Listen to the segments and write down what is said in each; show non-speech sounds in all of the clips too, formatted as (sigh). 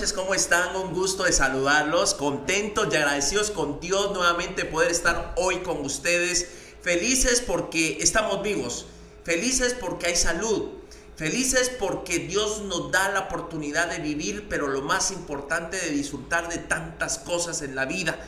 noches, ¿cómo están? Un gusto de saludarlos, contentos y agradecidos con Dios nuevamente poder estar hoy con ustedes, felices porque estamos vivos, felices porque hay salud, felices porque Dios nos da la oportunidad de vivir, pero lo más importante de disfrutar de tantas cosas en la vida,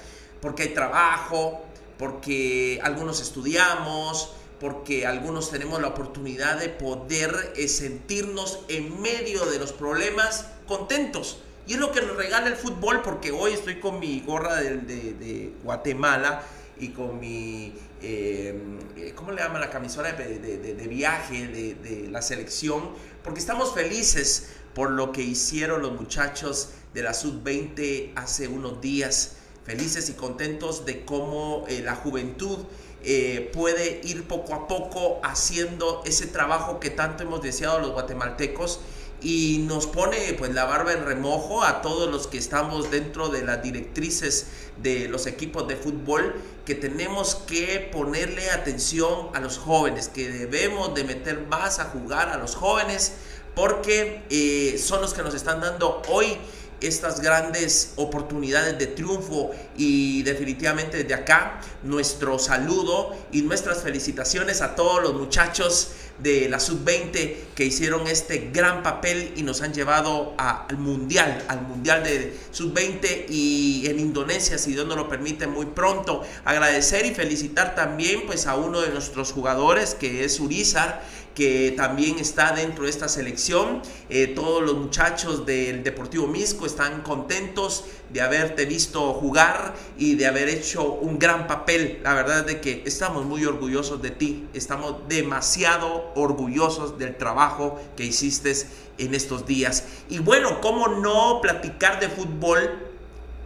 porque hay trabajo, porque algunos estudiamos, porque algunos tenemos la oportunidad de poder eh, sentirnos en medio de los problemas contentos. Y es lo que nos regala el fútbol, porque hoy estoy con mi gorra de, Guatemala y con mi, eh, ¿cómo le llaman la camisola de, viaje de, la selección? Porque estamos felices por lo que hicieron los muchachos de la Sub-20 hace unos días. Felices y contentos de cómo eh, la juventud eh, puede ir poco a poco haciendo ese trabajo que tanto hemos deseado los guatemaltecos y nos pone pues la barba en remojo a todos los que estamos dentro de las directrices de los equipos de fútbol que tenemos que ponerle atención a los jóvenes, que debemos de meter más a jugar a los jóvenes porque eh, son los que nos están dando hoy estas grandes oportunidades de triunfo y definitivamente desde acá nuestro saludo y nuestras felicitaciones a todos los muchachos de la sub-20 que hicieron este gran papel y nos han llevado al mundial, al mundial de sub-20 y en Indonesia, si Dios nos lo permite, muy pronto. Agradecer y felicitar también pues a uno de nuestros jugadores que es Urizar que también está dentro de esta selección. Eh, todos los muchachos del Deportivo Misco están contentos de haberte visto jugar y de haber hecho un gran papel. La verdad es de que estamos muy orgullosos de ti, estamos demasiado orgullosos del trabajo que hiciste en estos días. Y bueno, ¿cómo no platicar de fútbol?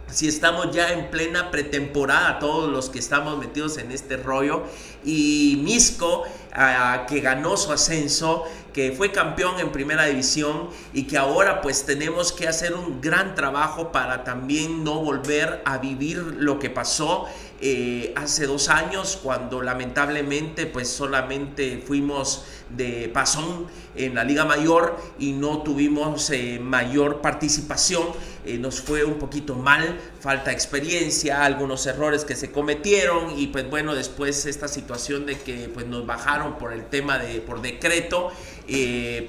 si estamos ya en plena pretemporada, todos los que estamos metidos en este rollo, y Misco, que ganó su ascenso, que fue campeón en primera división y que ahora pues tenemos que hacer un gran trabajo para también no volver a vivir lo que pasó eh, hace dos años cuando lamentablemente pues solamente fuimos de pasón en la Liga Mayor y no tuvimos eh, mayor participación, eh, nos fue un poquito mal, falta experiencia, algunos errores que se cometieron y pues bueno, después esta situación de que pues nos bajaron por el tema de por decreto,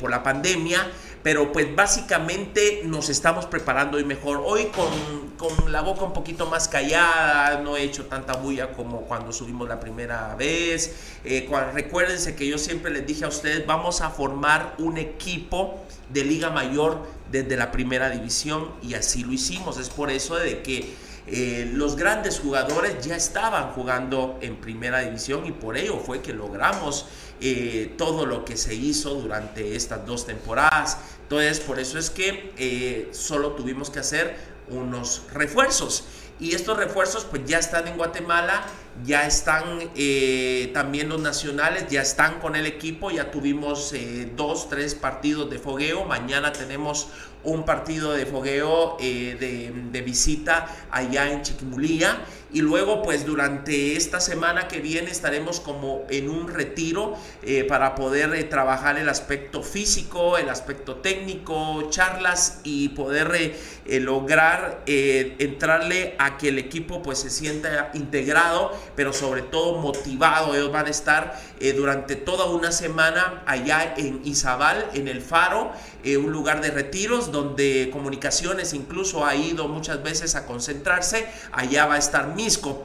por la pandemia, pero pues básicamente nos estamos preparando hoy mejor. Hoy con, con, la boca un poquito más callada, no he hecho tanta bulla como cuando subimos la primera vez. Eh, recuérdense que yo siempre les dije a ustedes, vamos a formar un equipo de Liga Mayor desde la primera división y así lo hicimos. Es por eso de que eh, los grandes jugadores ya estaban jugando en primera división y por ello fue que logramos eh, todo lo que se hizo durante estas dos temporadas. Entonces, por eso es que eh, solo tuvimos que hacer unos refuerzos. Y estos refuerzos pues ya están en Guatemala, ya están eh, también los nacionales, ya están con el equipo, ya tuvimos dos, tres partidos de fogueo, mañana tenemos un partido de fogueo de, de, visita allá en Chiquimulía y luego pues durante esta semana que viene estaremos como en un retiro eh, para poder eh, trabajar el aspecto físico, el aspecto técnico, charlas y poder eh, lograr entrarle a que el equipo pues se sienta integrado, pero sobre todo motivado. Ellos van a estar durante toda una semana allá en Izabal, en el Faro, un lugar de retiros donde comunicaciones incluso ha ido muchas veces a concentrarse. Allá va a estar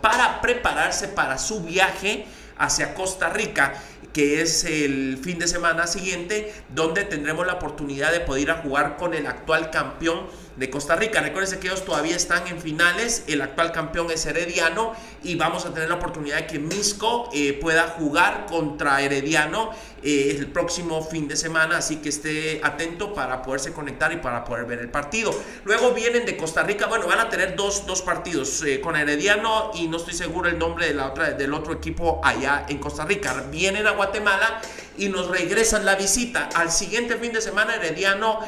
para prepararse para su viaje hacia Costa Rica, que es el fin de semana siguiente, donde tendremos la oportunidad de poder ir a jugar con el actual campeón de Costa Rica. Recuerden que ellos todavía están en finales, el actual campeón es Herediano y vamos a tener la oportunidad de que Misco eh, pueda jugar contra Herediano eh, el próximo fin de semana, así que esté atento para poderse conectar y para poder ver el partido. Luego vienen de Costa Rica, bueno, van a tener dos, dos partidos eh, con Herediano y no estoy seguro el nombre de la otra, del otro equipo allá en Costa Rica. Vienen a Guatemala y nos regresan la visita. Al siguiente fin de semana Herediano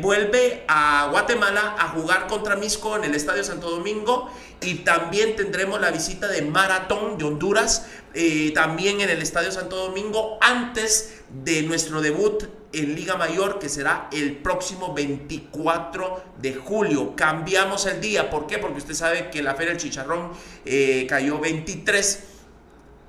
vuelve a Guatemala a jugar contra Misco en el Estadio Santo Domingo y también tendremos la visita de Maratón de Honduras eh, también en el Estadio Santo Domingo antes de nuestro debut en Liga Mayor que será el próximo 24 de julio. Cambiamos el día, ¿por qué? Porque usted sabe que la Feria del Chicharrón eh, cayó 23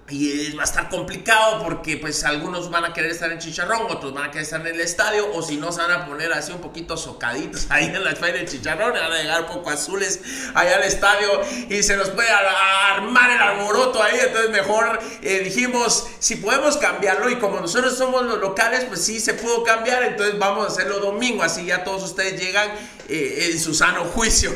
y va a estar complicado porque pues algunos van a querer estar en Chicharrón, otros van a querer estar en el estadio o si no se van a poner así un poquito socaditos (laughs) ahí en la feria de Chicharrón, van a llegar un poco azules allá al estadio y se nos puede armar el alboroto ahí, entonces mejor eh, dijimos si podemos cambiarlo y como nosotros somos los locales pues sí se pudo cambiar, entonces vamos a hacerlo domingo, así ya todos ustedes llegan eh, en su sano juicio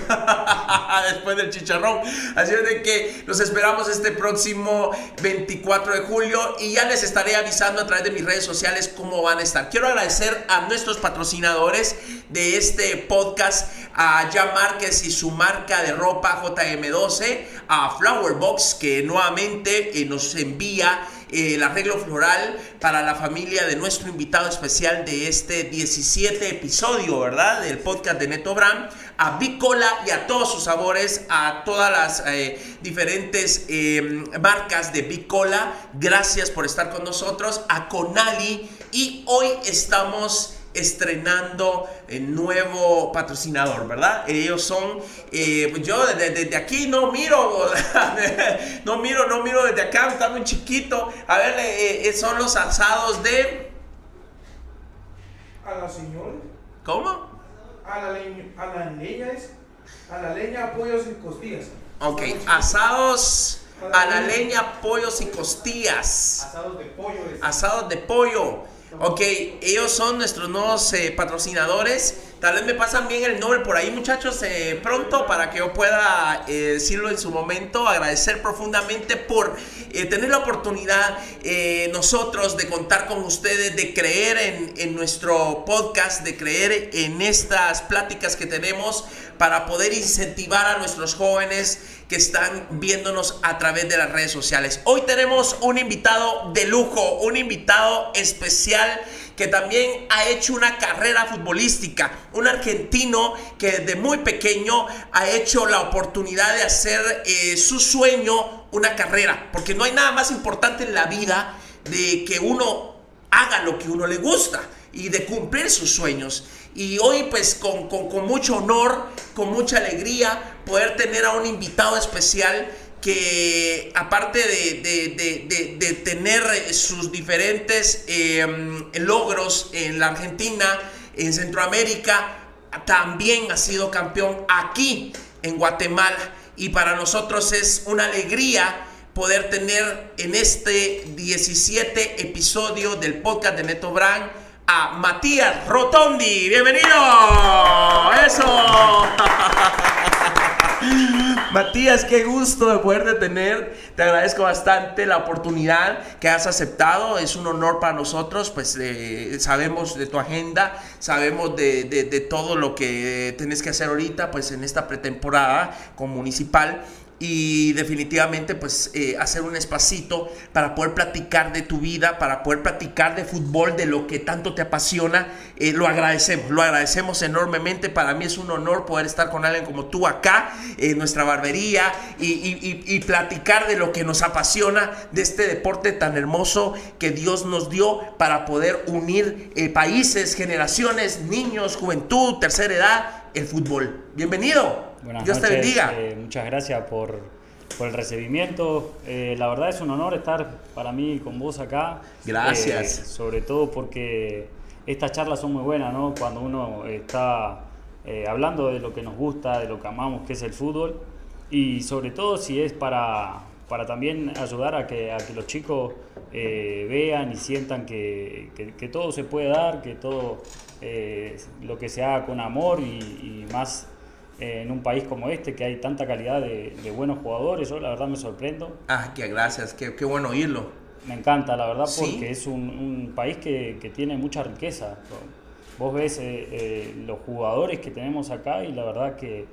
(laughs) después del Chicharrón, así es de que los esperamos este próximo 20 24 de julio y ya les estaré avisando a través de mis redes sociales cómo van a estar. Quiero agradecer a nuestros patrocinadores de este podcast, a Jan Márquez y su marca de ropa JM12, a Flower Box que nuevamente eh, nos envía eh, el arreglo floral para la familia de nuestro invitado especial de este 17 episodio, ¿verdad? Del podcast de Neto Bram a Bicola y a todos sus sabores, a todas las eh, diferentes eh, marcas de Bicola. Gracias por estar con nosotros, a Conali y hoy estamos estrenando el nuevo patrocinador, ¿verdad? Ellos son, eh, yo desde, aquí no miro, (laughs) no miro, no miro desde acá, está muy chiquito. A ver, son los asados de... A la señora. ¿Cómo? a la leña, a la leña es, a la leña pollos y costillas. Ok, asados a la leña, pollos y costillas. Asados de pollo. Asados de pollo. Ok, ellos son nuestros nuevos eh, patrocinadores. Tal vez me pasan bien el nombre por ahí, muchachos, eh, pronto para que yo pueda eh, decirlo en su momento. Agradecer profundamente por tener la oportunidad nosotros de contar con ustedes, de creer en, en nuestro podcast, de creer en estas pláticas que tenemos para poder incentivar a nuestros jóvenes que están viéndonos a través de las redes sociales. Hoy tenemos un invitado de lujo, un invitado especial que también ha hecho una carrera futbolística, un argentino que desde muy pequeño ha hecho la oportunidad de hacer eh, su sueño una carrera, porque no hay nada más importante en la vida de que uno haga lo que uno le gusta y de cumplir sus sueños. Y hoy pues con, mucho honor, con mucha alegría, poder tener a un invitado especial que aparte de, tener sus diferentes em, logros en la Argentina, en Centroamérica, también ha sido campeón aquí en Guatemala. Y para nosotros es una alegría poder tener en este 17 episodio del podcast de Neto Brand a Matías Rotondi. Bienvenido. Eso. (laughs) (laughs) Matías, qué gusto de poderte tener. Te agradezco bastante la oportunidad que has aceptado. Es un honor para nosotros. Pues eh, sabemos de tu agenda, sabemos de, de, todo lo que tenés que hacer ahorita, pues en esta pretemporada con municipal y definitivamente pues eh, hacer un espacito para poder platicar de tu vida, para poder platicar de fútbol, de lo que tanto te apasiona, eh, lo agradecemos, lo agradecemos enormemente, para mí es un honor poder estar con alguien como tú acá, en nuestra barbería y, platicar de lo que nos apasiona, de este deporte tan hermoso que Dios nos dio para poder unir eh, países, generaciones, niños, juventud, tercera edad, el fútbol. Bienvenido. Dios te bendiga. Eh, muchas gracias por, el recibimiento. Eh, la verdad es un honor estar para mí con vos acá. Gracias. Eh, sobre todo porque estas charlas son muy buenas, ¿no? Cuando uno está hablando de lo que nos gusta, de lo que amamos, que es el fútbol. Y sobre todo si es para, para también ayudar a que, a que los chicos vean y sientan que, todo se puede dar, que todo lo que se haga con amor y más en un país como este, que hay tanta calidad de, buenos jugadores, yo la verdad me sorprendo. Ah, qué gracias, qué, qué bueno oírlo. Me encanta, la verdad, porque es un, un país que, que, tiene mucha riqueza. Vos ves eh, eh, los jugadores que tenemos acá y la verdad que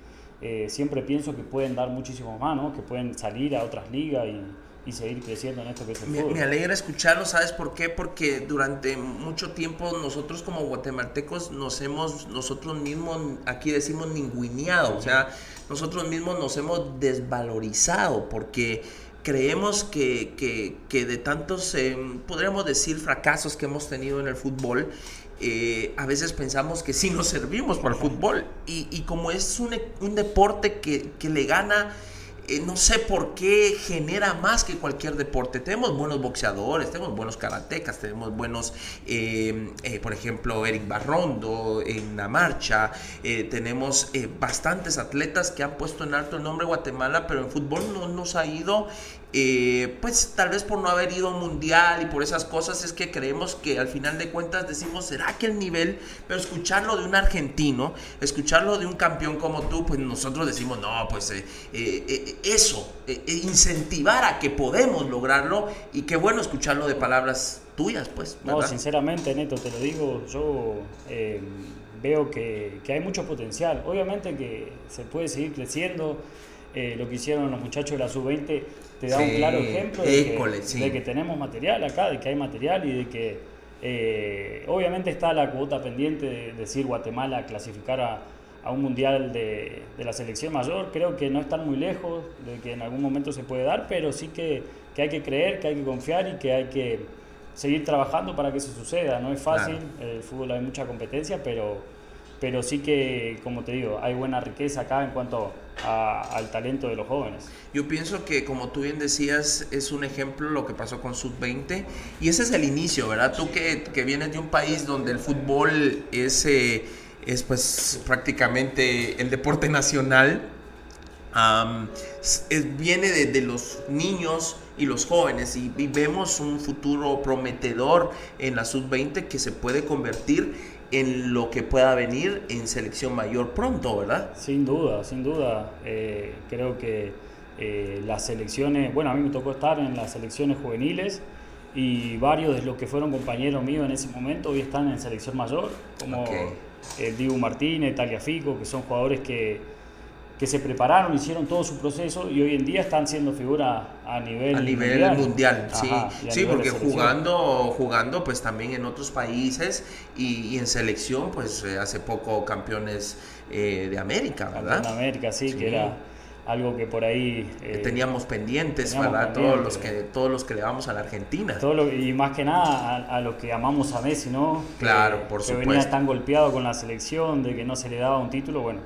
eh, siempre pienso que pueden dar muchísimo más, ¿no? que pueden salir a otras ligas y, y seguir creciendo en esto que es el Me, fútbol. me alegra escucharlo, ¿sabes por qué? Porque durante mucho tiempo nosotros como guatemaltecos nos hemos, nosotros mismos, aquí decimos ninguineado, o sea, nosotros mismos nos hemos desvalorizado porque creemos que, que- que de tantos, eh, podríamos decir, fracasos que hemos tenido en el fútbol, eh, a veces pensamos que sí nos servimos para el fútbol. Y, y como es un, un deporte que, que le gana eh, no sé por qué genera más que cualquier deporte. Tenemos buenos boxeadores, tenemos buenos karatecas, tenemos buenos, eh, eh, por ejemplo, Eric Barrondo en la marcha, eh, tenemos bastantes atletas que han puesto en alto el nombre de Guatemala, pero en fútbol no nos ha ido. Eh, pues tal vez por no haber ido a un mundial y por esas cosas es que creemos que al final de cuentas decimos, ¿será que el nivel? Pero escucharlo de un argentino, escucharlo de un campeón como tú, pues nosotros decimos, no, pues eh, eh, eh, eso, incentivar a que podemos lograrlo y qué bueno escucharlo de palabras tuyas, pues. No, sinceramente, Neto, te lo digo, yo veo que, que hay mucho potencial. Obviamente que se puede seguir creciendo. Eh, lo que hicieron los muchachos de la sub-20 te da un claro ejemplo de école, que, sí. de que tenemos material acá, de que hay material y de que eh, obviamente está la cuota pendiente de decir Guatemala clasificar a, a un mundial de, de la selección mayor. Creo que no están muy lejos de que en algún momento se puede dar, pero sí que, que hay que creer, que hay que confiar y que hay que seguir trabajando para que eso suceda. No es fácil, el fútbol hay mucha competencia, pero, pero sí que, como te digo, hay buena riqueza acá en cuanto al talento de los jóvenes. Yo pienso que, como tú bien decías, es un ejemplo lo que pasó con Sub-20 y ese es el inicio, ¿verdad? Tú que, que vienes de un país donde el fútbol es, eh, es pues prácticamente el deporte nacional, es- viene de, de los niños y los jóvenes y, y vemos un futuro prometedor en la Sub-20 que se puede convertir en lo que pueda venir en selección mayor pronto, ¿verdad? Sin duda, sin duda. Eh, creo que eh, las selecciones, bueno, a mí me tocó estar en las selecciones juveniles y varios de los que fueron compañeros míos en ese momento hoy están en selección mayor, como Ok. el Dibu Martínez, Tagliafico, que son jugadores que, que se prepararon, hicieron todo su proceso y hoy en día están siendo figura a nivel a nivel mundial, sí, Ajá, sí, porque jugando, jugando pues también en otros países y, y en selección pues eh, hace poco campeones eh, de América, ¿verdad? de América, sí, Sí. que era algo que por ahí... Que eh, teníamos pendientes, teníamos ¿verdad? Todos los que todos los que le vamos a la Argentina. Todo lo- y más que nada a, a los que amamos a Messi, ¿no? Claro, Que- por que supuesto. venía tan golpeado con la selección, de que no se le daba un título, bueno,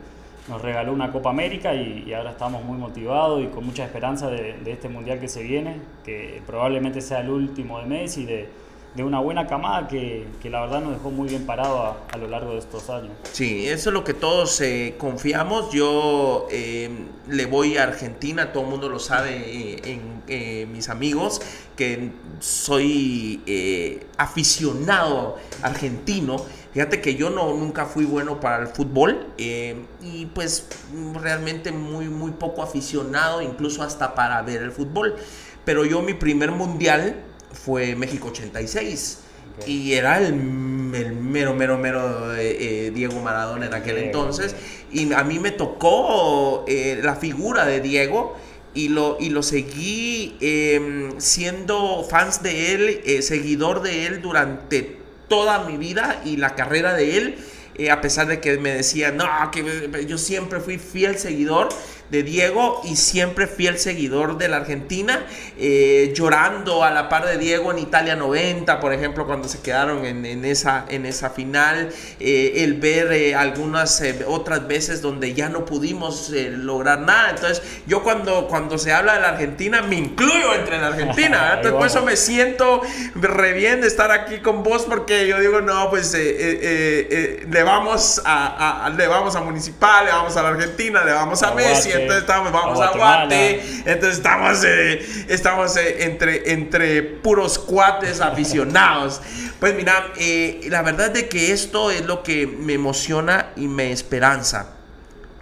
nos regaló una Copa América y, ahora estamos muy motivados y con mucha esperanza de, este Mundial que se viene, que probablemente sea el último de Messi, de, de una buena camada que, la verdad nos dejó muy bien parado a, a lo largo de estos años. Sí, eso es lo que todos eh, confiamos. Yo eh, le voy a Argentina, todo el mundo lo sabe, eh, en, eh, mis amigos, que soy eh, aficionado argentino. Fíjate que yo no, nunca fui bueno para el fútbol eh, y pues realmente muy, muy poco aficionado, incluso hasta para ver el fútbol. Pero yo mi primer mundial fue México 86. Ok. Y era el, el mero, mero, mero eh, eh, Diego Maradona en aquel Diego, entonces. Y a mí me tocó eh, la figura de Diego y lo, y lo seguí eh, siendo fans de él, seguidor de él durante toda mi vida y la carrera de él. eh, a pesar de que me decían, no, que yo siempre fui fiel seguidor de Diego y siempre fiel seguidor de la Argentina, eh, llorando a la par de Diego en Italia 90, por ejemplo, cuando se quedaron en, en esa, en esa final, eh, el ver eh, algunas eh, otras veces donde ya no pudimos lograr nada. Entonces, yo cuando, cuando se habla de la Argentina, me incluyo entre la Argentina, (laughs) Entonces, por eso me siento re bien de estar aquí con vos porque yo digo, no, pues le, vamos a, a- le vamos a Municipal, le vamos a la Argentina, le vamos a Messi, entonces estamos, vamos a. Guate, entonces estamos, eh, estamos eh, entre, entre puros cuates aficionados. Pues mira, eh, la verdad de que esto es lo que me emociona y me esperanza.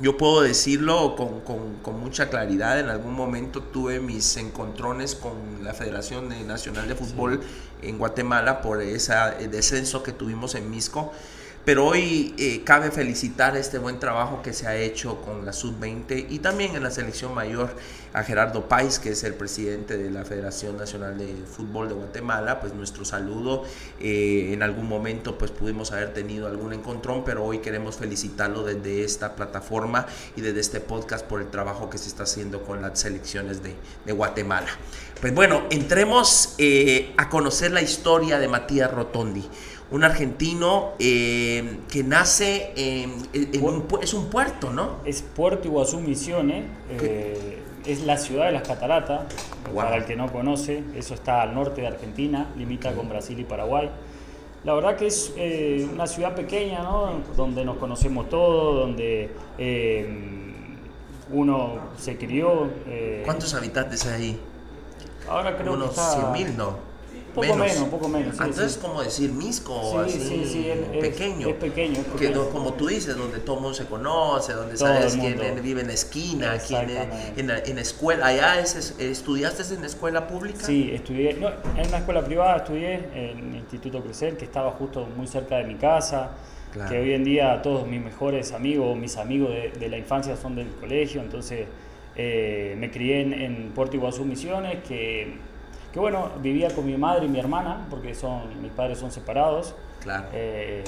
Yo puedo decirlo con, con- con mucha claridad. En algún momento tuve mis encontrones con la Federación de- Nacional de Fútbol en Guatemala por ese descenso que tuvimos en Misco. Pero hoy eh, cabe felicitar este buen trabajo que se ha hecho con la sub-20 y también en la selección mayor a Gerardo Páez, que es el presidente de la Federación Nacional de Fútbol de Guatemala. Pues nuestro saludo. Eh, en algún momento pues pudimos haber tenido algún encontrón, pero hoy queremos felicitarlo desde esta plataforma y desde este podcast por el trabajo que se está haciendo con las selecciones de, de Guatemala. Pues bueno, entremos eh, a conocer la historia de Matías Rotondi un argentino eh, que nace en, un, es un puerto, ¿no? Es Puerto Iguazú Misiones, eh, es la ciudad de las cataratas, para el que no conoce, eso está al norte de Argentina, limita con Brasil y Paraguay. La verdad que es eh, una ciudad pequeña, ¿no? Donde nos conocemos todos, donde uno se crió. ¿Cuántos habitantes hay ahí? Ahora creo Unos que está... 100.000, ¿no? Poco menos, poco menos. Sí, Entonces, es como decir Misco, sí, así, sí, es, pequeño. Es pequeño, Que como tú dices, donde todo el mundo se conoce, donde sabes quién vive en la esquina, quién en, en, escuela. ¿Allá es, estudiaste en escuela pública? Sí, estudié, no, en una escuela privada estudié, en el Instituto Crecer, que estaba justo muy cerca de mi casa. Que hoy en día todos mis mejores amigos, mis amigos de, de la infancia son del colegio, entonces eh, me crié en, en Puerto Iguazú Misiones, que que bueno, vivía con mi madre y mi hermana, porque son, mis padres son separados. Claro. Eh,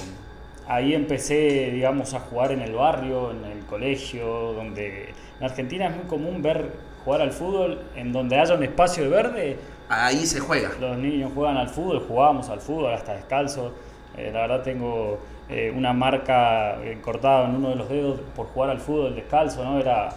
ahí empecé, digamos, a jugar en el barrio, en el colegio, donde en Argentina es muy común ver jugar al fútbol en donde haya un espacio de verde. Ahí se juega. Los niños juegan al fútbol, jugábamos al fútbol hasta descalzo. Eh, la verdad tengo eh, una marca cortada en uno de los dedos por jugar al fútbol descalzo, ¿no? Era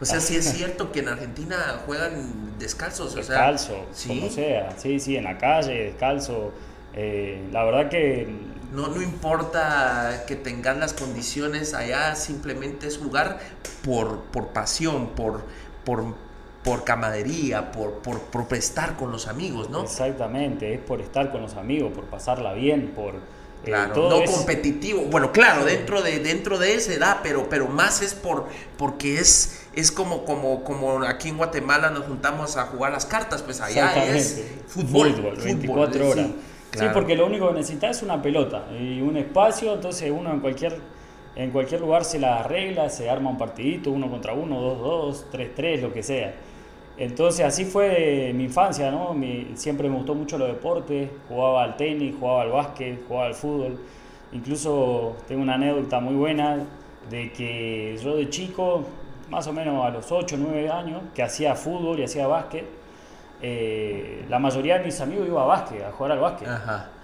o sea, sí es cierto que en Argentina juegan descalzos. Descalzo, o sea, como sea. Sí, sí, en la calle, descalzo. Eh, la verdad que... No, no importa que tengan las condiciones allá, simplemente es jugar por, por pasión, por, por, por camadería, por, por, por estar con los amigos, ¿no? Exactamente, es por estar con los amigos, por pasarla bien, por eh, claro, no competitivo. Bueno, claro, dentro de dentro de esa edad, pero pero más es por porque es es como como como aquí en Guatemala nos juntamos a jugar las cartas, pues allá es fútbol, fútbol, 24 horas. Sí, porque lo único que necesita es una pelota y un espacio, entonces uno en cualquier en cualquier lugar se la arregla, se arma un partidito, uno contra uno, dos, dos, tres, tres, lo que sea. Entonces así fue mi infancia, ¿no? siempre me gustó mucho los deportes, jugaba al tenis, jugaba al básquet, jugaba al fútbol. Incluso tengo una anécdota muy buena de que yo de chico, más o menos a los 8 o 9 años, que hacía fútbol y hacía básquet, eh, la mayoría de mis amigos iba a básquet, a jugar al básquet.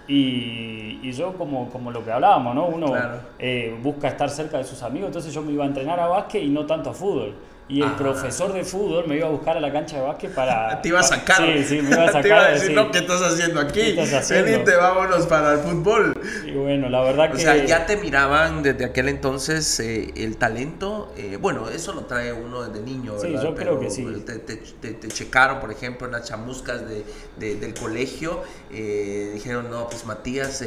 Y, y, yo como, como lo que hablábamos, ¿no? Uno eh, busca estar cerca de sus amigos, entonces yo me iba a entrenar a básquet y no tanto a fútbol. Y el profesor de fútbol me iba a buscar a la cancha de básquet para... (laughs) Te iba a sacar. Sí, sí, me iba a sacar. (laughs) Te iba a decir, no, ¿qué estás haciendo aquí? Venite, vámonos para el fútbol. Y bueno, la verdad que... O sea, ya te miraban desde aquel entonces eh, el talento. Eh, bueno, eso lo trae uno desde niño, ¿verdad? Sí, yo creo que sí. Te, te, te, checaron, por ejemplo, en las chamuscas de, de, del colegio. Eh, dijeron, no, pues Matías,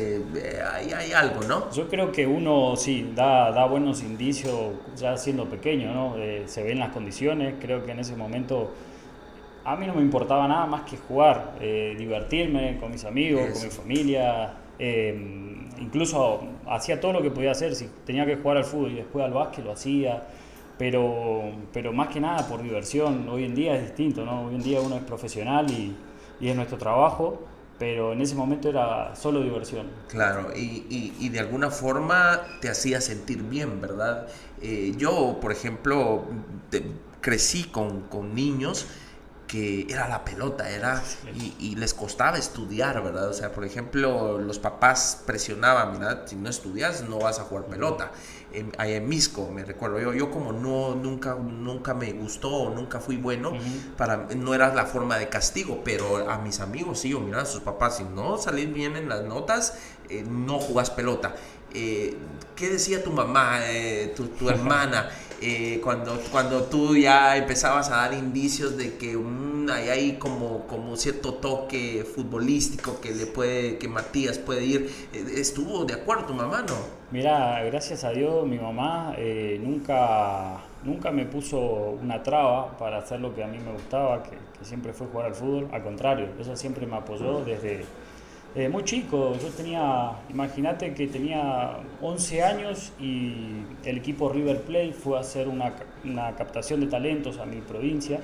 ahí hay algo, ¿no? Yo creo que uno, sí, da, da buenos indicios ya siendo pequeño, ¿no? se ven las condiciones. Creo que en ese momento a mí no me importaba nada más que jugar, eh, divertirme con mis amigos, con mi familia. Em, incluso hacía todo lo que podía hacer. Si tenía que jugar al fútbol y después al básquet, lo hacía. Pero, pero más que nada por diversión. Hoy en día es distinto, ¿no? Hoy en día uno es profesional y, y es nuestro trabajo pero en ese momento era solo diversión. Claro, y, y, y de alguna forma te hacía sentir bien, ¿verdad? Eh, yo, por ejemplo, crecí con, con, niños que era la pelota, era y, les costaba estudiar, ¿verdad? O sea, por ejemplo, los papás presionaban, mira, si no estudias no vas a jugar pelota. En, ahí en Misco, me recuerdo, yo, yo como no, nunca, nunca me gustó, nunca fui bueno, para, no era la forma de castigo, pero a mis amigos sí, yo miraba a sus papás, si no salís bien en las notas, eh, no jugás pelota. Eh, ¿qué decía tu mamá, eh, tu, hermana, eh, cuando, cuando tú ya empezabas a dar indicios de que mm, hay como, como cierto toque futbolístico que le puede, que Matías puede ir? ¿Estuvo de acuerdo tu mamá, no? Mira, gracias a Dios mi mamá nunca, nunca me puso una traba para hacer lo que a mí me gustaba, que, que siempre fue jugar al fútbol. Al contrario, ella siempre me apoyó desde Eh, muy chico, yo tenía, imagínate que tenía 11 años y el equipo River Plate fue a hacer una, una captación de talentos a mi provincia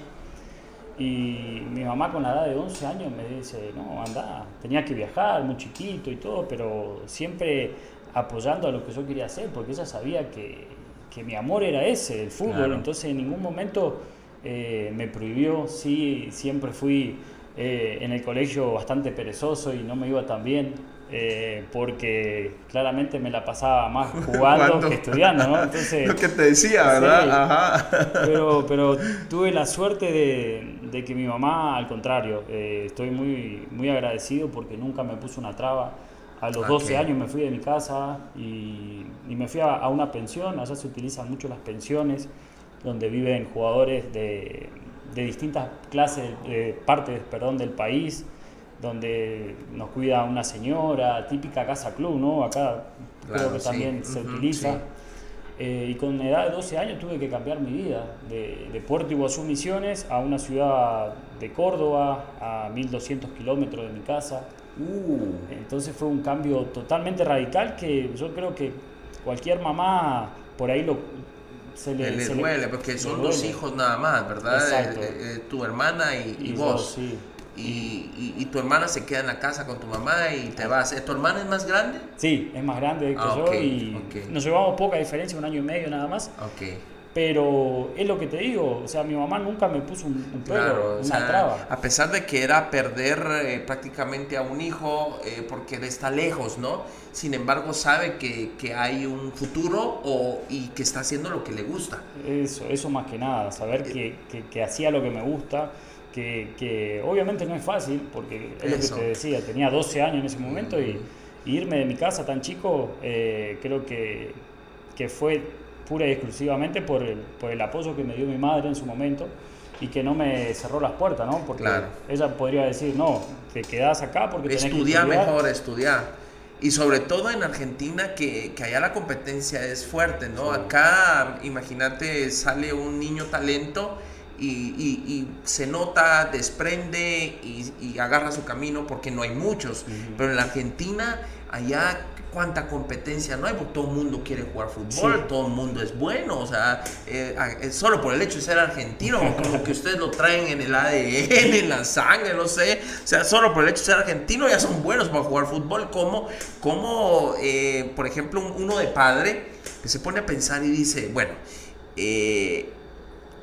y mi mamá con la edad de 11 años me dice, no, anda, tenía que viajar, muy chiquito y todo, pero siempre apoyando a lo que yo quería hacer, porque ella sabía que, que mi amor era ese, el fútbol, Claro. entonces en ningún momento eh, me prohibió, sí, siempre fui eh, en el colegio bastante perezoso y no me iba tan bien, eh, porque claramente me la pasaba más (laughs) jugando que estudiando, ¿no? (laughs) Entonces, Lo que te decía, ¿verdad? Sí. Ajá. pero, pero tuve la suerte de, de que mi mamá, al contrario, eh, estoy muy, muy agradecido porque nunca me puso una traba. A los 12 Ok. años me fui de mi casa y, y me fui a, a una pensión. Allá se utilizan mucho las pensiones, donde viven jugadores de, de distintas clases, de partes perdón, del país, donde nos cuida una señora, típica casa club, ¿no? Acá creo que sí. también se utiliza. sí. Eh, y con edad de 12 años tuve que cambiar mi vida de, de Puerto Iguazú Misiones a una ciudad de Córdoba, a 1200 kilómetros de mi casa. Uh, Entonces fue un cambio totalmente radical que yo creo que cualquier mamá por ahí lo, se le, le, se le- duele, porque le son dos hijos nada más, ¿verdad? Eh, eh, tu hermana y, y Y vos. vos, sí. Y, y- tu hermana se queda en la casa con tu mamá y te vas. ¿Eh, ¿Tu hermana es más grande? Sí, es más grande que Ah, yo y nos llevamos poca diferencia, un año y medio nada más. Ok. Pero es lo que te digo, o sea, mi mamá nunca me puso un, un Claro, una o sea, traba. a pesar de que era perder eh, prácticamente a un hijo eh, porque está lejos, ¿no? Sin embargo, sabe que, que hay un futuro o, y que está haciendo lo que le gusta. Eso, eso más que nada, saber que, que- que hacía lo que me gusta, que, que obviamente no es fácil, porque es Eso. lo que te decía, tenía 12 años en ese momento y, y irme de mi casa tan chico, eh, creo que, que fue pura y exclusivamente por el, por el apoyo que me dio mi madre en su momento y que no me cerró las puertas, ¿no? Porque Claro. ella podría decir, no, te quedás acá porque tenés que estudiar. mejor, estudiar. Y sobre todo en Argentina, que, que allá la competencia es fuerte, ¿no? Sí. Acá, imagínate, sale un niño talento y, y- y se nota, desprende y, y agarra su camino porque no hay muchos. Pero en la Argentina, allá, cuánta competencia no hay, porque todo el mundo quiere jugar fútbol, Sí. todo el mundo es bueno, o sea, eh, eh, solo por el hecho de ser argentino, como que ustedes lo traen en el ADN, en la sangre, no sé, o sea, solo por el hecho de ser argentino ya son buenos para jugar fútbol, como, como eh, por ejemplo, un- uno de padre que se pone a pensar y dice, bueno, eh,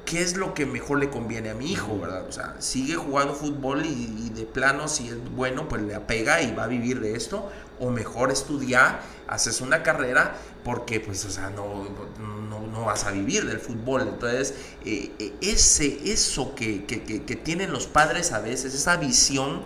qué es lo que mejor le conviene a mi hijo, ¿verdad? O sea, sigue jugando fútbol y, y de plano, si es bueno, pues le apega y va a vivir de esto, o mejor estudiar, haces una carrera, porque pues, o sea, no, no, no vas a vivir del fútbol. Entonces, eh, eh, ese, eso que, que, que- que tienen los padres a veces, esa visión,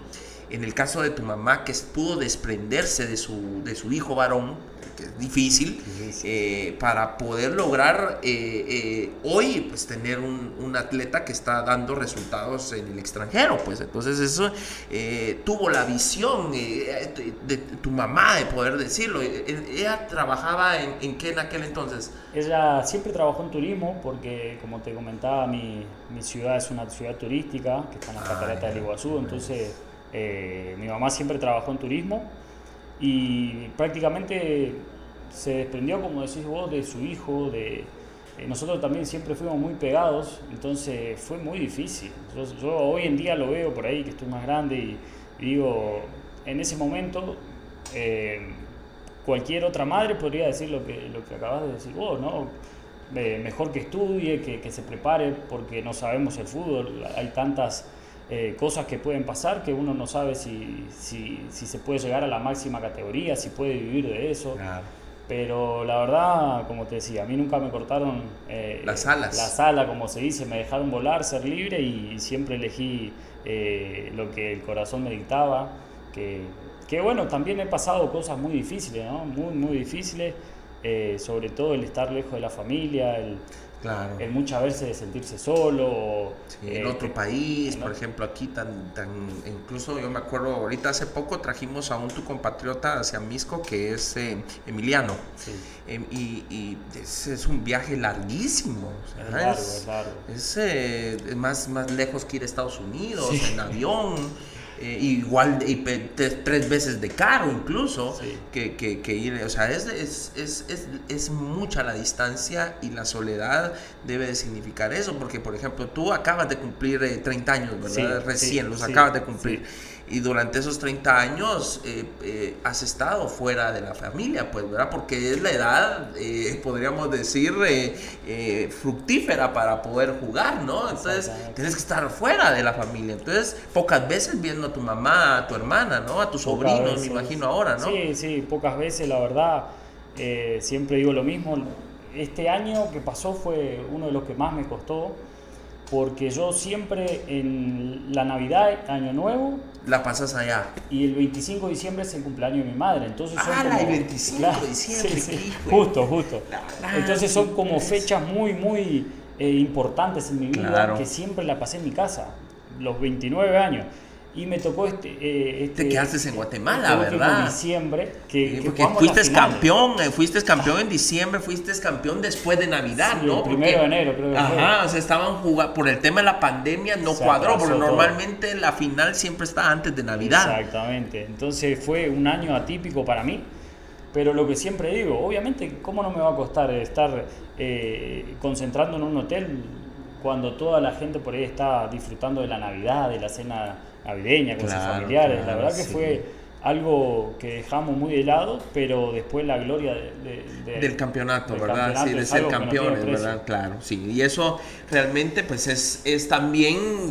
en el caso de tu mamá, que pudo desprenderse de su, de su hijo varón, que es difícil, Difícil. eh, para poder lograr eh, eh, hoy pues tener un, un atleta que está dando resultados en el extranjero pues entonces eso tuvo la visión de, de tu mamá de poder decirlo ella trabajaba en, en qué en aquel entonces Ella siempre trabajó en turismo porque, como te comentaba, mi, mi ciudad es una ciudad turística que está en la Ah, catarata ya. del Iguazú, entonces eh, mi mamá siempre trabajó en turismo y prácticamente se desprendió, como decís vos, de su hijo, de... eh, nosotros también siempre fuimos muy pegados, entonces fue muy difícil. Yo, hoy en día lo veo por ahí, que estoy más grande y, y digo, en ese momento eh, cualquier otra madre podría decir lo que, lo que acabas de decir vos, ¿no? Eh, mejor que estudie, que, que se prepare, porque no sabemos el fútbol, hay tantas eh, cosas que pueden pasar que uno no sabe si, si, si se puede llegar a la máxima categoría, si puede vivir de eso. Pero la verdad, como te decía, a mí nunca me cortaron eh, Las alas. las alas, como se dice, me dejaron volar, ser libre y siempre elegí eh, lo que el corazón me dictaba. Que, que bueno, también he pasado cosas muy difíciles, ¿no? Muy, muy difíciles, eh, sobre todo el estar lejos de la familia, el, claro el muchas veces sentirse solo. Sí, eh, en otro que- país, en por otro- ejemplo, aquí tan, tan, incluso yo me acuerdo, ahorita hace poco trajimos a un tu compatriota hacia Misco que es eh, Emiliano. Sí, Em, y y es, es un viaje larguísimo. o sea, es largo, es- es largo. Es eh, más, más lejos que ir a Estados Unidos, Sí. en avión. (laughs) eh, igual y te- tres veces de caro incluso Sí. que, que- que ir, o sea, es, es, es, es, es mucha la distancia y la soledad debe de significar eso, porque por ejemplo tú acabas de cumplir eh, 30 años, ¿verdad? Sí, Recién sí, los acabas de cumplir. Y durante esos 30 años eh, eh, has estado fuera de la familia, pues, ¿verdad? Porque es la edad, eh, podríamos decir, eh, fructífera para poder jugar, ¿no? Entonces, tienes que estar fuera de la familia. Entonces, pocas veces viendo a tu mamá, a tu hermana, ¿no? A tus Pocas sobrinos, me imagino ahora, ¿no? Sí, sí, pocas veces, la verdad. siempre digo lo mismo. Este año que pasó fue uno de los que más me costó, porque yo siempre en la Navidad, Año Nuevo La pasas allá. y el 25 de diciembre es el cumpleaños de mi madre. Entonces son ¡Hala, como- el 25 de (laughs) diciembre, sí, sí, justo, justo. La- Entonces son como fechas muy, muy eh, importantes en mi vida Claro. que siempre la pasé en mi casa, los 29 años. Y me tocó este... eh, este Te quedaste en Guatemala, este ¿verdad? diciembre, que, porque fuiste campeón, eh, fuiste campeón en diciembre, fuiste campeón después de Navidad, Sí, ¿no? el primero de enero, creo. Ajá, o sea, estaban jugando, por el tema de la pandemia no Se cuadró, porque todo. normalmente la final siempre está antes de Navidad. Exactamente. Entonces fue un año atípico para mí. Pero lo que siempre digo, obviamente, ¿cómo no me va a costar estar eh, concentrando en un hotel cuando toda la gente por ahí está disfrutando de la Navidad, de la cena navideña con sus Claro, familiares? la claro, verdad que sí. fue algo que dejamos muy de lado, pero después la gloria de- de- de- del campeonato, del ¿verdad? campeonato sí, de ser no campeones. ¿verdad? Claro, sí. Y eso realmente pues es, es también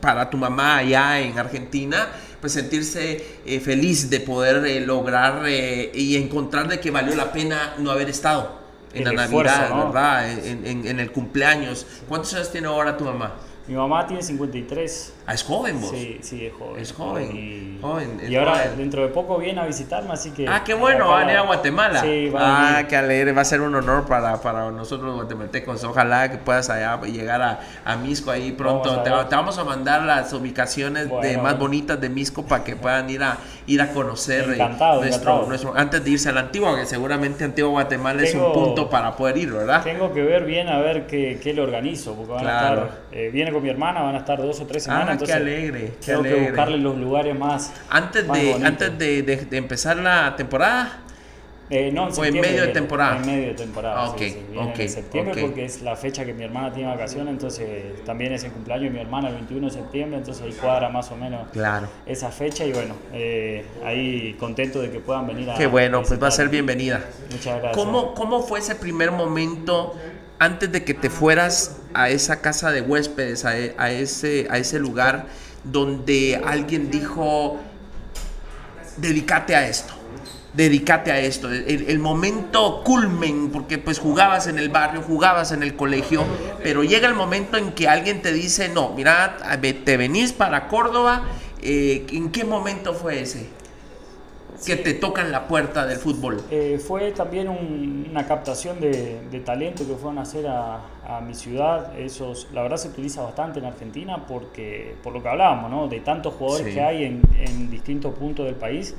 para tu mamá allá en Argentina, pues sentirse eh, feliz de poder eh, lograr eh, y encontrar de que valió la pena no haber estado en El la esfuerzo, Navidad, ¿no? ¿verdad? En, en- en el cumpleaños. ¿Cuántos años tiene ahora tu mamá? Mi mamá tiene 53. Ah, es joven vos. Sí, sí, es joven. Es joven, Y, joven, es y ahora joven. dentro de poco viene a visitarme, así que... Ah, qué bueno, van a ir a Guatemala. Sí, van a Ah, qué alegre, va a ser un honor para, para nosotros los guatemaltecos. Ojalá que puedas allá llegar a, a Misco ahí pronto. Vamos Te, vamos a mandar las ubicaciones de más bonitas de Misco para que puedan ir a ir a conocer eh, Encantado, nuestro, encantado. nuestro antes de irse a la Antigua, que seguramente Antigua Guatemala es un punto para poder ir, ¿verdad? Tengo que ver bien a ver qué, qué le organizo, porque van Claro. a estar... eh, viene con mi hermana, van a estar dos o tres semanas, Ah, qué entonces alegre, qué tengo que alegre. buscarle los lugares más... Antes más de bonitos. antes de, de- de empezar la temporada. Eh, no, en ¿O en medio de temporada? En medio de temporada. Ah, sí, ok, sí, ok, en septiembre ok. porque es la fecha que mi hermana tiene vacaciones, entonces también es el cumpleaños de mi hermana el 21 de septiembre, entonces ahí cuadra más o menos Claro. esa fecha y bueno, eh, ahí contento de que puedan venir a Qué bueno, pues va a ser bienvenida. Muchas gracias. ¿Cómo, ¿Cómo fue ese primer momento antes de que te fueras a esa casa de huéspedes, a, e- a ese, a ese lugar donde alguien dijo, dedícate a esto? Dedícate a esto, el, el momento culmen, porque pues jugabas en el barrio, jugabas en el colegio, pero llega el momento en que alguien te dice, no, mira, te venís para Córdoba, eh, ¿en qué momento fue ese? Que te tocan la puerta del fútbol. Eh, fue también un- una captación de, de talento que fueron a hacer a, a mi ciudad. Esos, la verdad se utiliza bastante en Argentina porque, por lo que hablábamos, ¿no? de tantos jugadores Sí. que hay en, en distintos puntos del país,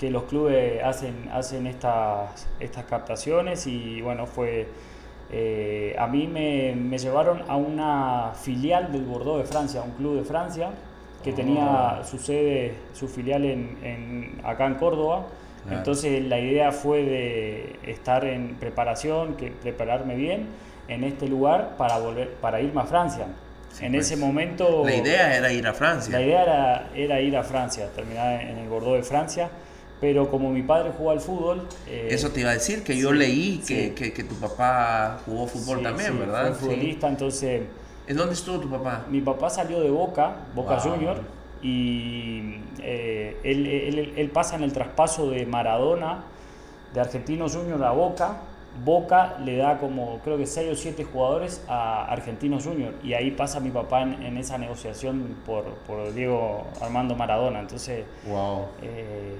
que los clubes hacen, hacen estas, estas captaciones y bueno, fue... eh, a mí me, me llevaron a una filial del Bordeaux de Francia, un club de Francia que tenía su sede, su filial en, en- acá en Córdoba. Claro. Entonces la idea fue de estar en preparación, que prepararme bien en este lugar para volver, para irme a Francia. en pues. ese momento La idea era ir a Francia. la idea era, era ir a Francia, terminar en el Bordeaux de Francia, pero como mi padre jugó al fútbol, eh, Eso te iba a decir, que yo sí, leí que, sí. que- que tu papá jugó fútbol también, ¿verdad? Fue futbolista, entonces. ¿En dónde estuvo tu papá? mi papá salió de Boca, Boca Wow. Junior, y eh, él, él- él pasa en el traspaso de Maradona, de Argentinos Junior a Boca. Boca le da como creo que 6 o 7 jugadores a Argentinos Junior y ahí pasa mi papá en, en esa negociación por, por Diego Armando Maradona. Entonces, Wow. eh,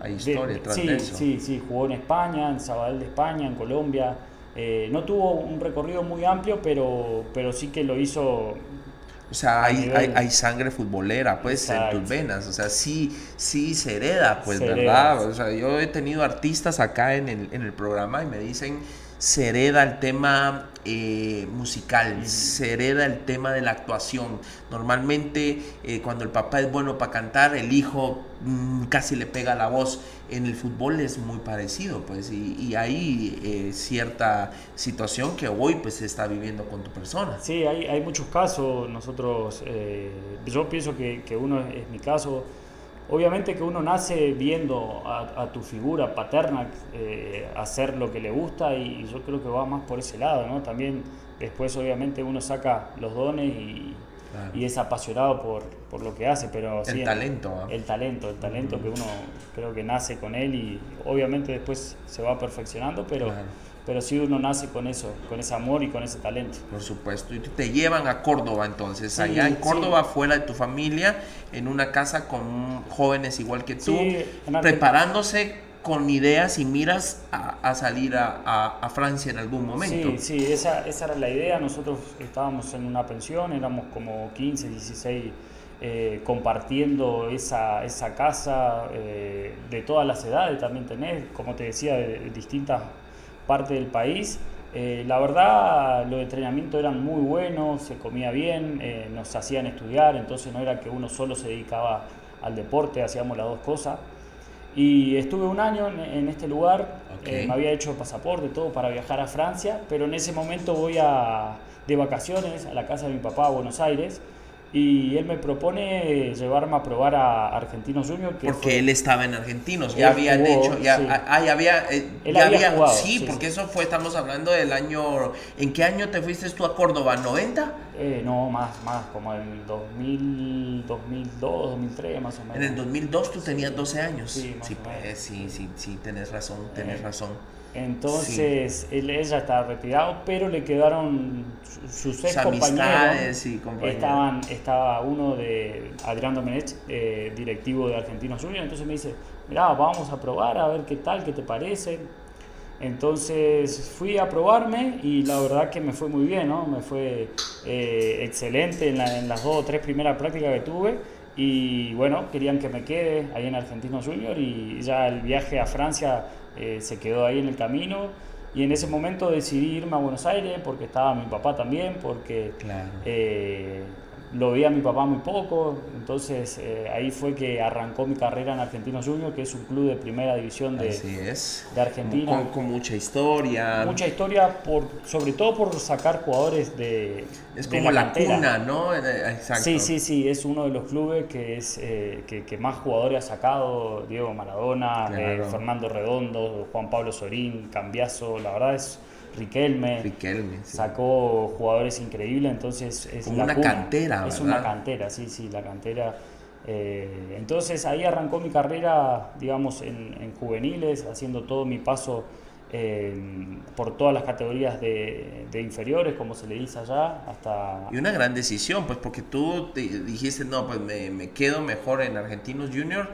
Hay historia de- tras sí, de eso. Sí, sí, jugó en España, en Sabadell de España, en Colombia. Eh, no tuvo un recorrido muy amplio, pero, pero sí que lo hizo O sea, hay, hay, hay sangre futbolera, pues, en Exacto. tus venas. O sea, sí, sí se hereda, pues, Se ¿verdad? hereda. O sea, yo he tenido artistas acá en el, en el programa y me dicen, se hereda el tema eh, musical, se hereda el tema de la actuación. Normalmente eh, cuando el papá es bueno para cantar, el hijo mm, casi le pega la voz. En el fútbol es muy parecido, pues, y, hay eh, cierta situación que hoy pues se está viviendo con tu persona. Sí, hay, hay muchos casos. Nosotros, yo pienso que, que uno es mi caso Obviamente que uno nace viendo a, tu figura paterna eh, hacer lo que le gusta y, yo creo que va más por ese lado, ¿no? También después obviamente uno saca los dones y, es apasionado por, por, lo que hace, pero... El talento. El talento, el talento que uno creo que nace con él y obviamente después se va perfeccionando, pero pero sí uno nace con eso, con ese amor y con ese talento. Por supuesto, y te llevan a Córdoba entonces, allá en Córdoba, fuera de tu familia, en una casa con jóvenes igual que tú, preparándose con ideas y miras a, salir a, Francia en algún momento. Sí, sí, esa, esa era la idea. Nosotros estábamos en una pensión, éramos como 15, 16 eh, compartiendo esa, esa casa eh, de todas las edades también tenés, como te decía, de distintas parte del país. Eh, la verdad, los entrenamientos eran muy buenos, se comía bien, eh, nos hacían estudiar, entonces no era que uno solo se dedicaba al deporte, hacíamos las dos cosas. Y estuve un año en, este lugar, eh, me había hecho pasaporte, todo para viajar a Francia, pero en ese momento voy a, de vacaciones a la casa de mi papá a Buenos Aires y él me propone llevarme a probar a Argentinos Junior. porque él estaba en Argentinos, ya había hecho, ya, ah, ya había, eh, ya había, jugado, sí, porque eso fue, estamos hablando del año, ¿en qué año te fuiste tú a Córdoba? ¿90? Eh, no, más, más, como en 2000, 2002, 2003 más o menos. En el 2002 tú tenías 12 años. Sí, sí, pues, sí, sí, sí, tenés razón, tenés eh, razón. Entonces, él, ella estaba retirado, pero le quedaron sus ex compañeros. Estaban, estaba uno de Adrián Domenech, eh, directivo de Argentinos Juniors. Entonces me dice: Mirá, vamos a probar a ver qué tal, qué te parece. Entonces fui a probarme y la verdad que me fue muy bien, ¿no? Me fue eh, excelente en, en, las dos o tres primeras prácticas que tuve. Y bueno, querían que me quede ahí en Argentinos Juniors y ya el viaje a Francia eh, se quedó ahí en el camino. Y en ese momento decidí irme a Buenos Aires porque estaba mi papá también, porque eh, lo veía mi papá muy poco, entonces eh, ahí fue que arrancó mi carrera en Argentinos Juniors, que es un club de primera división de, de Argentina. Con, mucha historia. Mucha historia, por, sobre todo por sacar jugadores de... Es como la, cuna, ¿no? Eh, exacto. Sí, sí, sí, es uno de los clubes que, es, eh, que, más jugadores ha sacado, Diego Maradona, Fernando Redondo, Juan Pablo Sorín, Cambiazo, la verdad es Riquelme, sacó jugadores increíbles, entonces es una cantera, Es una cantera, sí, sí, la cantera. Eh, entonces ahí arrancó mi carrera, digamos, en, juveniles, haciendo todo mi paso eh, por todas las categorías de, inferiores, como se le dice allá, hasta... Y una gran decisión, pues porque tú dijiste, no, pues me, quedo mejor en Argentinos Junior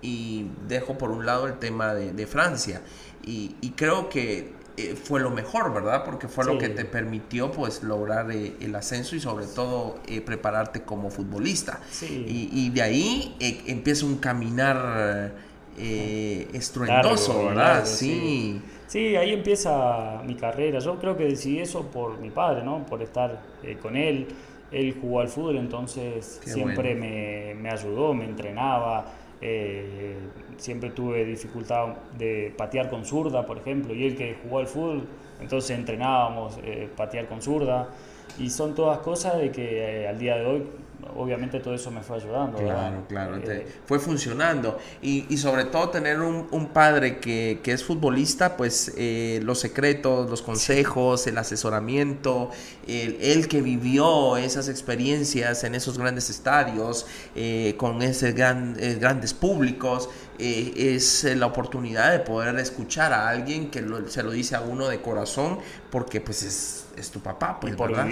y dejo por un lado el tema de, Francia. Y, y creo que eh, fue lo mejor, ¿verdad? Porque fue lo que te permitió pues lograr eh, el ascenso y sobre todo eh, prepararte como futbolista. Y, de ahí empieza un caminar estruendoso, ¿verdad? Sí. sí. ahí empieza mi carrera. Yo creo que decidí eso por mi padre, ¿no? Por estar con él. Él jugó al fútbol, entonces siempre me, me ayudó, me entrenaba eh, siempre tuve dificultad de patear con zurda, por ejemplo, y él que jugó al fútbol, entonces entrenábamos eh, patear con zurda, y son todas cosas de que eh, al día de hoy obviamente todo eso me fue ayudando. Claro, claro, eh, fue funcionando. Y, y, sobre todo tener un, un padre que, que, es futbolista, pues eh, los secretos, los consejos, el asesoramiento, el, el, que vivió esas experiencias en esos grandes estadios, eh, con esos gran, grandes públicos, es la oportunidad de poder escuchar a alguien que se lo dice a uno de corazón, porque pues es es tu papá, pues, por, ¿verdad?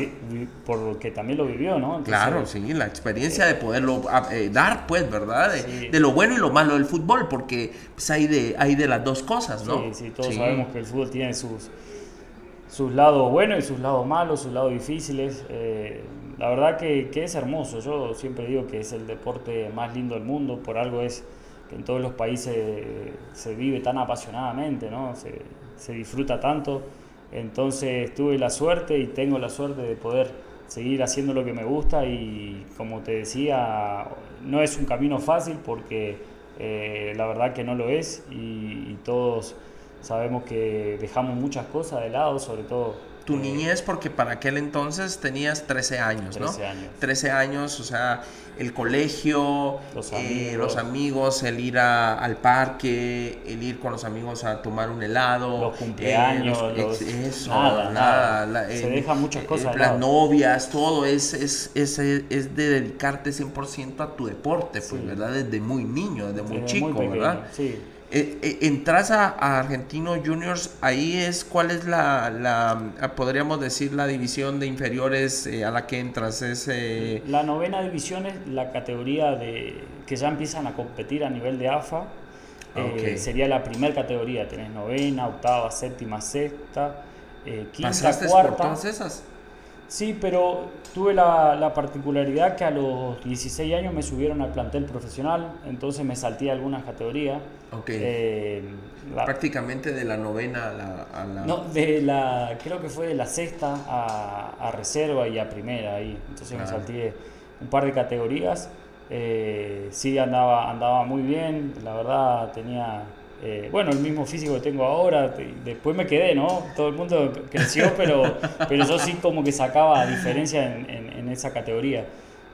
que también lo vivió, ¿no? claro, sí, la experiencia de poderlo ah, eh, dar, pues, ¿verdad? De, lo bueno y lo malo del fútbol, porque pues, hay, de, hay de las dos cosas, ¿no? Sí, sí, todos sabemos que el fútbol tiene sus, sus lados buenos y sus lados malos, sus lados difíciles. Eh, la verdad que, que, es hermoso, yo siempre digo que es el deporte más lindo del mundo, por algo es en todos los países se vive tan apasionadamente, ¿no? Se, se disfruta tanto Entonces tuve la suerte y tengo la suerte de poder seguir haciendo lo que me gusta y como te decía, no es un camino fácil porque eh, la verdad que no lo es y todos sabemos que dejamos muchas cosas de lado, sobre todo tu niñez, porque para aquel entonces tenías 13 años, ¿no? 13 años. 13 años, o sea, el colegio, los eh, amigos, los amigos el ir a- al parque, el ir con los amigos a tomar un helado. Los cumpleaños, eh, los- eso, nada, nada. la- Se eh, dejan muchas cosas Las novias, todo es, es, es, es de dedicarte 100% a tu deporte, pues, Sí. ¿verdad? Desde muy niño, desde muy chico, ¿verdad? Sí. Eh, eh, entras a, a Argentino Juniors, ahí es cuál es la, la ah, podríamos decir la división de inferiores eh, a la que entras es eh, La novena división es la categoría de que ya empiezan a competir a nivel de AFA. Eh, Ok. sería la primera categoría. Tenés novena, octava, séptima, sexta, eh, quinta, pasaste por cuarta. todas esas Sí, pero tuve la, la particularidad que a los 16 años me subieron al plantel profesional, entonces me salté algunas categorías. Ok. Eh, la- prácticamente de la novena a la, a la- no, de la, creo que fue de la sexta a, a reserva y a primera ahí. Entonces me Claro. salté un par de categorías. Eh, sí, andaba, andaba muy bien, la verdad tenía, eh, bueno, el mismo físico que tengo ahora. Después me quedé, ¿no? Todo el mundo creció, (laughs) pero, pero yo sí como que sacaba diferencia en, en- en esa categoría.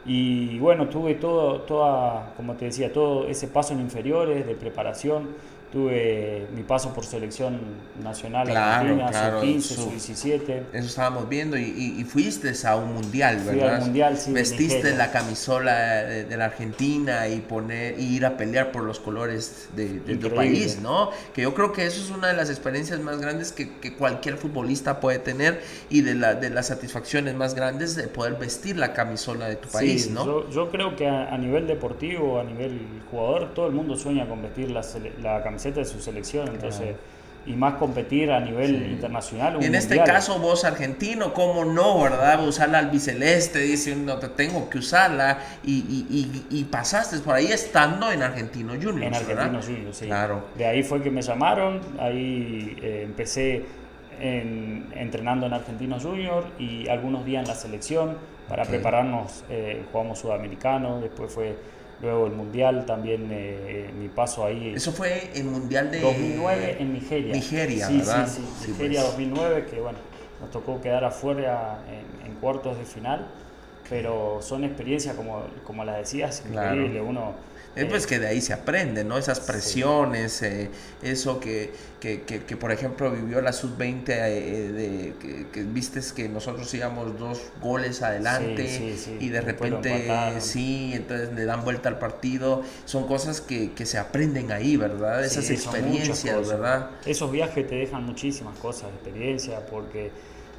Y bueno, tuve todo, toda, como te decía, todo ese paso en inferiores de preparación. Tuve mi paso por selección nacional Claro, argentina, claro, sub-15, su- sub-17. eso estábamos viendo y, y- y fuiste a un mundial, Fui ¿verdad? al mundial, sí, Vestiste la camisola de, de la Argentina y poner y ir a pelear por los colores de, de tu país, ¿no? Que yo creo que eso es una de las experiencias más grandes que, que cualquier futbolista puede tener y de, la, de las satisfacciones más grandes de poder vestir la camisola de tu país, Sí, ¿no? Yo, yo creo que a, a nivel deportivo, a nivel jugador, todo el mundo sueña con vestir la, la camiseta de su selección, entonces, y más competir a nivel Sí. internacional. o Y en este mundial. caso vos argentino, ¿cómo no, verdad? Usar la albiceleste, dice uno, te tengo que usarla y, y, y, y pasaste por ahí estando en Argentino Juniors, En ¿verdad? Argentinos Juniors, sí. Claro. De ahí fue que me llamaron, ahí eh, empecé en- entrenando en Argentinos Juniors y algunos días en la selección para Ok. prepararnos, eh, jugamos sudamericano, después fue luego el mundial, también eh, mi paso ahí. Eso fue el Mundial de... 2009 en Nigeria. Nigeria, sí, ¿verdad? Sí, sí, Sí, Nigeria pues. 2009, que bueno, nos tocó quedar afuera en, en cuartos de final, pero son experiencias, como, como las decías, Claro. increíble. Uno, Es eh, pues que de ahí se aprende, ¿no? Esas presiones, eh, eso que, que, que, que, por ejemplo vivió la sub-20, eh, de, que, que vistes que nosotros íbamos dos goles adelante Sí, sí, sí. y de repente sí, entonces le dan vuelta al partido. Son cosas que, que se aprenden ahí, ¿verdad? Esas experiencias. ¿verdad? Esos viajes te dejan muchísimas cosas, experiencia, porque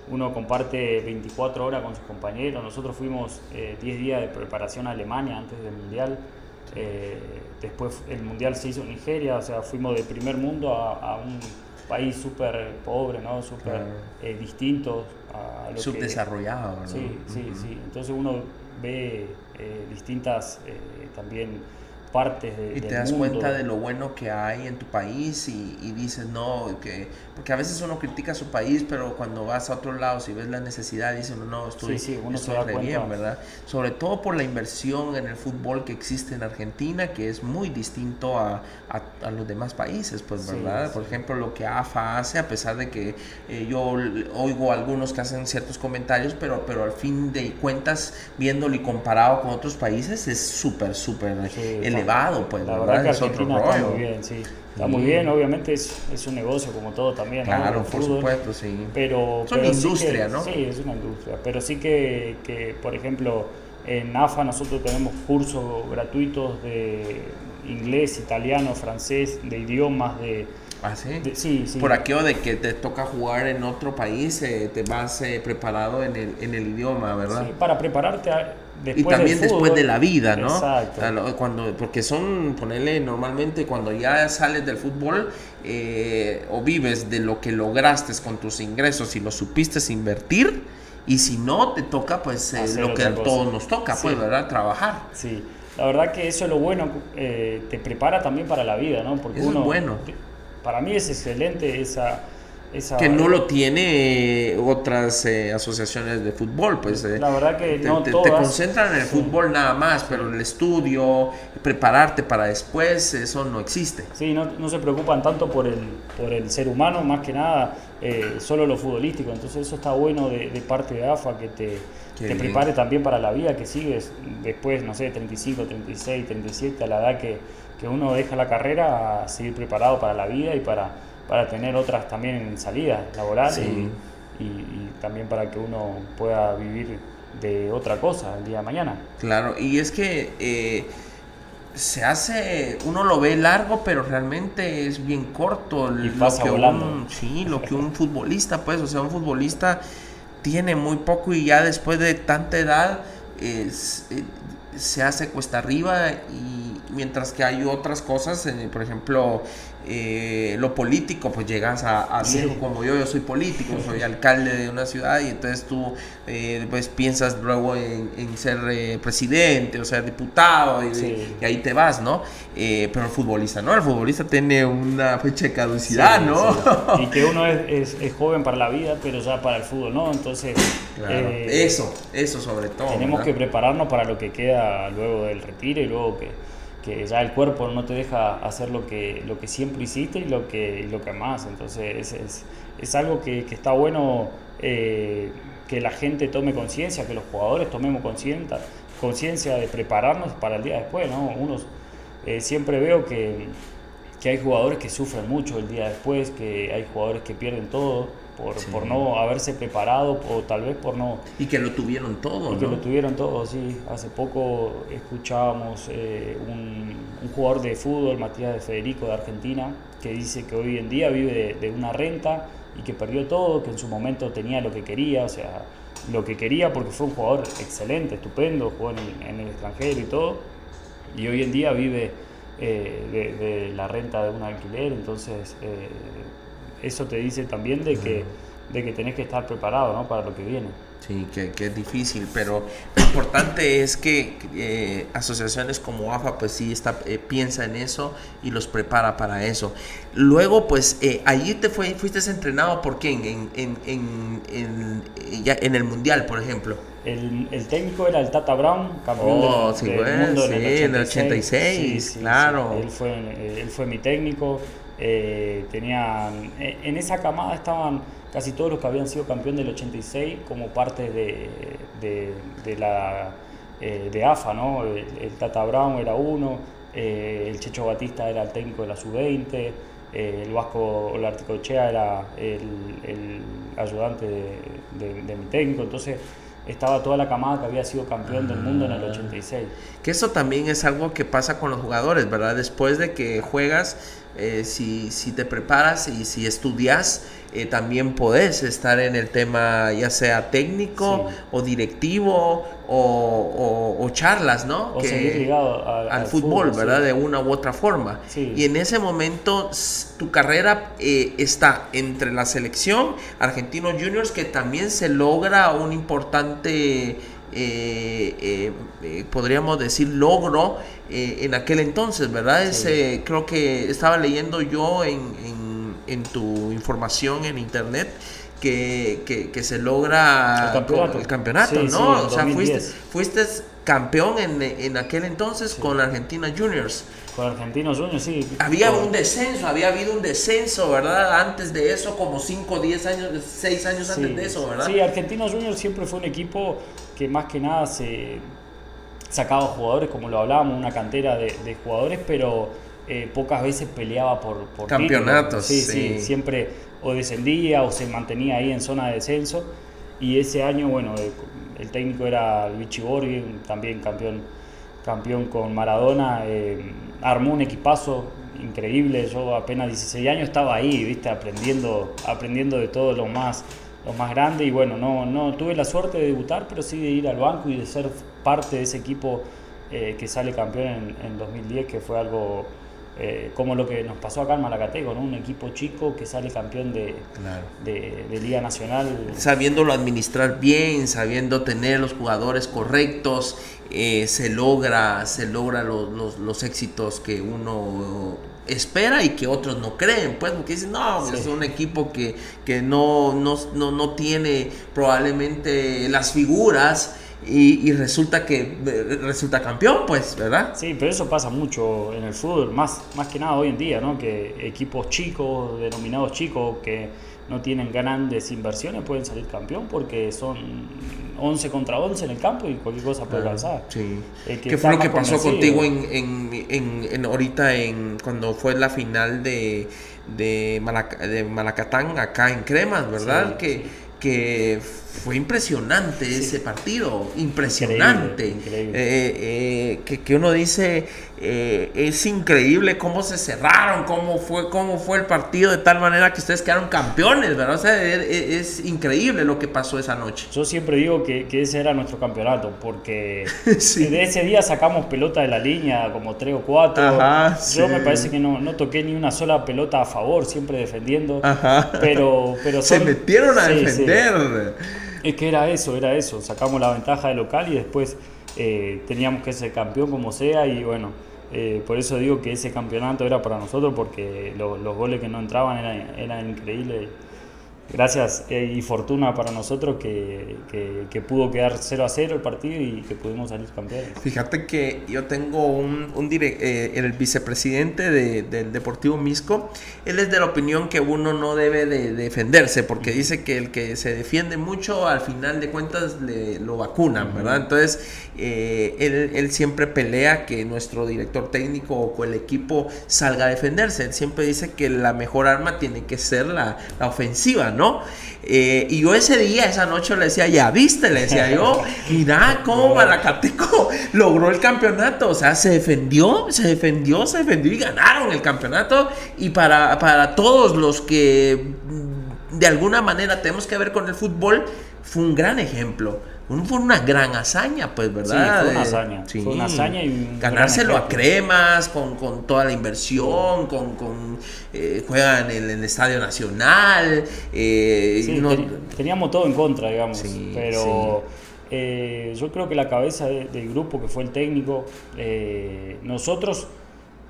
uno comparte 24 horas con sus compañeros. Nosotros fuimos eh, 10 días de preparación a Alemania antes del Mundial. Eh, después el Mundial se hizo en Nigeria, o sea, fuimos de primer mundo a, a un país súper pobre, ¿no? Súper Claro. eh, distinto a lo que... Subdesarrollado, ¿no? Sí, sí, sí. Entonces uno ve eh, distintas eh, también partes de, Y te del das mundo. cuenta de lo bueno que hay en tu país y, y dices, no, que... Porque a veces uno critica a su país, pero cuando vas a otro lado, si ves la necesidad, dices, no, no, estoy, Sí, sí, uno estoy re bien, ¿verdad? Sobre todo por la inversión en el fútbol que existe en Argentina, que es muy distinto a, a- a los demás países, pues, ¿verdad? sí. Por ejemplo, lo que AFA hace, a pesar de que eh, yo oigo a algunos que hacen ciertos comentarios, pero, pero al fin de cuentas, viéndolo y comparado con otros países, es súper, súper elevado, pues, La ¿verdad? que es otro Argentina está rollo. muy bien, sí. Está muy bien, obviamente es, es un negocio como todo también, ¿no? Claro, El por fútbol. supuesto, sí. Pero, Es una pero sí industria, que- ¿no? Sí, es una industria. Pero sí que, que, por ejemplo, en AFA nosotros tenemos cursos gratuitos de inglés, italiano, francés, de idiomas, de... ¿Ah, sí? de- sí, sí. Por aquello de que te toca jugar en otro país, eh, te vas eh, preparado en el, en el idioma, ¿verdad? Sí, para prepararte a- después y también después de la vida, ¿no? Exacto. Cuando, porque son, ponerle normalmente cuando ya sales del fútbol eh, o vives de lo que lograste con tus ingresos y lo supiste invertir, y si no, te toca pues eh, lo que a todos nos toca, pues. ¿verdad? Trabajar. Sí, la verdad que eso es lo bueno, eh, te prepara también para la vida, ¿no? Porque Eso es uno, bueno. Para mí es excelente esa, esa... que no lo tiene eh, otras eh, asociaciones de fútbol, pues eh, La verdad que te, no te- te todas. concentran en el fútbol nada más, pero el estudio, prepararte para después, eso no existe. Sí, no, no se preocupan tanto por el, por el ser humano, más que nada eh, solo lo futbolístico. Entonces eso está bueno de, de parte de AFA, que te, Qué te bien. prepare también para la vida que sigues después, no sé, 35, 36, 37, a la edad que, que uno deja la carrera, a seguir preparado para la vida y para, para tener otras también salidas laborales Sí. y, y- y también para que uno pueda vivir de otra cosa el día de mañana. Claro, y es que eh, se hace, uno lo ve largo, pero realmente es bien corto. Y lo pasa que volando. un, sí, lo que un (laughs) futbolista, pues, o sea, un futbolista tiene muy poco y ya después de tanta edad es, eh, se hace cuesta arriba y mientras que hay otras cosas, eh, por ejemplo, eh, lo político, pues llegas a, a Sí. viejo como yo, yo soy político, soy alcalde de una ciudad y entonces tú eh, pues piensas luego en, en ser eh, presidente o ser diputado y, Sí. y ahí te vas, ¿no? Eh, pero el futbolista, ¿no? El futbolista tiene una fecha de caducidad, Sí, ¿no? Y que uno es, es- es joven para la vida, pero ya para el fútbol, ¿no? Entonces, Claro. eso, eso sobre todo. tenemos ¿verdad? que prepararnos para lo que queda luego del retiro y luego que, que ya el cuerpo no te deja hacer lo que, lo que siempre hiciste y lo que, lo que más. Entonces, es, es, es algo que, que está bueno eh, que la gente tome conciencia, que los jugadores tomemos conciencia conciencia de prepararnos para el día después, ¿no? Unos, eh, siempre veo que, que hay jugadores que sufren mucho el día después, que hay jugadores que pierden todo por, Sí. por no haberse preparado o tal vez por no, Y que lo tuvieron todo, y que lo tuvieron todo, sí. Hace poco escuchábamos eh, un, un jugador de fútbol, Matías de Federico, de Argentina, que dice que hoy en día vive de, de una renta y que perdió todo, que en su momento tenía lo que quería, o sea, lo que quería porque fue un jugador excelente, estupendo, jugó en, el- en el extranjero y todo, y hoy en día vive eh, de, de la renta de un alquiler, entonces eh, eso te dice también de que, de que tenés que estar preparado ¿no? para lo que viene. Sí, que, que es difícil, pero lo importante es que eh, asociaciones como AFA pues sí está, eh, piensa en eso y los prepara para eso. Luego pues eh, allí te fue, fuiste entrenado por quién, en, en, en, en- eh, ya en el Mundial por ejemplo. El, el técnico era el Tata Brown, campeón Oh, del, sí, del pues, mundo sí, en el 86. 86, claro. Él, fue, eh, él fue mi técnico. Eh, tenían, eh, en esa camada estaban casi todos los que habían sido campeón del 86 como parte de, de, de la eh, de AFA, ¿no? El, el Tata Brown era uno, eh, el Checho Batista era el técnico de la sub-20, eh, el Vasco Olarticochea era el, el ayudante de, de- de mi técnico, entonces estaba toda la camada que había sido campeón del mundo en el 86. Que eso también es algo que pasa con los jugadores, ¿verdad? Después de que juegas, eh, si, si te preparas y si estudias, eh, también podés estar en el tema ya sea técnico Sí. o directivo o, o- o charlas, ¿no? O Que- seguir ligado a- al, al fútbol, fútbol, ¿verdad? sí. De una u otra forma. Sí. Y en ese momento tu carrera eh, está entre la selección Argentinos Juniors, que también se logra un importante, eh, eh, eh, podríamos decir, logro eh, en aquel entonces, ¿verdad? Sí. Ese, creo que estaba leyendo yo en, en- en tu información en internet. Que, que- que se logra El campeonato. con el campeonato, Sí, ¿no? sí, o sea, fuiste, 2010. fuiste campeón en, en aquel entonces Sí. con Argentina Juniors. Con Argentinos Juniors, sí. Había un descenso, había habido un descenso, ¿verdad? Antes de eso, como 5, 10 años, 6 años antes Sí, de eso, ¿verdad? Sí, Argentinos Juniors siempre fue un equipo que más que nada se sacaba jugadores, como lo hablábamos, una cantera de, de jugadores, pero eh, pocas veces peleaba por, por Campeonatos. Sí, sí, sí. siempre o descendía o se mantenía ahí en zona de descenso. Y ese año, bueno, eh, el técnico era Luigi Borghi, también campeón, campeón con Maradona. eh, armó un equipazo increíble. Yo apenas 16 años estaba ahí, viste, aprendiendo, aprendiendo de todo lo más, lo más grande. Y bueno, no, no tuve la suerte de debutar, pero sí de ir al banco y de ser parte de ese equipo eh, que sale campeón en, en 2010, que fue algo eh, como lo que nos pasó acá en Malacateco, ¿no? un equipo chico que sale campeón de, de, de, Liga Nacional. Sabiéndolo administrar bien, sabiendo tener los jugadores correctos, eh, se logra, se logra los, los, los éxitos que uno espera y que otros no creen, pues, porque dicen, no, es un equipo que, que no, no, no, no, tiene probablemente las figuras y, resulta que resulta campeón, pues, ¿verdad? Sí, pero eso pasa mucho en el fútbol, más, más que nada hoy en día, ¿no? Que equipos chicos, denominados chicos, que no tienen grandes inversiones, pueden salir campeón porque son 11 contra 11 en el campo y cualquier cosa puede pasar. Sí. ¿Qué fue lo que pasó contigo en, en, en, ahorita en cuando fue la final de, de, de Malacatán acá en Cremas, ¿verdad? que, que fue impresionante ese partido, impresionante. Increíble, eh, eh, que, uno dice, eh, es increíble cómo se cerraron, cómo fue, cómo fue el partido de tal manera que ustedes quedaron campeones, ¿verdad? O sea, es, increíble lo que pasó esa noche. Yo siempre digo que, ese era nuestro campeonato, porque (laughs) de ese día sacamos pelota de la línea, como tres o cuatro. Yo me parece que no, toqué ni una sola pelota a favor, siempre defendiendo. Pero, pero (laughs) se metieron a defender. Es que era eso, era eso. Sacamos la ventaja de local y después eh, teníamos que ser campeón como sea y bueno, eh, por eso digo que ese campeonato era para nosotros porque los goles que no entraban eran, eran increíbles gracias eh, y fortuna para nosotros que, que, pudo quedar 0 a 0 el partido y que pudimos salir campeones. Fíjate que yo tengo un, un eh, el vicepresidente de, del Deportivo Misco, él es de la opinión que uno no debe de, defenderse porque dice que el que se defiende mucho al final de cuentas le, lo vacunan, ¿verdad? Entonces eh, él, él, siempre pelea que nuestro director técnico o el equipo salga a defenderse, él siempre dice que la mejor arma tiene que ser la, la ofensiva, ¿no? Eh, y yo ese día, esa noche le decía, ya viste, le decía yo, (laughs) mira cómo Malacateco (laughs) logró el campeonato, o sea, se defendió, se defendió, se defendió y ganaron el campeonato. Y para, para todos los que mm, de alguna manera tenemos que ver con el fútbol, fue un gran ejemplo fue una gran hazaña, pues, ¿verdad? Sí, fue una hazaña. Fue una hazaña y Ganárselo a cremas, con, con, toda la inversión, con, con eh, juegan en el Estadio Nacional. Eh, teníamos todo en contra, digamos. pero eh, yo creo que la cabeza del grupo, que fue el técnico, eh, nosotros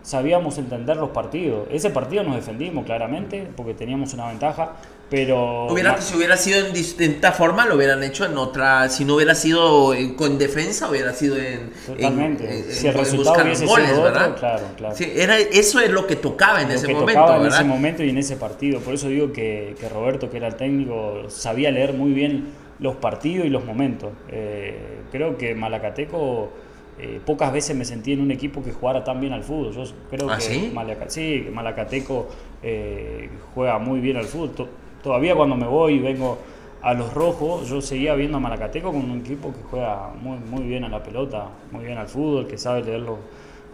sabíamos entender los partidos. Ese partido nos defendimos claramente porque teníamos una ventaja, pero... Hubiera, si hubiera sido en distinta forma, lo hubieran hecho en otra... Si no hubiera sido con defensa, hubiera sido en... Totalmente. si el resultado hubiese goles, sido otro, claro, claro. era, eso es lo que tocaba en ese que momento, tocaba en ese momento y en ese partido. Por eso digo que, que, Roberto, que era el técnico, sabía leer muy bien los partidos y los momentos. Eh, creo que Malacateco eh, pocas veces me sentí en un equipo que jugara tan bien al fútbol. Yo creo ¿Ah, que, sí? Malacateco eh, juega muy bien al fútbol. Todavía cuando me voy y vengo a los rojos, yo seguía viendo a Malacateco con un equipo que juega muy, muy bien a la pelota, muy bien al fútbol, que sabe leer los,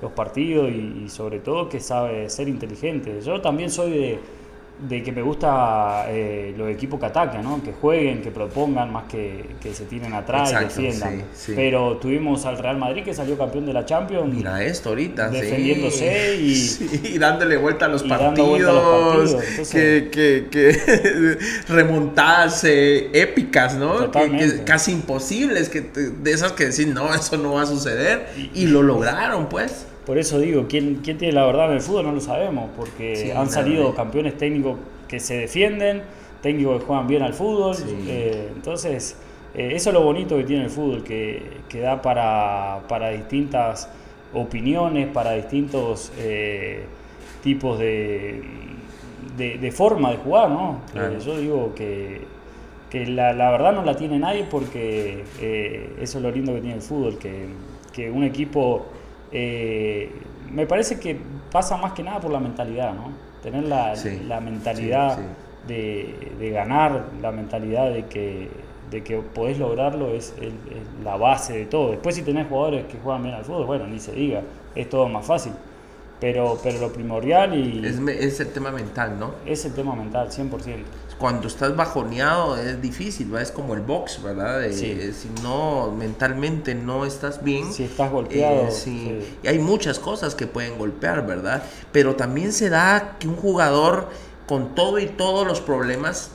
los partidos y, y sobre todo que sabe ser inteligente. Yo también soy de de que me gusta eh, los equipos que atacan, ¿no? que jueguen, que propongan más que, que se tiren atrás y defiendan. Pero tuvimos al Real Madrid que salió campeón de la Champions. Mira esto ahorita, defendiéndose (laughs) y, dándole vuelta a los partidos, que, que, que (laughs) remontadas eh, épicas, ¿no? Que, casi imposibles, que de esas que decir no, eso no va a suceder y lo lograron, pues. Por eso digo, ¿quién, quién tiene la verdad en el fútbol? No lo sabemos, porque han salido campeones técnicos que se defienden, técnicos que juegan bien al fútbol. Eh, entonces, eh, eso es lo bonito que tiene el fútbol, que, que da para, para, distintas opiniones, para distintos eh, tipos de, de, forma de jugar, ¿no? yo digo que, que la, la, verdad no la tiene nadie porque eso es lo lindo que tiene el fútbol, que, que un equipo eh, me parece que pasa más que nada por la mentalidad, ¿no? Tener la, la mentalidad De, ganar, la mentalidad de que, de que podés lograrlo es, la base de todo. Después si tenés jugadores que juegan bien al fútbol, bueno, ni se diga, es todo más fácil. Pero, pero lo primordial y... Es, es el tema mental, ¿no? Es el tema mental, 100%. Cuando estás bajoneado es difícil, ¿va? es como el box, ¿verdad? De- Sí. Si no, mentalmente no estás bien. Si estás golpeado, eh, sí. sí. Y hay muchas cosas que pueden golpear, ¿verdad? Pero también se da que un jugador con todo y todos los problemas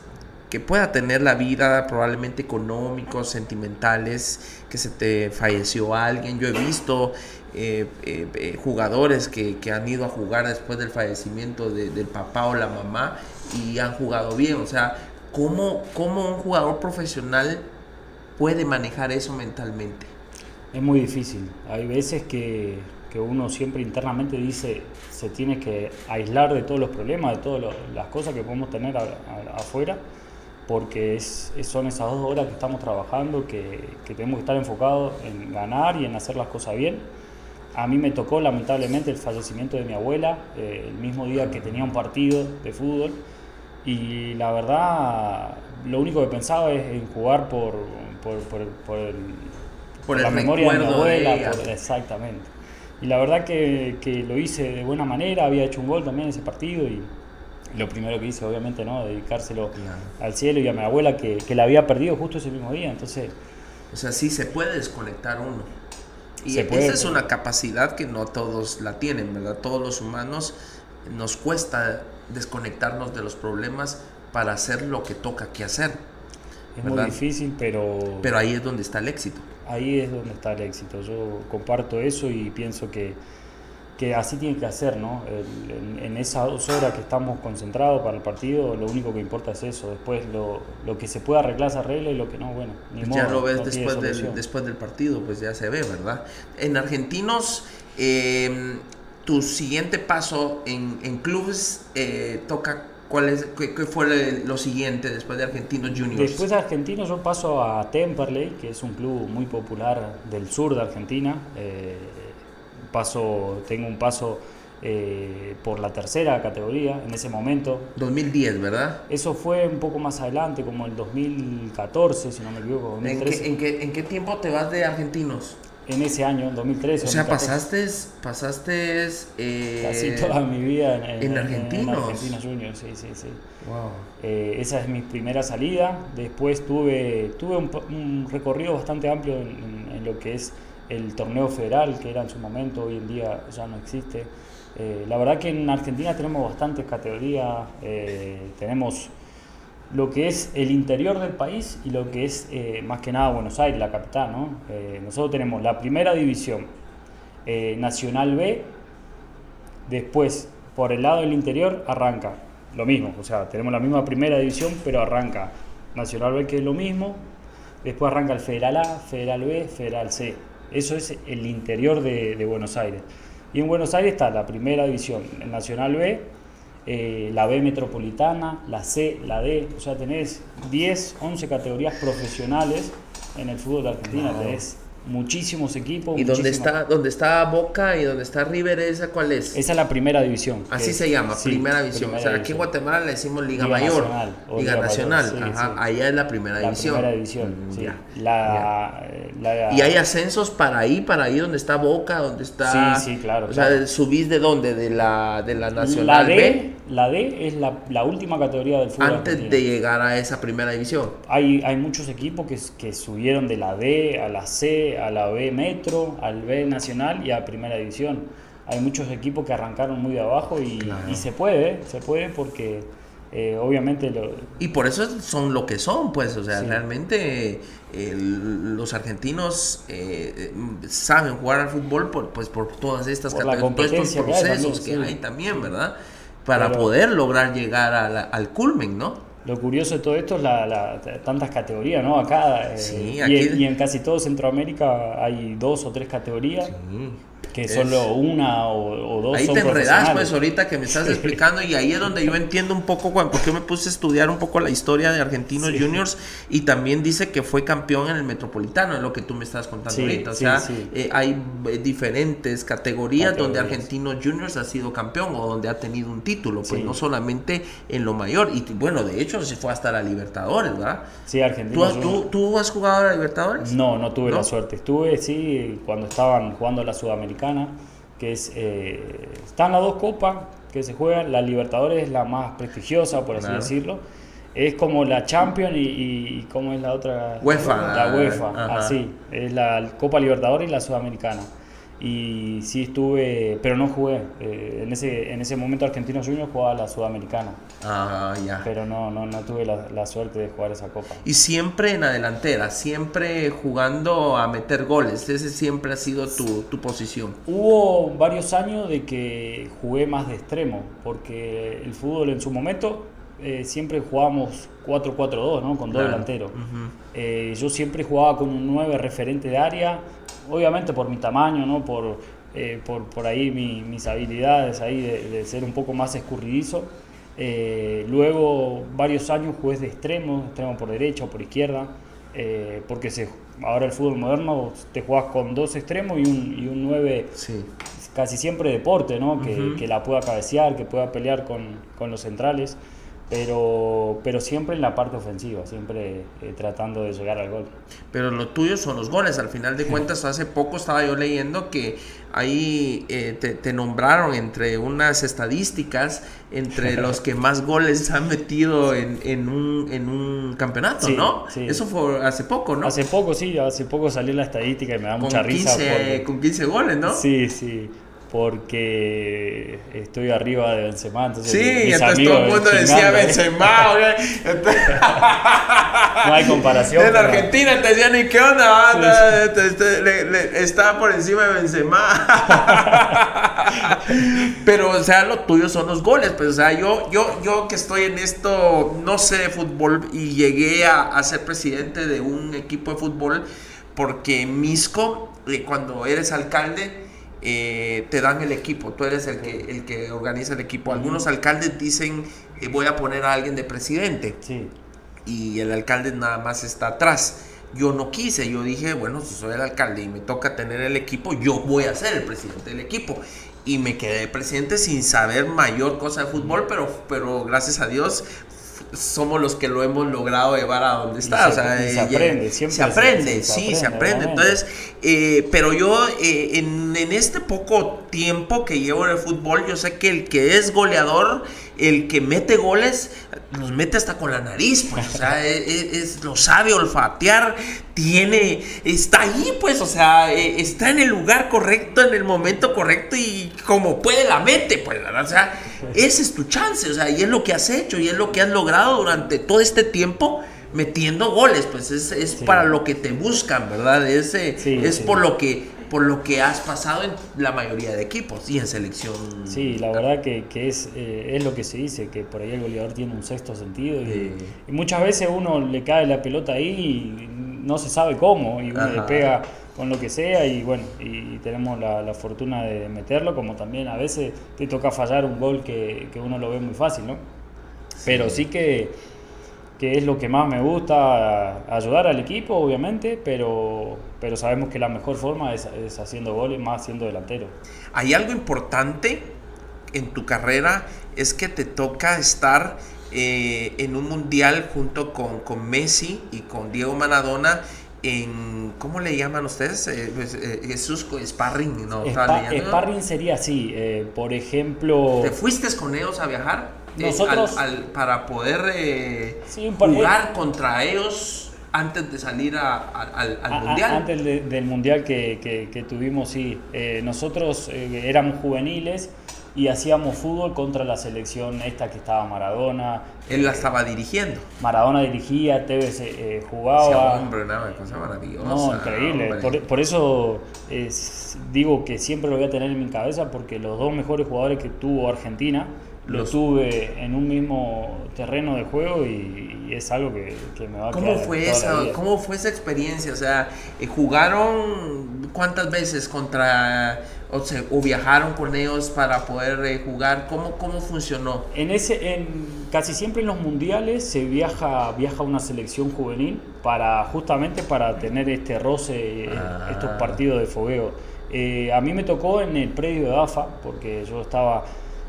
que pueda tener la vida, probablemente económicos, sentimentales, que se te falleció alguien. Yo he visto eh, eh, eh, jugadores que, han ido a jugar después del fallecimiento de- del papá o la mamá y han jugado bien. O sea, ¿cómo, cómo un jugador profesional puede manejar eso mentalmente? Es muy difícil. Hay veces que, que uno siempre internamente dice se tiene que aislar de todos los problemas, de todas las cosas que podemos tener afuera, porque son esas dos horas que estamos trabajando, que, que tenemos que estar enfocados en ganar y en hacer las cosas bien. A mí me tocó lamentablemente el fallecimiento de mi abuela, eh, el mismo día que tenía un partido de fútbol, y la verdad lo único que pensaba es en jugar por, por, por- por el, Por el la memoria de mi de abuela, exactamente. Y la verdad que, que lo hice de buena manera, había hecho un gol también en ese partido y lo primero que hice obviamente no, dedicárselo al cielo y a mi abuela que, que la había perdido justo ese mismo día, entonces O sea, sí se puede desconectar uno. Y Se puede, esa es una capacidad que no todos la tienen, ¿verdad? Todos los humanos nos cuesta desconectarnos de los problemas para hacer lo que toca que hacer. es ¿Verdad? muy difícil, pero, Pero ahí es donde está el éxito. ahí es donde está el éxito. Yo comparto eso y pienso que, que así tiene que hacer, ¿no? El- en, en esas dos horas que estamos concentrados para el partido, lo único que importa es eso. Después lo, lo que se puede arreglar se arregla y lo que no, bueno, ni Pues modo, ya lo ves no después, del, después del partido, pues ya se ve, ¿verdad? En Argentinos, eh, tu siguiente paso en, en clubes eh, toca, ¿cuál es, qué, qué fue lo siguiente después de Argentinos Juniors? Después de Argentinos yo paso a Temperley, que es un club muy popular del sur de Argentina. Eh, paso, tengo un paso eh, por la tercera categoría en ese momento. 2010, ¿verdad? Eso fue un poco más adelante, como el 2014, si no me equivoco, ¿En 2013. qué, en, qué, ¿En qué tiempo te vas de Argentinos? En ese año, en 2013. O sea, 2014, pasaste, pasaste eh, Casi toda mi vida en, en, en en- Argentinos. en Argentinos Juniors, sí, sí, sí. Wow. Eh, esa es mi primera salida. Después tuve, tuve un, un recorrido bastante amplio en, en- en lo que es el torneo federal, que era en su momento, hoy en día ya no existe. Eh, la verdad que en Argentina tenemos bastantes categorías, eh, tenemos lo que es el interior del país y lo que es eh, más que nada Buenos Aires, la capital. ¿no? Nosotros tenemos la primera división, Nacional B, Después, por el lado del interior, arranca lo mismo. O sea, tenemos la misma primera división, pero arranca Nacional B, que es lo mismo. Después arranca el Federal A, Federal B, Federal C. Eso es el interior de, de Buenos Aires. Y en Buenos Aires está la primera división, el Nacional B, eh, la B metropolitana, la C, la D. O sea, tenés 10, 11 categorías profesionales en el fútbol de Argentina. Tenés muchísimos equipos. ¿Y dónde está, dónde está Boca y dónde está River? ¿Esa cuál es? Esa es la primera división. Así se llama, sí, primera división. primera o sea, aquí en. Guatemala le decimos Liga, Liga Mayor. Nacional, Liga Liga Nacional, Mayor, sí, ajá. sí. Allá es la primera La división. primera división, Mm, sí. ya, La, eh, la- Y hay ascensos para ahí, para ahí donde está Boca, donde está. Sí, sí, claro, O sea, subís de dónde? De la, de la la Nacional D, B. la D es la, la última categoría del fútbol Antes argentino. de llegar a esa primera división. Hay, hay muchos equipos que, que subieron de la D a la C, a la B Metro, al B Nacional y a Primera División. Hay muchos equipos que arrancaron muy de abajo y, Claro. y se puede, se puede porque eh, obviamente lo, Y por eso son lo que son, pues. O sea, Sí. realmente eh, los argentinos eh, eh, saben jugar al fútbol por, pues, por todas estas Por todos estos competencia que hay procesos que hay también, también, sí. ¿verdad? Para Pero- poder lograr llegar la- al culmen, ¿no? Lo curioso de todo esto es la, la- tantas categorías, ¿no? Acá eh, Sí, y, en, y en casi todo Centroamérica hay dos o tres categorías que es- solo una o, o dos Ahí son te enredas, pues, ahorita que me estás explicando, y ahí es donde yo entiendo un poco, cuando, porque yo me puse a estudiar un poco la historia de Argentinos Sí. Juniors, y también dice que fue campeón en el Metropolitano, es lo que tú me estás contando Sí, ahorita. O sea, eh, hay eh, diferentes categorías, donde. Argentinos Juniors ha sido campeón o donde ha tenido un título, pues no solamente en lo mayor, y bueno, de hecho se fue hasta la Libertadores, ¿verdad? Sí, ¿Tú Argentina. has, tú, tú has jugado a la Libertadores? No, no tuve ¿No? la suerte. Estuve, sí, cuando estaban jugando la Sudamericana, que es. Eh, están las dos copas que se juegan. La Libertadores es la más prestigiosa, por así Claro. decirlo. Es como la Champions y, y ¿cómo es la otra? UEFA. La UEFA, Ajá. así. Es la Copa Libertadores y la Sudamericana. Y sí estuve, pero no jugué. Eh, en, ese, en ese momento Argentino Junior jugaba la Sudamericana, Ah, ya. pero no, no, no tuve la, la suerte de jugar esa copa. Y siempre en la delantera, siempre jugando a meter goles. Ese siempre ha sido tu, tu posición. Hubo varios años de que jugué más de extremo, porque el fútbol en su momento eh, siempre jugábamos 4-4-2, ¿no? Con dos Claro. delanteros. Eh, yo siempre jugaba con un 9 referente de área, obviamente por mi tamaño, ¿no? Por, eh, por, por ahí mi- mis habilidades ahí de, de ser un poco más escurridizo. Eh, luego varios años jugué de extremo, extremo por derecha o por izquierda, eh, porque se, ahora el fútbol moderno te jugás con dos extremos y un, y un 9 Sí. casi siempre deporte, ¿no? Que, que la pueda cabecear, que pueda pelear con, con los centrales, pero, pero siempre en la parte ofensiva, siempre eh, tratando de llegar al gol. Pero lo tuyo son los goles. Al final de cuentas, hace poco estaba yo leyendo que ahí eh, te, te nombraron entre unas estadísticas, entre (laughs) los que más goles han metido en, en un, en un campeonato, Sí, ¿no? sí. Eso fue hace poco, ¿no? Hace poco, sí, hace poco salió la estadística y me da con, mucha risa. 15, porque- con 15 goles, ¿no? Sí, sí, porque estoy arriba de Benzema, entonces Sí, mis entonces amigos todo el mundo decía. Benzema, (laughs) No hay comparación. En pero- Argentina te decían, ¿y qué onda? Sí, banda? Le- le- está por encima de Benzema. (laughs) Pero, o sea, lo tuyo son los goles. Pues, o sea, yo, yo, yo que estoy en esto, no sé de fútbol y llegué a, a ser presidente de un equipo de fútbol porque Misco, eh, cuando eres alcalde, eh, te dan el equipo, tú eres el que, el que organiza el equipo. Algunos alcaldes dicen, eh, voy a poner a alguien de presidente Sí, y el alcalde nada más está atrás. Yo no quise, yo dije, bueno, si soy el alcalde y me toca tener el equipo, yo voy a ser el presidente del equipo. Y me quedé presidente sin saber mayor cosa de fútbol, pero, pero gracias a Dios somos los que lo hemos logrado llevar a donde está. se- o sea, y se aprende, siempre se se- aprende, se- se sí, se aprende, aprende. obviamente. Entonces, eh, pero yo eh, en, en este poco tiempo que llevo en el fútbol, yo sé que el que es goleador, el que mete goles, los mete hasta con la nariz, pues, o sea, es, es- lo sabe olfatear, tiene, está ahí, pues, o sea, eh, está en el lugar correcto, en el momento correcto y como puede la mete, pues, ¿verdad? o sea, ese es tu chance, o sea, y es lo que has hecho y es lo que has logrado durante todo este tiempo metiendo goles, pues es, es Sí. para lo que te buscan, ¿verdad? Es, eh, Sí, es sí. por lo que por lo que has pasado en la mayoría de equipos y en selección. Sí, la verdad que, que es, eh, es lo que se dice, que por ahí el goleador tiene un sexto sentido y, muchas veces uno le cae la pelota ahí y no se sabe cómo y uno le pega con lo que sea y bueno, y tenemos la, la fortuna de meterlo, como también a veces te toca fallar un gol que, que uno lo ve muy fácil, ¿no? Pero sí que, que es lo que más me gusta, ayudar al equipo, obviamente, pero, pero sabemos que la mejor forma es, es haciendo goles, más siendo delantero. Hay algo importante en tu carrera, es que te toca estar eh, en un mundial junto con, con Messi y con Diego Maradona en, ¿cómo le llaman ustedes? Eh, pues, eh, Jesús Sparring, ¿no? Spa- sparring sería así, eh, por ejemplo, ¿Te fuiste con ellos a viajar? Eh, Nosotros- al- al- para poder eh, Sí, jugar contra ellos antes de salir a- a- al, al a- mundial. antes de- del mundial que, que- que tuvimos, sí, eh, nosotros eh, éramos juveniles y hacíamos fútbol contra la selección esta que estaba Maradona. Él la estaba dirigiendo. Maradona dirigía, Tevez eh, eh, jugaba. hombre, una cosa maravillosa. No, increíble. Por, por eso es- digo que siempre lo voy a tener en mi cabeza porque los dos mejores jugadores que tuvo Argentina lo tuve en un mismo terreno de juego y, y es algo que, que me va a ¿Cómo fue, toda la esa, vida. ¿Cómo fue esa experiencia? O sea, eh, ¿jugaron cuántas veces contra, o, sea, o viajaron con ellos para poder eh, jugar? ¿Cómo, ¿Cómo funcionó? En ese, en, casi siempre en los mundiales se viaja, viaja una selección juvenil para justamente para tener este roce, Ah. estos partidos de fogueo. Eh, a mí me tocó en el predio de AFA, porque yo estaba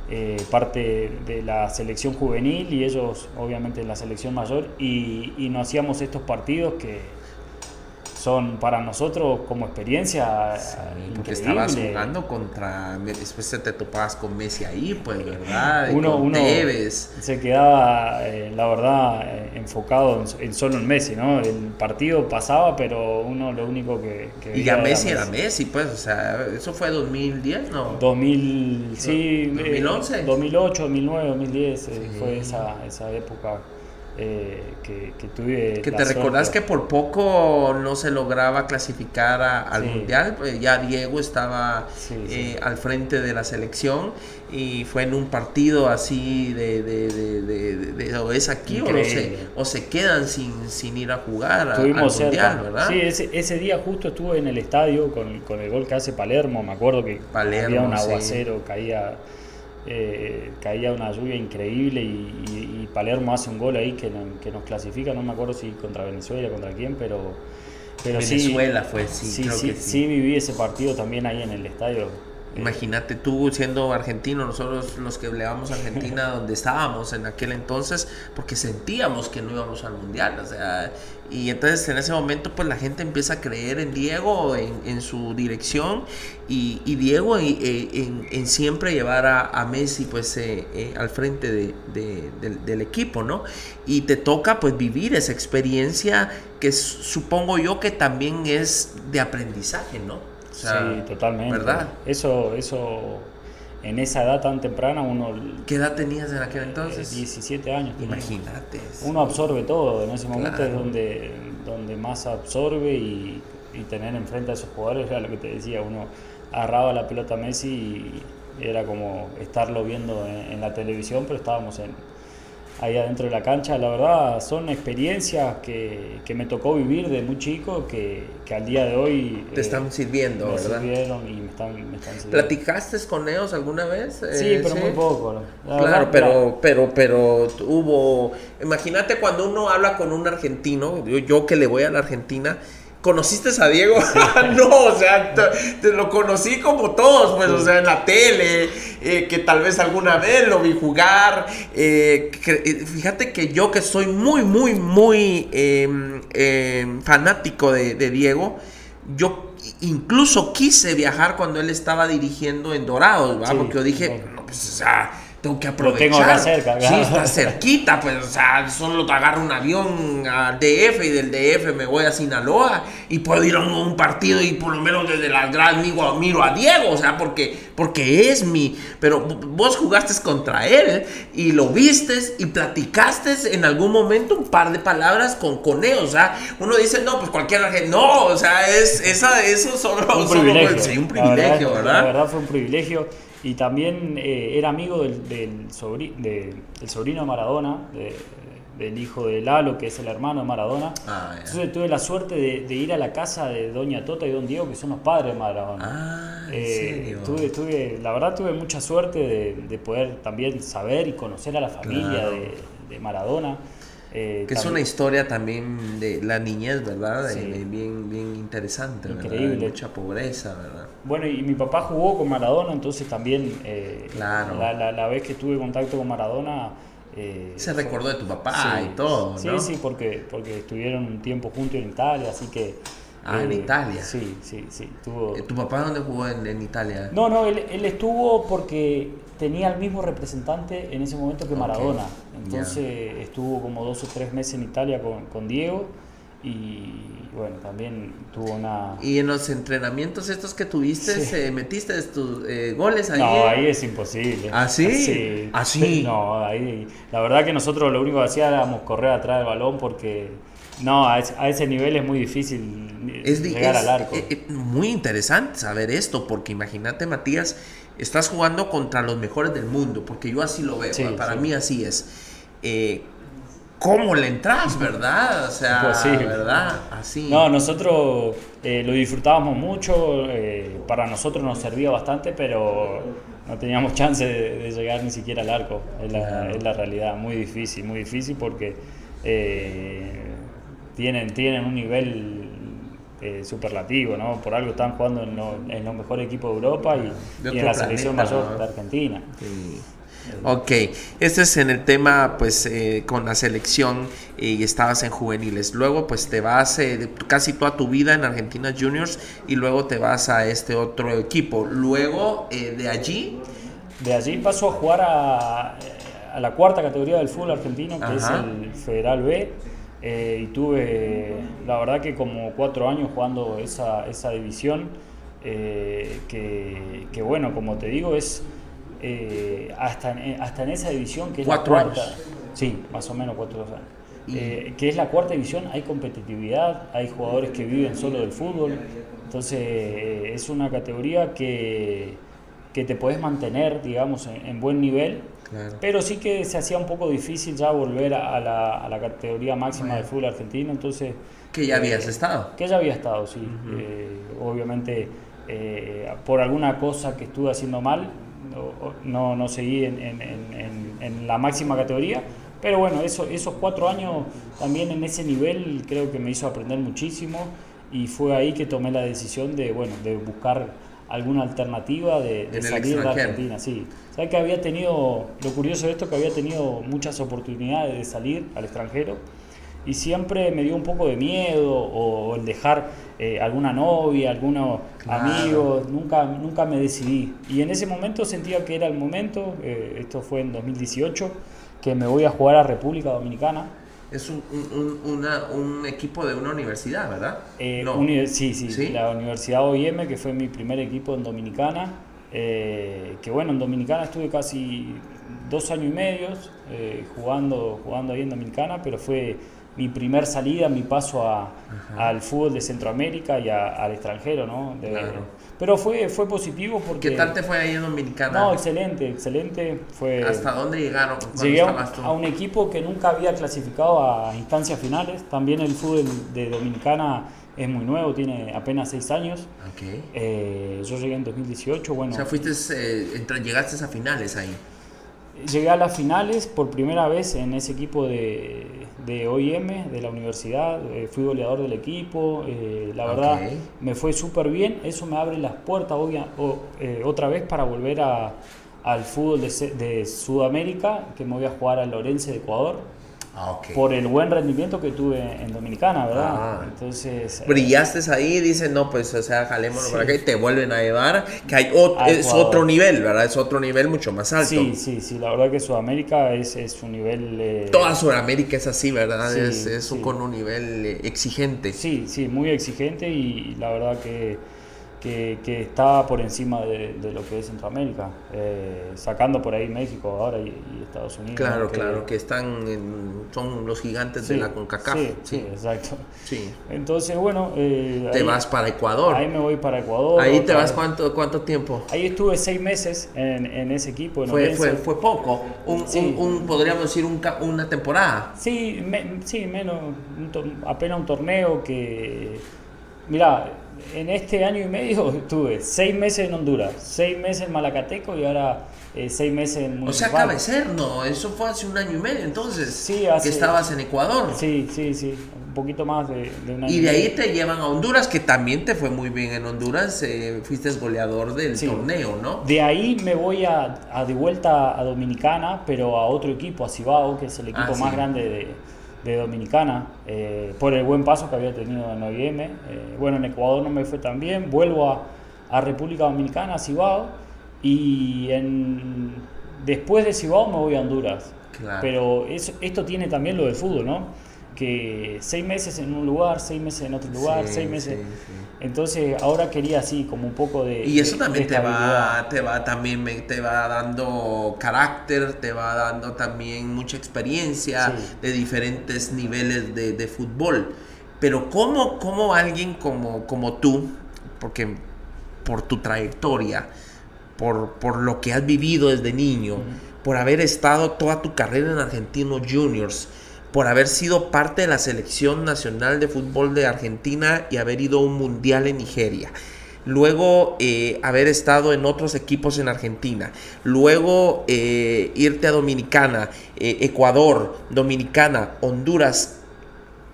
eh, parte de la selección juvenil y ellos obviamente en la selección mayor, y, y nos hacíamos estos partidos que son para nosotros como experiencia porque estabas jugando contra después te topabas con Messi ahí pues verdad uno, uno se quedaba eh, la verdad eh, enfocado en, solo en Messi no el partido pasaba pero uno lo único que, y ya Messi era Messi. pues o sea eso fue 2010 no 2000 sí 2011 2008 2009 2010 fue esa esa época eh, que, que, tuve. Que te recordás que por poco no se lograba clasificar al mundial, pues ya Diego estaba eh, al frente de la selección y fue en un partido así de, de, de, o es aquí o, se, o se quedan sin, sin ir a jugar al mundial, ¿verdad? Sí, ese, ese, día justo estuve en el estadio con, con, el gol que hace Palermo, me acuerdo que había un aguacero, caía eh, caía una lluvia increíble y, Palermo hace un gol ahí que, que, nos clasifica, no me acuerdo si contra Venezuela, contra quién, pero, pero Venezuela fue, sí, sí, sí, sí, viví ese partido también ahí en el estadio Imagínate tú siendo argentino, nosotros los que llevamos a Argentina (laughs) donde estábamos en aquel entonces, porque sentíamos que no íbamos al mundial, o sea, y entonces en ese momento pues la gente empieza a creer en Diego, en, su dirección, y, Diego eh, en, siempre llevar a, Messi pues eh, eh, al frente de, del, del, equipo, ¿no? Y te toca pues vivir esa experiencia que supongo yo que también es de aprendizaje, ¿no? Sí, totalmente. ¿Verdad? Eso, eso, en esa edad tan temprana uno... ¿Qué edad tenías en aquel entonces? 17 eh, años. Imagínate. Uno absorbe todo, en ese momento es donde, donde más absorbe y, y, tener enfrente a esos jugadores, era lo que te decía, uno agarraba la pelota a Messi y era como estarlo viendo en la televisión, pero estábamos en, ahí adentro de la cancha. La verdad son experiencias que, que me tocó vivir de muy chico que, que al día de hoy... Te están eh, sirviendo, me ¿verdad? Sirvieron y me están, me están sirviendo. ¿Platicaste con ellos alguna vez? Sí, eh, pero muy poco. claro, pero, pero, pero hubo... Imagínate cuando uno habla con un argentino, yo, yo que le voy a la Argentina ¿Conociste a Diego? (laughs) no, o sea, te, lo conocí como todos, pues, o sea, en la tele, eh, que tal vez alguna vez lo vi jugar. Eh, eh, fíjate que yo que soy muy, muy, muy em, em, fanático de, Diego, yo incluso quise viajar cuando él estaba dirigiendo en Dorados, ¿verdad? Porque yo dije, no, pues, o sea tengo que aprovechar. Lo tengo acá cerca. Sí, está cerquita, pues, o sea, solo te agarro un avión al DF y del DF me voy a Sinaloa y puedo ir a un, partido y por lo menos desde la gran miro, miro a Diego, o sea, porque, porque es mi. Pero vos jugaste contra él y lo vistes y platicaste en algún momento un par de palabras con, con él, o sea, uno dice, no, pues cualquier no, o sea, es, esa, eso solo, un privilegio, sí, un privilegio, ¿verdad? La verdad fue un privilegio y también eh, era amigo del, del, sobrino de Maradona, del hijo de Lalo, que es el hermano de Maradona. Ah, Entonces tuve la suerte de, ir a la casa de Doña Tota y Don Diego, que son los padres de Maradona. Ah, eh, tuve, tuve, la verdad tuve mucha suerte de, poder también saber y conocer a la familia de, Maradona. Eh, que es una historia también de la niñez, ¿verdad? bien, bien interesante, Increíble. Mucha pobreza, ¿verdad? Bueno, y mi papá jugó con Maradona, entonces también eh, claro. la, la, vez que tuve contacto con Maradona... Eh, Se recordó de tu papá y todo, ¿no? Sí, sí, porque, porque estuvieron un tiempo juntos en Italia, así que... Ah, en Italia. Sí, sí, sí. ¿Tu papá dónde jugó en, Italia? No, no, él, él, estuvo porque tenía el mismo representante en ese momento que Maradona. Entonces estuvo como dos o tres meses en Italia con, con, Diego y bueno, también tuvo una... ¿Y en los entrenamientos estos que tuviste, metiste tus eh, goles ahí? No, ahí es imposible. ¿Ah, sí? ¿Ah, sí? (laughs) No, ahí... La verdad que nosotros lo único que hacíamos era correr atrás del balón porque... No, a ese, nivel es muy difícil llegar al arco. Es, eh, muy interesante saber esto, porque imagínate, Matías, estás jugando contra los mejores del mundo, porque yo así lo veo, para mí así es. Eh, ¿Cómo le entras, verdad? O sea, ¿verdad? Así. No, nosotros eh, lo disfrutábamos mucho, eh, para nosotros nos servía bastante, pero no teníamos (laughs) chance de, llegar ni siquiera al arco, es la, es la, realidad, muy difícil, muy difícil porque tienen, tienen un nivel eh, superlativo, ¿no? Por algo están jugando en, los mejores equipos de Europa y, en la selección mayor de Argentina. Ok, este es en el tema, pues, eh, con la selección y estabas en juveniles. Luego, pues, te vas eh, casi toda tu vida en Argentina Juniors y luego te vas a este otro equipo. Luego, eh, de allí... De allí paso a jugar a, a, la cuarta categoría del fútbol argentino, que es el Federal B. y tuve, la verdad que como cuatro años jugando esa, esa división, que, que bueno, como te digo, es eh, hasta, en, hasta en esa división que es la cuarta. Sí, más o menos cuatro años. Eh, que es la cuarta división, hay competitividad, hay jugadores que viven solo del fútbol, entonces eh, es una categoría que, que te puedes mantener, digamos, en, buen nivel, pero sí que se hacía un poco difícil ya volver a, la, a la, categoría máxima del fútbol argentino, entonces... Que ya habías estado. Que ya había estado, sí. obviamente, por alguna cosa que estuve haciendo mal, no, no seguí en, en, en, la máxima categoría. Pero bueno, eso, esos cuatro años también en ese nivel creo que me hizo aprender muchísimo y fue ahí que tomé la decisión de, bueno, de buscar alguna alternativa de, salir de Argentina. Sí, sabes que había tenido, lo curioso de esto que había tenido muchas oportunidades de salir al extranjero y siempre me dio un poco de miedo o, el dejar eh, alguna novia, algunos amigos, nunca, nunca me decidí. Y en ese momento sentía que era el momento, eh, esto fue en 2018, que me voy a jugar a República Dominicana. Es un, un, equipo de una universidad, ¿verdad? Eh, sí, sí, la Universidad OIM, que fue mi primer equipo en Dominicana. que bueno, en Dominicana estuve casi dos años y medio jugando, jugando ahí en Dominicana, pero fue mi primer salida, mi paso a, al fútbol de Centroamérica y al extranjero, ¿no? Pero fue, fue positivo porque... ¿Qué tal te fue ahí en Dominicana? No, excelente, excelente. Fue, ¿Hasta dónde llegaron? Llegué a un equipo que nunca había clasificado a instancias finales. También el fútbol de Dominicana es muy nuevo, tiene apenas seis años. Okay. Eh, yo llegué en 2018, bueno... O sea, fuiste, eh, llegaste a finales ahí. Llegué a las finales por primera vez en ese equipo de, de OIM, de la universidad, eh, fui goleador del equipo, eh, la verdad me fue súper bien, eso me abre las puertas eh, otra vez para volver a, al fútbol de, de, Sudamérica, que me voy a jugar al Lorense de Ecuador. Ah, por el buen rendimiento que tuve en Dominicana, ¿verdad? Ah. Entonces... Brillaste ahí, dicen, no, pues, o sea, jalémonos por acá y te vuelven a llevar, que hay es otro nivel, ¿verdad? Es otro nivel mucho más alto. Sí, sí, sí, la verdad que Sudamérica es, es un nivel... Eh, Toda Sudamérica es así, ¿verdad? es, es un, con un nivel eh, exigente. Sí, sí, muy exigente y la verdad que que, que está por encima de, lo que es Centroamérica, eh, sacando por ahí México ahora y, Estados Unidos. Claro, claro, que están son los gigantes de la CONCACAF. Sí, sí, exacto. Sí. Entonces, bueno... Eh, te vas para Ecuador. Ahí me voy para Ecuador. ¿Ahí te vas cuánto, cuánto tiempo? Ahí estuve seis meses en, en ese equipo. fue, fue, fue, poco, un, un, podríamos decir un, una temporada. Sí, sí menos, apenas un torneo que... Mira, en este año y medio estuve seis meses en Honduras, seis meses en Malacateco y ahora eh, seis meses en Municipal. O sea, Cabecer, no, eso fue hace un año y medio entonces. Sí, hace, que estabas en Ecuador. Sí, sí, sí, un poquito más de, un año. Y de ahí te llevan a Honduras, que también te fue muy bien en Honduras, eh, fuiste goleador del torneo, ¿no? De ahí me voy a, de vuelta a Dominicana, pero a otro equipo, a Cibao, que es el equipo ah, más grande de de Dominicana eh, por el buen paso que había tenido en OIM. Eh, bueno, en Ecuador no me fue tan bien, vuelvo a, a República Dominicana, a Cibao, y en, después de Cibao me voy a Honduras. Pero eso, esto tiene también lo del fútbol, ¿no? Que seis meses en un lugar, seis meses en otro lugar, seis meses... Entonces ahora quería así como un poco de... Y eso también te va, te va, también te va dando carácter, te va dando también mucha experiencia de diferentes niveles de, de, fútbol. Pero ¿cómo, cómo alguien como, como tú, porque por tu trayectoria, por, por lo que has vivido desde niño, por haber estado toda tu carrera en Argentinos Juniors, por haber sido parte de la selección nacional de fútbol de Argentina y haber ido a un mundial en Nigeria. Luego eh, haber estado en otros equipos en Argentina. Luego eh, irte a Dominicana, eh, Ecuador, Dominicana, Honduras.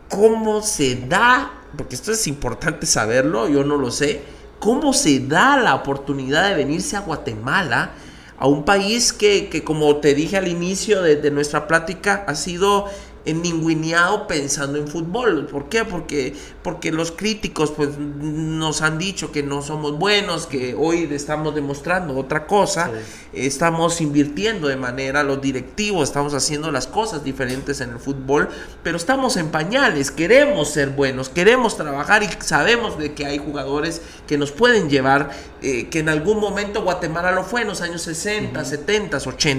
¿Cómo se da? Porque esto es importante saberlo, yo no lo sé. ¿Cómo se da la oportunidad de venirse a Guatemala? a un país que, que, como te dije al inicio de, de nuestra plática, ha sido ninguneado pensando en fútbol. ¿Por qué? Porque, porque los críticos pues, nos han dicho que no somos buenos, que hoy estamos demostrando otra cosa, estamos invirtiendo de manera, los directivos estamos haciendo las cosas diferentes en el fútbol, pero estamos en pañales, queremos ser buenos, queremos trabajar y sabemos de que hay jugadores que nos pueden llevar, eh, que en algún momento Guatemala lo fue en los años 60, 70, 80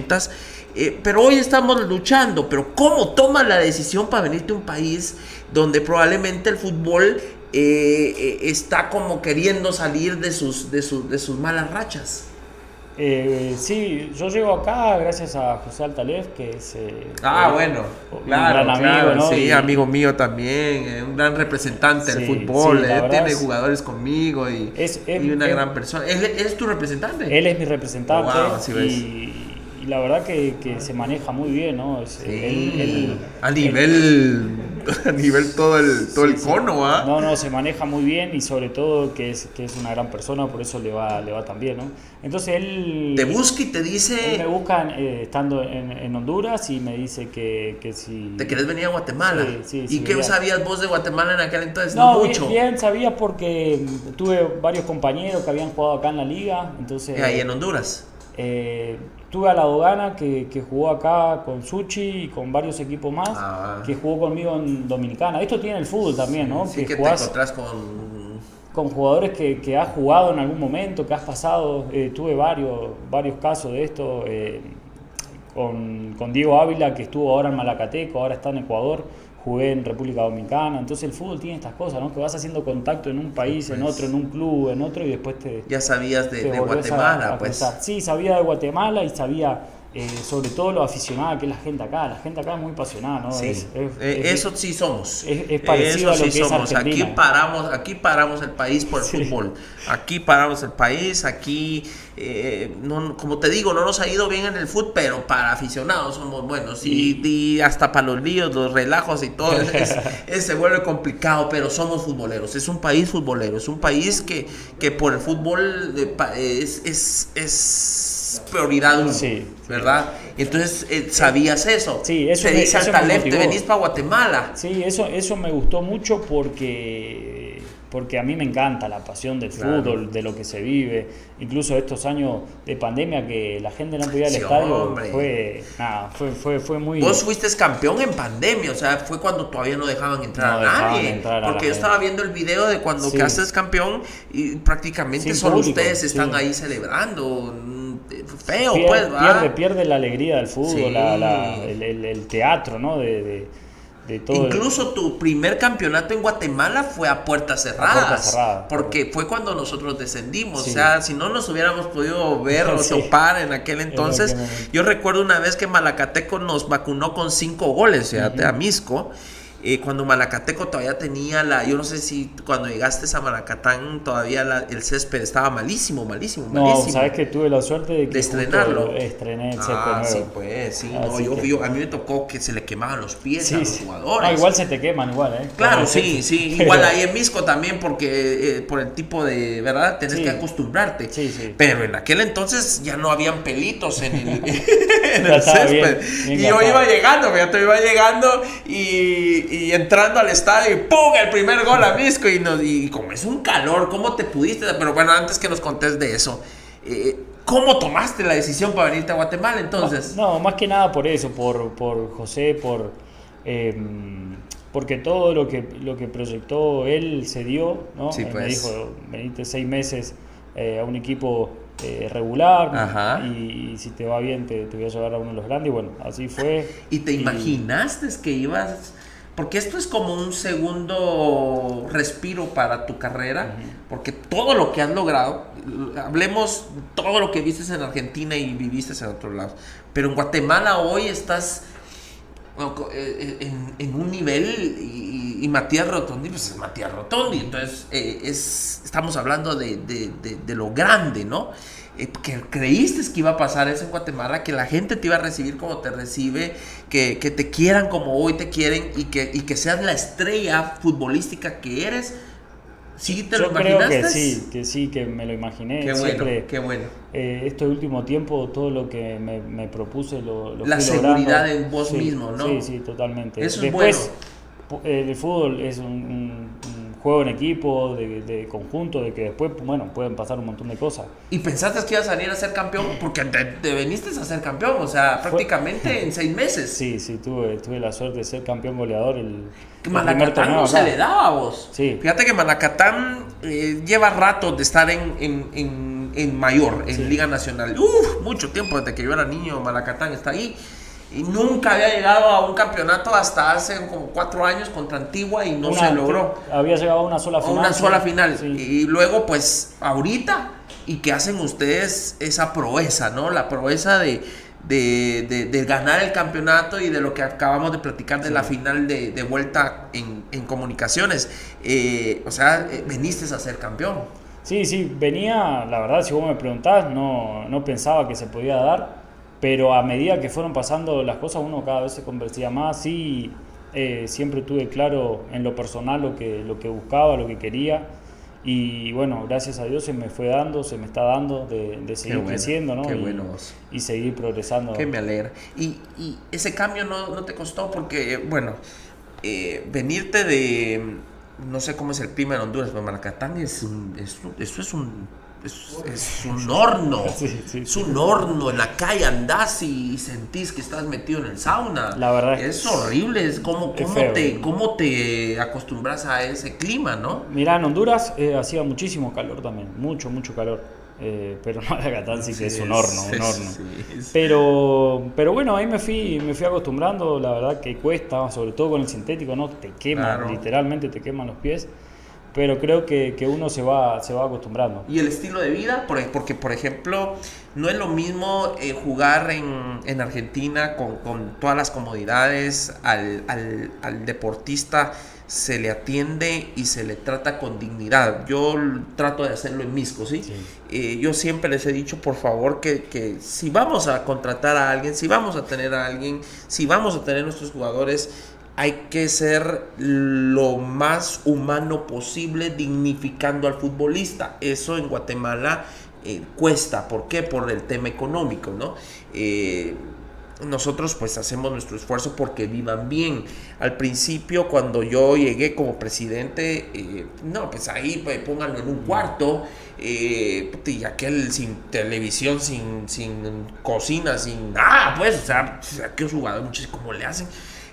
eh, pero hoy estamos luchando, pero ¿cómo toma la decisión para venirte a un país donde probablemente el fútbol eh, eh, está como queriendo salir de sus, de, de sus malas rachas? sí, yo llego acá gracias a José Altalef, que es ah, bueno, claro, un gran amigo, ¿no? sí, amigo mío también, un gran representante del fútbol, tiene jugadores conmigo y, es, una gran persona. ¿Él, es tu representante? Él es mi representante y, la verdad que, se maneja muy bien, ¿no? a nivel (laughs) a nivel todo el todo el cono, ¿ah? No, no, se maneja muy bien y sobre todo que es, que es una gran persona, por eso le va, le va tan bien, ¿no? Entonces él... Te busca y te dice... Él me busca eh, estando en, Honduras y me dice que, que si... ¿Te querés venir a Guatemala? Sí, sí, ¿Y qué sabías vos de Guatemala en aquel entonces? No, mucho. Bien, sabía porque tuve varios compañeros que habían jugado acá en la liga, entonces... ¿Ahí en Honduras? Eh, tuve a la Dogana que, que, jugó acá con Suchi y con varios equipos más, ah. que jugó conmigo en Dominicana. Esto tiene el fútbol también, ¿no? Sí, que, te encontrás con... con jugadores que, que, has jugado en algún momento, que has pasado. Eh, tuve varios, varios casos de esto. Eh, con, con Diego Ávila, que estuvo ahora en Malacateco, ahora está en Ecuador jugué en República Dominicana. Entonces el fútbol tiene estas cosas, ¿no? Que vas haciendo contacto en un país, en otro, en un club, en otro y después te... Ya sabías de, Guatemala, pues. Sí, sabía de Guatemala y sabía eh, sobre todo lo aficionada que es la gente acá. La gente acá es muy apasionada, ¿no? Sí. Eh, eso sí somos. Es, parecido Eso a lo sí somos. aquí paramos, aquí paramos el país por el fútbol. Aquí paramos el país, aquí, eh, no, como te digo, no nos ha ido bien en el fútbol, pero para aficionados somos buenos. Y, hasta para los líos, los relajos y todo, (laughs) se vuelve complicado, pero somos futboleros. Es un país futbolero, es un país que, que por el fútbol es prioridad uno, sí, ¿verdad? Entonces, eh, sabías eso. Sí, eso te dice te venís para Guatemala. Sí, eso, eso me gustó mucho porque porque a mí me encanta la pasión del fútbol, de lo que se vive. Incluso estos años de pandemia que la gente no podía ir al estadio, fue, nada, fue, fue, fue, muy... Vos fuiste campeón en pandemia, o sea, fue cuando todavía no dejaban entrar a nadie. porque yo estaba viendo el video de cuando quedaste campeón y prácticamente solo ustedes están ahí celebrando feo, pues, pierde, pierde, la alegría del fútbol, el, teatro, ¿no? De, todo Incluso tu primer campeonato en Guatemala fue a puertas cerradas. porque fue cuando nosotros descendimos. O sea, si no nos hubiéramos podido ver (laughs) o topar en aquel entonces. Yo recuerdo una vez que Malacateco nos vacunó con cinco goles, fíjate, a Misco. Eh, cuando Malacateco todavía tenía la, yo no sé si cuando llegaste a Malacatán todavía el césped estaba malísimo, malísimo, malísimo. No, sabes que tuve la suerte de, que estrenarlo. Estrené el césped ah, sí, pues, sí, no, yo, a mí me tocó que se le quemaban los pies a los jugadores. Ah, igual se te queman, igual, ¿eh? Claro, sí, sí, (laughs) igual ahí en Misco también porque eh, por el tipo de, ¿verdad? Tienes que acostumbrarte. Sí, sí. Pero en aquel entonces ya no habían pelitos en el, (laughs) (laughs) en el césped. y yo iba llegando, fíjate, iba llegando y y entrando al estadio y ¡pum! El primer gol a Misco. Y, y como es un calor, ¿cómo te pudiste? Pero bueno, antes que nos contés de eso, eh, ¿cómo tomaste la decisión para venirte a Guatemala entonces? No, más que nada por eso, por, por José, por... Em, porque todo lo que, lo que proyectó él se dio, ¿no? Sí, Me pues. dijo, veniste seis meses eh, a un equipo eh, regular y, si te va bien te, voy a llevar a uno de los grandes y bueno, así fue. ¿Y te imaginaste que ibas porque esto es como un segundo respiro para tu carrera, porque todo lo que has logrado, hablemos todo lo que viste en Argentina y viviste en otros lados, pero en Guatemala hoy estás eh, en, un nivel y, Matías Rotondi, pues es Matías Rotondi, entonces eh, es, estamos hablando de, de lo grande, ¿no? Eh, que creíste que iba a pasar eso en Guatemala, que la gente te iba a recibir como te recibe, que, te quieran como hoy te quieren y que, y que seas la estrella futbolística que eres, ¿Sí te Yo lo creo imaginaste? que sí, que sí, que me lo imaginé. Qué bueno, Siempre, qué bueno. eh, este último tiempo, todo lo que me, me propuse lo, lo La seguridad logrando. en vos Sí, mismo, ¿no? Sí, sí, totalmente. Eso es Después, pu- eh, el fútbol es un- un juego en equipo, de, de conjunto, de que después, bueno, pueden pasar un montón de cosas. ¿Y pensaste que ibas a salir a ser campeón? Porque te, te veniste a ser campeón, o sea, prácticamente en seis meses. Sí, sí, tuve, tuve la suerte de ser campeón goleador el, el torneo no se le daba a vos. Sí. Fíjate que Malacatán eh, lleva rato de estar en, en, en, en mayor, en Sí. Liga Nacional. Uf, mucho tiempo desde que yo era niño, Malacatán está ahí. Y nunca había llegado a un campeonato hasta hace como cuatro años contra Antigua y no Una- se logró. Había llegado a una sola final. una sola final. Sí. Y luego, pues, ahorita, y que hacen ustedes esa proeza, ¿no? La proeza de, de, de- de ganar el campeonato y de lo que acabamos de platicar de la final de, de vuelta en, en comunicaciones. Eh, o sea, eh, veniste a ser campeón. Sí, sí, venía, la verdad, si vos me preguntás, no, no pensaba que se podía dar, pero a medida que fueron pasando las cosas, uno cada vez se convertía más. Sí, eh, siempre tuve claro en lo personal lo que, lo que buscaba, lo que quería. Y bueno, gracias a Dios se me fue dando, se me está dando de, de seguir bueno, creciendo, ¿no? qué y, bueno vos. y seguir progresando. Que me alegra. Y, y ese cambio no, no te costó porque, bueno, eh, venirte de, no sé cómo es el clima en Honduras, pero Malacatán es un, es un- eso es un, es, es un horno. Sí, sí, es un horno. En la calle andás y sentís que estás metido en el sauna. La verdad es es- horrible. Es como, cómo, te, cómo te acostumbras a ese clima, ¿no? Mirá, en Honduras eh, hacía muchísimo calor también, mucho, mucho calor. Eh, pero Malacatán sí que es un horno, un Sí, horno. sí, Pero, pero bueno, ahí me fui, me fui acostumbrando, la verdad que cuesta, sobre todo con el sintético, ¿no? Te quema, Claro. literalmente te queman los pies. Pero creo que, que uno se va, se va acostumbrando. Y el estilo de vida, por- porque por ejemplo, no es lo mismo eh, jugar en, en Argentina con, con todas las comodidades, al, al- al deportista se le atiende y se le trata con dignidad. Yo trato de hacerlo en Misco, ¿sí? Sí. Eh, yo siempre les he dicho, por favor, que, que si vamos a contratar a alguien, si vamos a tener a alguien, si vamos a tener nuestros jugadores, hay que ser lo más humano posible, dignificando al futbolista. Eso en Guatemala eh, cuesta. ¿Por qué? Por el tema económico, ¿no? Eh, nosotros pues hacemos nuestro esfuerzo porque vivan bien. Al principio cuando yo llegué como presidente, eh, no, pues ahí pues, pónganlo en un cuarto, eh, y aquel sin televisión, sin, sin cocina, sin nada, pues, o sea, aquellos jugadores, muchos, ¿cómo le hacen?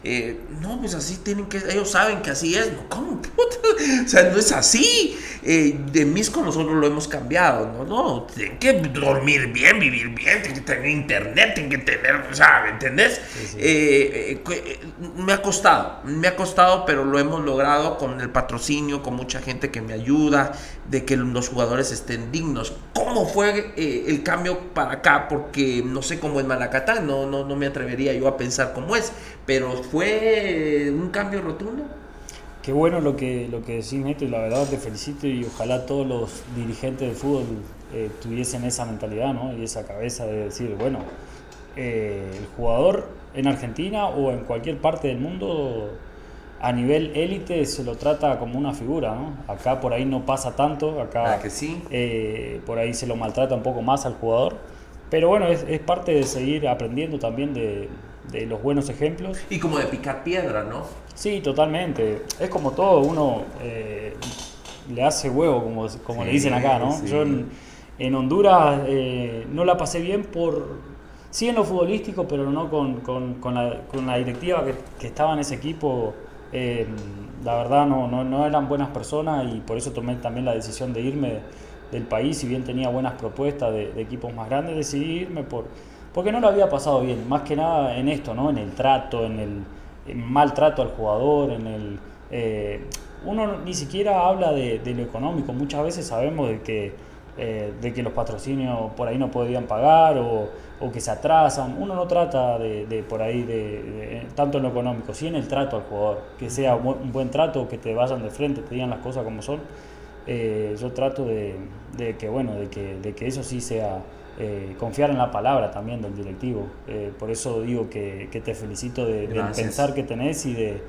Eh, no, pues así tienen que, ellos saben que así es, ¿no? ¿cómo? puta? (laughs) O sea, no es así. Eh, de Misco nosotros lo hemos cambiado, no, no, tienen que dormir bien, vivir bien, tienen que tener internet, tienen que tener, o sea, ¿me entendés? sí. Eh, eh, eh, me ha costado, me ha costado, pero lo hemos logrado con el patrocinio, con mucha gente que me ayuda, de que los jugadores estén dignos. ¿Cómo fue el cambio para acá? Porque no sé cómo es Malacatán, no, no, no me atrevería yo a pensar cómo es, pero fue un cambio rotundo. Qué bueno lo que, lo que decís, Neto, y la verdad te felicito y ojalá todos los dirigentes de fútbol eh, tuviesen esa mentalidad ¿no? y esa cabeza de decir, bueno, eh, el jugador en Argentina o en cualquier parte del mundo a nivel élite se lo trata como una figura, ¿no? Acá por ahí no pasa tanto, acá ¿Verdad que sí? eh, por ahí se lo maltrata un poco más al jugador, pero bueno, es, es parte de seguir aprendiendo también de, de los buenos ejemplos. Y como de picar piedra, ¿no? Sí, totalmente. Es como todo, uno eh, le hace huevo, como, como le Sí, dicen acá, ¿no? sí. Yo en, en Honduras eh, no la pasé bien por... Sí en lo futbolístico, pero no con, con- con la, con la directiva que, que estaba en ese equipo. eh, la verdad no, no, no eran buenas personas y por eso tomé también la decisión de irme del país. Si bien tenía buenas propuestas de, de equipos más grandes, decidí irme por, porque no lo había pasado bien. Más que nada en esto, ¿no? En el trato, en el el maltrato al jugador, en el... eh, uno ni siquiera habla de, de lo económico, muchas veces sabemos de que, eh, de que los patrocinios por ahí no podían pagar o, o que se atrasan, uno no trata de, de por ahí de, de- tanto en lo económico, sí en el trato al jugador, que sea un buen, trato, que te vayan de frente, te digan las cosas como son. Eh, yo trato de, de que bueno, de que, de que eso sí sea eh, confiar en la palabra también del directivo. Eh, por eso digo que, que te felicito de- del pensar que tenés y de,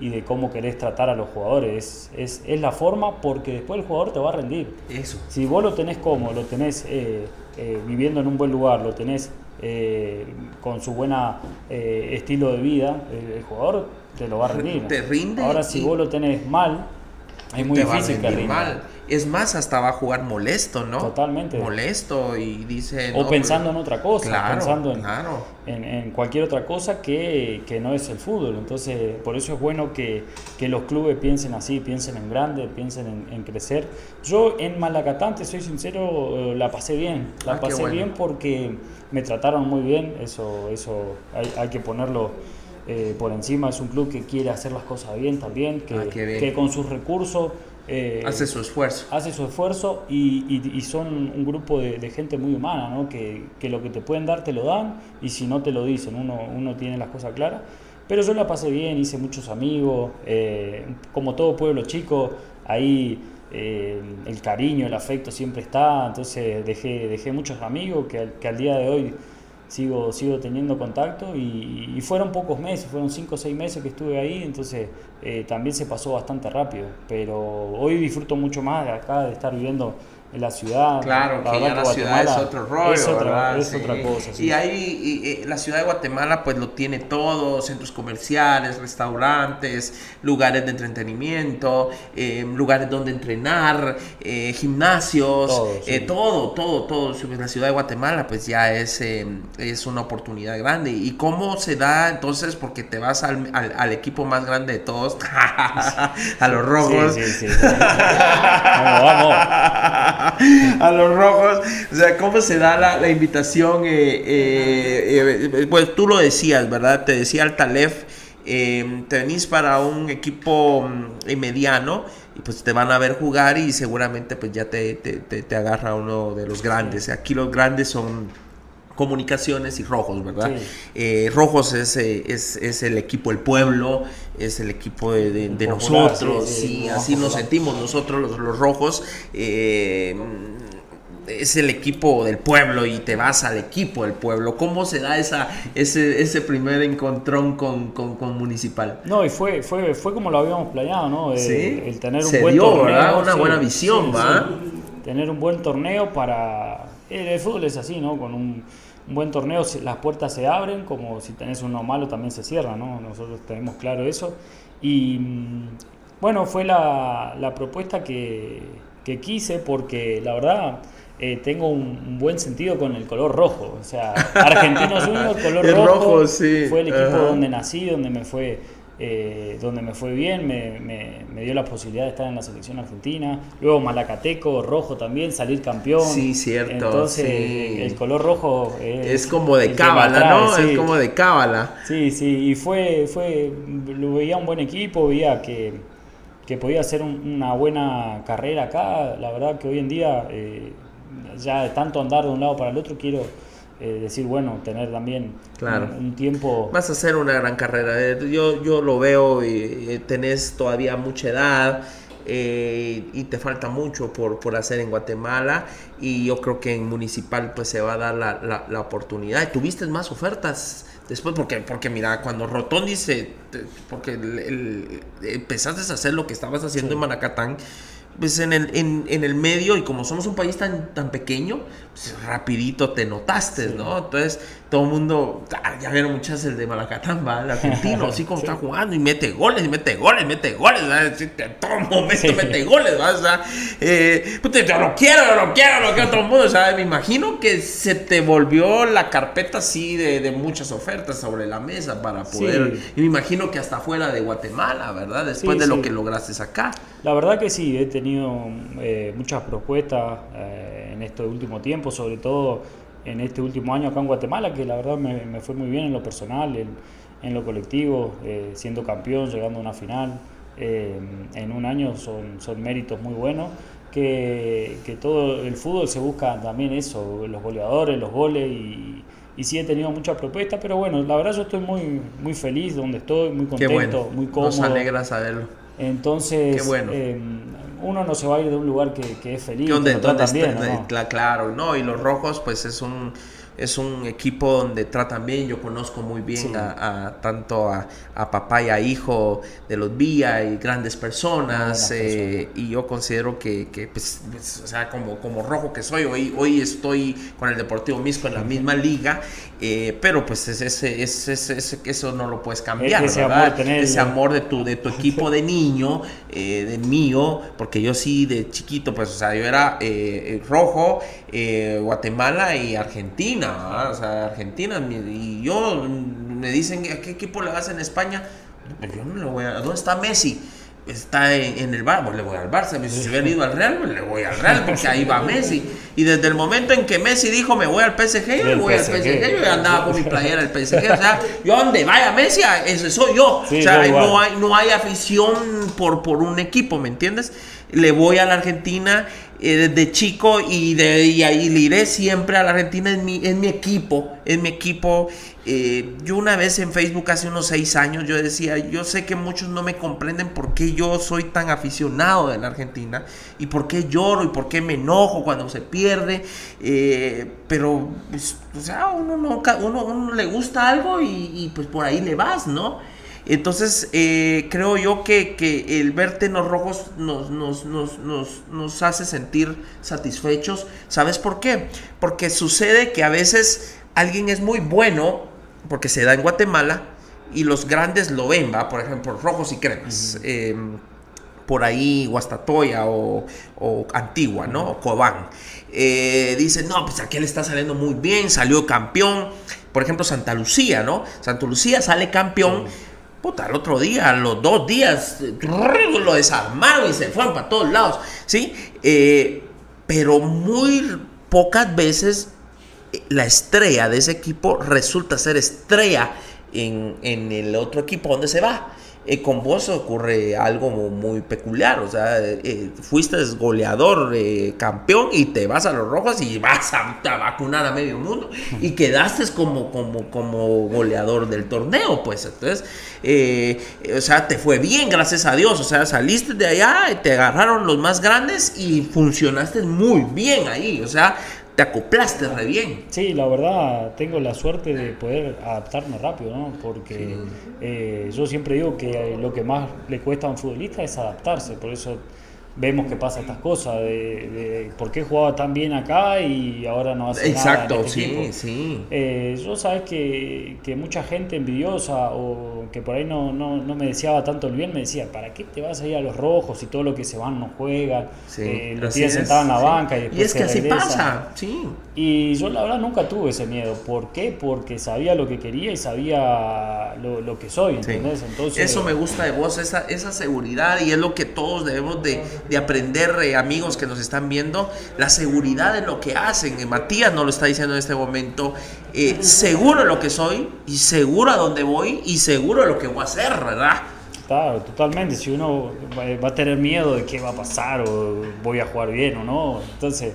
y de cómo querés tratar a los jugadores. Es, es, la forma porque después el jugador te va a rendir. Eso. Si vos lo tenés cómodo, lo tenés eh, viviendo en un buen lugar, lo tenés con su buena estilo de vida, el jugador te lo va a rendir. Te rinde. Ahora, si vos lo tenés mal, es muy difícil que rinda. Mal. Es más, hasta va a jugar molesto, ¿no? Totalmente. Molesto y dice... O pensando en otra cosa, pensando en, en, cualquier otra cosa que, que, no es el fútbol. Entonces, por eso es bueno que, que los clubes piensen así, piensen en grande, piensen en, crecer. Yo en Malacatán, te soy sincero, eh, la pasé bien. La ah, pasé bien porque me trataron muy bien, eso, eso hay, hay que ponerlo eh, por encima. Es un club que quiere hacer las cosas bien también, que, ah, que con sus recursos... Eh, hace su esfuerzo. Hace su esfuerzo y, y, son un grupo de, gente muy humana, ¿no? que, que, lo que te pueden dar te lo dan y si no te lo dicen, uno, uno tiene las cosas claras. Pero yo la pasé bien, hice muchos amigos, eh, como todo pueblo chico, ahí el cariño, el afecto siempre está, entonces dejé, dejé muchos amigos que, que al día de hoy sigo, sigo teniendo contacto y, fueron pocos meses, fueron cinco o seis meses que estuve ahí, entonces eh, también se pasó bastante rápido, pero hoy disfruto mucho más de acá, de estar viviendo en la ciudad. Claro, que ya la ciudad es otro rollo, es otra, Es otra cosa. Y ahí la ciudad de Guatemala pues lo tiene todo, centros comerciales, restaurantes, lugares de entretenimiento, em, lugares donde entrenar, eh, gimnasios, eh, todo, todo, todo, todo. La ciudad de Guatemala pues ya es, em, es una oportunidad grande. ¿Y cómo se da entonces? Porque te vas al, al, equipo más grande de todos, (laughs) a los rojos. (laughs) Vamos. (laughs) a los rojos. O sea, ¿cómo se da la, invitación? Eh, eh, eh, pues tú lo decías, ¿verdad? Te decía el Talef, te venís para un equipo mm, mediano y pues te van a ver jugar y seguramente pues ya te, te agarra uno de los grandes. Aquí los grandes son comunicaciones y rojos, ¿verdad? Eh, rojos es, eh, es, es, el equipo del pueblo, es el equipo de, nosotros, sí, así nos sentimos nosotros los, los rojos. Eh, es el equipo del pueblo y te vas al equipo del pueblo. ¿Cómo se da esa, ese, ese primer encontrón con, con, Municipal? No, y fue, fue, fue como lo habíamos planeado, ¿no? ¿Sí? El tener un buen torneo. Una buena visión, ¿va? Tener un buen torneo para... El fútbol es así, ¿no? Con un un buen torneo, las puertas se abren, como si tenés uno malo también se cierra, ¿no? Nosotros tenemos claro eso. Y mm, bueno, fue la, la propuesta que, que, quise porque la verdad eh, tengo un, buen sentido con el color rojo. O sea, (laughs) Argentinos Juniors, color rojo, fue el equipo donde nací, donde me fue eh, donde me fue bien, me, me, dio la posibilidad de estar en la selección argentina. Luego Malacateco, rojo también, salir campeón. Sí, cierto. Entonces, el color rojo es, como de cábala, ¿no? Es como de cábala. Sí, sí, y fue, fue, lo veía un buen equipo, veía que, que podía hacer una buena carrera acá. La verdad que hoy en día, eh, ya de tanto andar de un lado para el otro, quiero eh, decir, bueno, tener también un, tiempo... Vas a hacer una gran carrera. Eh, yo, yo lo veo y eh, tenés todavía mucha edad. y te falta mucho por, por, hacer en Guatemala y yo creo que en municipal pues se va a dar la, la, oportunidad. ¿Tuviste más ofertas después? Porque, porque mira, cuando Rotón dice, porque empezaste a hacer lo que estabas haciendo en Manacatán, pues en el, en, en, el medio y como somos un país tan, tan pequeño, pues rapidito te notaste, ¿no? Entonces todo el mundo, ah, ya vieron muchas el de Malacatán, ¿va? El argentino, (laughs) así como está jugando y mete goles, y mete goles, mete goles. En todo momento mete goles, ¿va? O sea, eh, yo lo quiero, yo lo quiero, lo quiero todo el mundo, o sea, me imagino que se te volvió la carpeta así de, de muchas ofertas sobre la mesa para poder, y me imagino que hasta fuera de Guatemala, ¿verdad? Después de lo que lograste acá. La verdad que sí, he tenido eh, muchas propuestas eh, en este último tiempo, sobre todo en este último año acá en Guatemala, que la verdad me, fue muy bien en lo personal, en, lo colectivo, eh, siendo campeón, llegando a una final. en un año son, son méritos muy buenos. Que, que, todo el fútbol se busca también eso, los goleadores, los goles y, y sí he tenido muchas propuestas, pero bueno, la verdad yo estoy muy, muy feliz donde estoy, muy contento, muy cómodo. Nos alegra saberlo. Entonces, em, uno no se va a ir de un lugar que, es feliz. Donde, Claro, no, y los rojos, pues es un, es un equipo donde tratan bien, yo conozco muy bien a, a, tanto a, a, papá y a hijo de los Villa y grandes personas, eh, y yo considero que, que pues, pues, o sea, como, como rojo que soy, hoy, hoy estoy con el Deportivo Misco en la misma liga, eh, pero pues ese, ese, ese, eso no lo puedes cambiar, ese ¿verdad? Amor, ese amor de tu, de tu (laughs) equipo de niño, eh, de mío, porque yo sí de chiquito, pues, o sea, yo era eh, rojo, Guatemala y Argentina, ¿verdad? o sea, Argentina, y yo me dicen, ¿a qué equipo le vas en España? Yo no le voy a, ¿dónde está Messi? está en, el Barça, pues le voy al Barça. Si hubiera ido al Real, pues le voy al Real, porque ahí va Messi. Y desde el momento en que Messi dijo me voy al PSG, yo me voy al PSG. Yo andaba con mi playera del PSG. O sea, yo donde vaya Messi, ese soy yo. o sea, no hay, no hay afición por, por un equipo, ¿me entiendes? Le voy a la Argentina desde chico y de ahí le iré siempre a la Argentina en mi, en mi equipo, en mi equipo. Eh, yo una vez en Facebook hace unos seis años yo decía, yo sé que muchos no me comprenden por qué yo soy tan aficionado de la Argentina y por qué lloro y por qué me enojo cuando se pierde, eh, pero pues, o sea, uno, no, uno, uno le gusta algo y, y pues por ahí le vas, ¿no? Entonces, eh, creo yo que, que, el verte en los rojos nos, nos, nos, nos, hace sentir satisfechos. ¿Sabes por qué? Porque sucede que a veces alguien es muy bueno, porque se da en Guatemala, y los grandes lo ven, ¿va? Por ejemplo, rojos y cremas. Em, por ahí Guastatoya o, o Antigua, ¿no? O Cobán. Eh, dicen, no, pues aquel está saliendo muy bien, salió campeón. Por ejemplo, Santa Lucía, ¿no? Santa Lucía sale campeón. Puta, el otro día, los dos días, lo desarmaron y se fueron para todos lados, ¿sí? Eh, pero muy pocas veces eh, la estrella de ese equipo resulta ser estrella en, en el otro equipo donde se va. Eh, con vos ocurre algo muy peculiar, o sea, eh, fuiste goleador, eh, campeón y te vas a los rojos y vas a, vacunar a medio mundo y quedaste como, como, como goleador del torneo, pues entonces, o sea, te fue bien, gracias a Dios, o sea, saliste de allá, te agarraron los más grandes y funcionaste muy bien ahí, o sea, te acoplaste re bien. Sí, la verdad, tengo la suerte de poder adaptarme rápido, ¿no? Porque eh, yo siempre digo que lo que más le cuesta a un futbolista es adaptarse, por eso vemos que pasa estas cosas, de, por qué jugaba tan bien acá y ahora no hace Exacto, nada. Exacto, sí, sí. Eh, yo sabes que, que, mucha gente envidiosa o que por ahí no, no, no, me deseaba tanto el bien, me decía, ¿para qué te vas a ir a los rojos y todo lo que se van no juegan? Sí, eh, los días sentados en la banca y después Y es que así pasa, sí. Y yo la verdad nunca tuve ese miedo. ¿Por qué? Porque sabía lo que quería y sabía lo, lo que soy, ¿entendés? Entonces, Eso me gusta de vos, esa, esa seguridad y es lo que todos debemos de de aprender, eh, amigos que nos están viendo, la seguridad en lo que hacen. Eh, Matías nos lo está diciendo en este momento. Eh, seguro lo que soy y seguro a dónde voy y seguro lo que voy a hacer, ¿verdad? Claro, totalmente. Si uno va a tener miedo de qué va a pasar o voy a jugar bien o no, entonces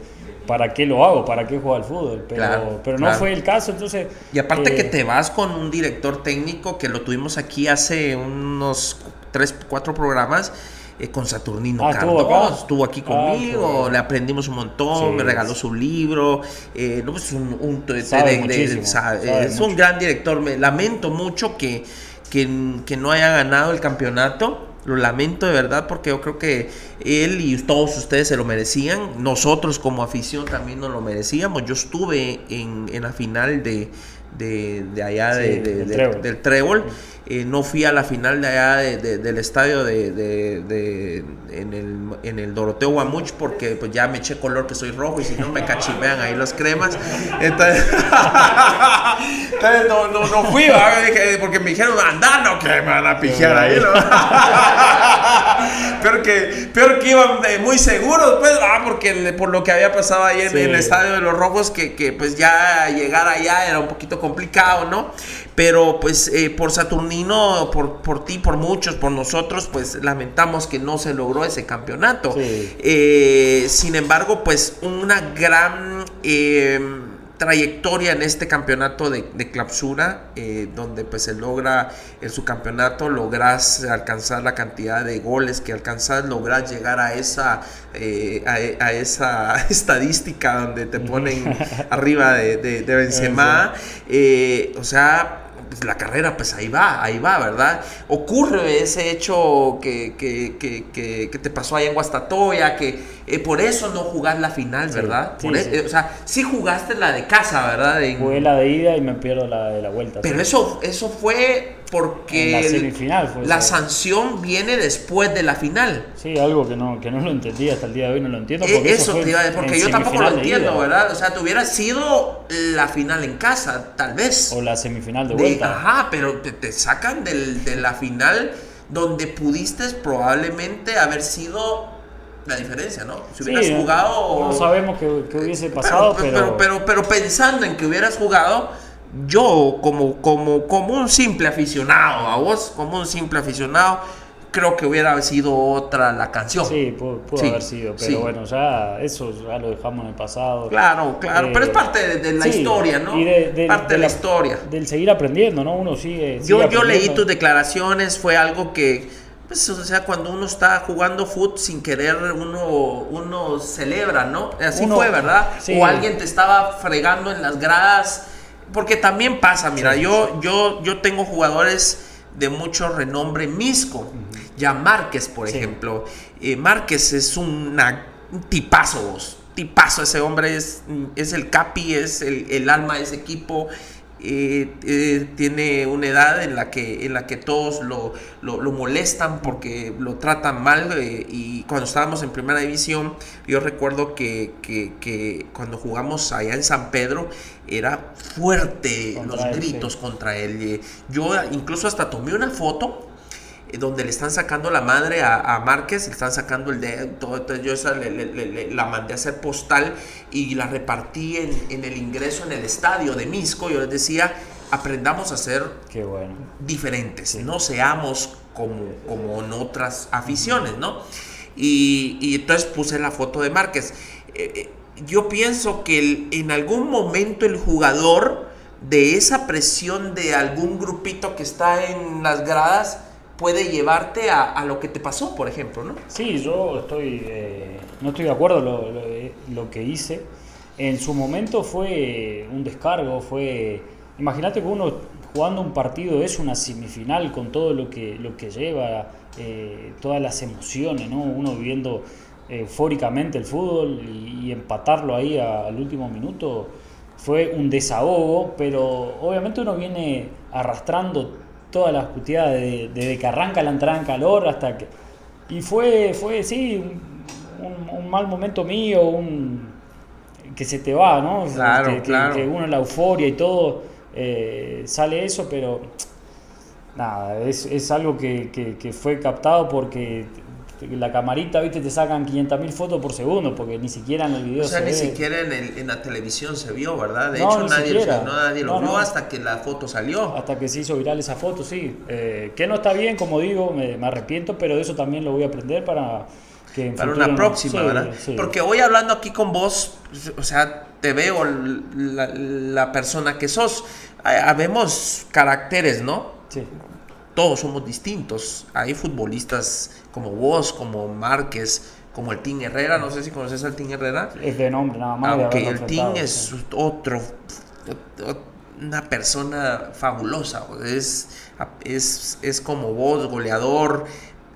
¿para qué lo hago? ¿Para qué juego al fútbol? Pero, pero no fue el caso, entonces... Y aparte que te vas con un director técnico que lo tuvimos aquí hace unos 3, 4 programas eh, con Saturnino ah, Cardoso, estuvo, aquí ah, conmigo, le aprendimos un montón, me regaló su libro, eh, no, es un, un es un gran director, me lamento mucho que, que, que no haya ganado el campeonato. Lo lamento de verdad porque yo creo que él y todos ustedes se lo merecían. Nosotros como afición también nos lo merecíamos. Yo estuve en, en la final de, de, de allá de, del trébol. Eh, no fui a la final de allá del estadio de, en, el, en el Doroteo Guamuch porque pues ya me eché color que soy rojo y si no me cachimean ahí los cremas. Entonces, (laughs) no, no, no, fui, porque me dijeron, anda, no, que me van a pijear ahí. ¿no? (laughs) peor, que, peor que iban eh, muy seguros, pues, ah, porque por lo que había pasado ahí en, el estadio de los rojos, que, que pues ya llegar allá era un poquito complicado, ¿no? Pero pues eh, por Saturnino, por, por ti, por muchos, por nosotros, pues lamentamos que no se logró ese campeonato. Eh, sin embargo, pues una gran... Em, trayectoria en este campeonato de, de clausura, eh, donde pues se logra en su campeonato, logras alcanzar la cantidad de goles que alcanzas, logras llegar a esa, a, a esa (laughs) estadística donde te ponen (laughs) arriba de, de, de Benzema. O sea, pues, la carrera, pues ahí va, ahí va, ¿verdad? Ocurre ese hecho que, que, que, que, te pasó ahí en Guastatoya, que eh, por eso no jugás la final, ¿verdad? sí, Por e- sí. eh, o sea, sí jugaste la de casa, ¿verdad? En- Jugué la de ida y me pierdo la de la vuelta. pero sí. eso, eso fue porque la semifinal fue la eso. sanción viene después de la final. Sí, algo que no, que no lo entendí hasta el día de hoy, no lo entiendo. Eh, Porque eso fue te iba a decir, porque yo tampoco lo de entiendo, ida. ¿verdad? O sea, te hubiera sido la final en casa, tal vez. O la semifinal de De- vuelta. ajá, pero te, te sacan del- de la final donde pudiste probablemente haber sido la diferencia, ¿no? Si Sí, hubieras jugado... No sabemos qué, qué hubiese pasado, pero, pero, pero, pero, pero pensando en que hubieras jugado, yo como, como, como un simple aficionado, a vos, como un simple aficionado, creo que hubiera sido otra la canción. Sí, pudo, pudo Sí, haber sido, pero sí. bueno, ya eso ya lo dejamos en el pasado. Claro, claro, Eh, pero es parte de, de la sí, historia, ¿no? y de- de- parte de, la, la- historia. Del seguir aprendiendo, ¿no? Uno sigue. Yo, sigue yo leí aprendiendo. tus declaraciones, fue algo que, pues, o sea, cuando uno está jugando foot sin querer, uno, uno celebra, ¿no? Así Uno- fue, ¿verdad? sí. O alguien te estaba fregando en las gradas, porque también pasa, mira, Sí, yo, yo, yo tengo jugadores de mucho renombre misco, ya Márquez, por ejemplo. Eh, Márquez es una- un tipazo, vos. Tipazo, ese hombre es, es el capi, es el, el alma de ese equipo. Eh, eh, tiene una edad en la que, en la que todos lo, lo- lo molestan porque lo tratan mal. eh, y cuando estábamos en primera división, yo recuerdo que, que- que cuando jugamos allá en San Pedro, era fuerte Contra los él, gritos sí. contra él. Yo incluso hasta tomé una foto donde le están sacando la madre a, a Márquez, le están sacando el dedo, todo, entonces yo esa le- le- le- le- la mandé a hacer postal y la repartí en, en el ingreso en el estadio de Misco, yo les decía, aprendamos a ser Qué bueno. diferentes, no seamos como, como en otras aficiones, ¿no? Y, y entonces puse la foto de Márquez. Eh, eh, yo pienso que el- en algún momento el jugador de esa presión de algún grupito que está en las gradas puede llevarte a, a lo que te pasó, por ejemplo, ¿no? Sí, yo estoy, eh, no estoy de acuerdo lo, lo, lo que hice. En su momento fue un descargo, fue... Imagínate que uno jugando un partido es una semifinal con todo lo que, lo que lleva, eh, todas las emociones, ¿no? Uno viviendo eufóricamente el fútbol y, y empatarlo ahí a- al último minuto fue un desahogo, pero obviamente uno viene arrastrando todas las puteadas de- desde que arranca la entrada en calor hasta que... Y fue, fue sí, un, mal momento mío, un que se te va, ¿no? Claro, que, que- claro. que uno en la euforia y todo eh, sale eso, pero nada, es, es algo que, que- que fue captado porque la camarita, viste, te sacan 500.000 fotos por segundo, porque ni siquiera en el video O sea, se ni ve. siquiera en, el- en la televisión se vio, ¿verdad? De No, hecho, nadie, lo- siquiera. no, nadie lo No, vio hasta que la foto salió. Hasta que se hizo viral esa foto, sí. Eh, que no está bien, como digo, me, me arrepiento, pero de eso también lo voy a aprender para que en Para futuro una próxima, sí, ¿verdad? sí. Porque hoy hablando aquí con vos, o sea, te veo la, la persona que sos. Ha- Habemos caracteres, ¿no? Sí. Todos somos distintos. Hay futbolistas como vos, como Márquez, como el Team Herrera. No sé si conoces al Team Herrera. Es de nombre nada más. Aunque el Team es sí. otro, una persona fabulosa, es, es, es como vos, goleador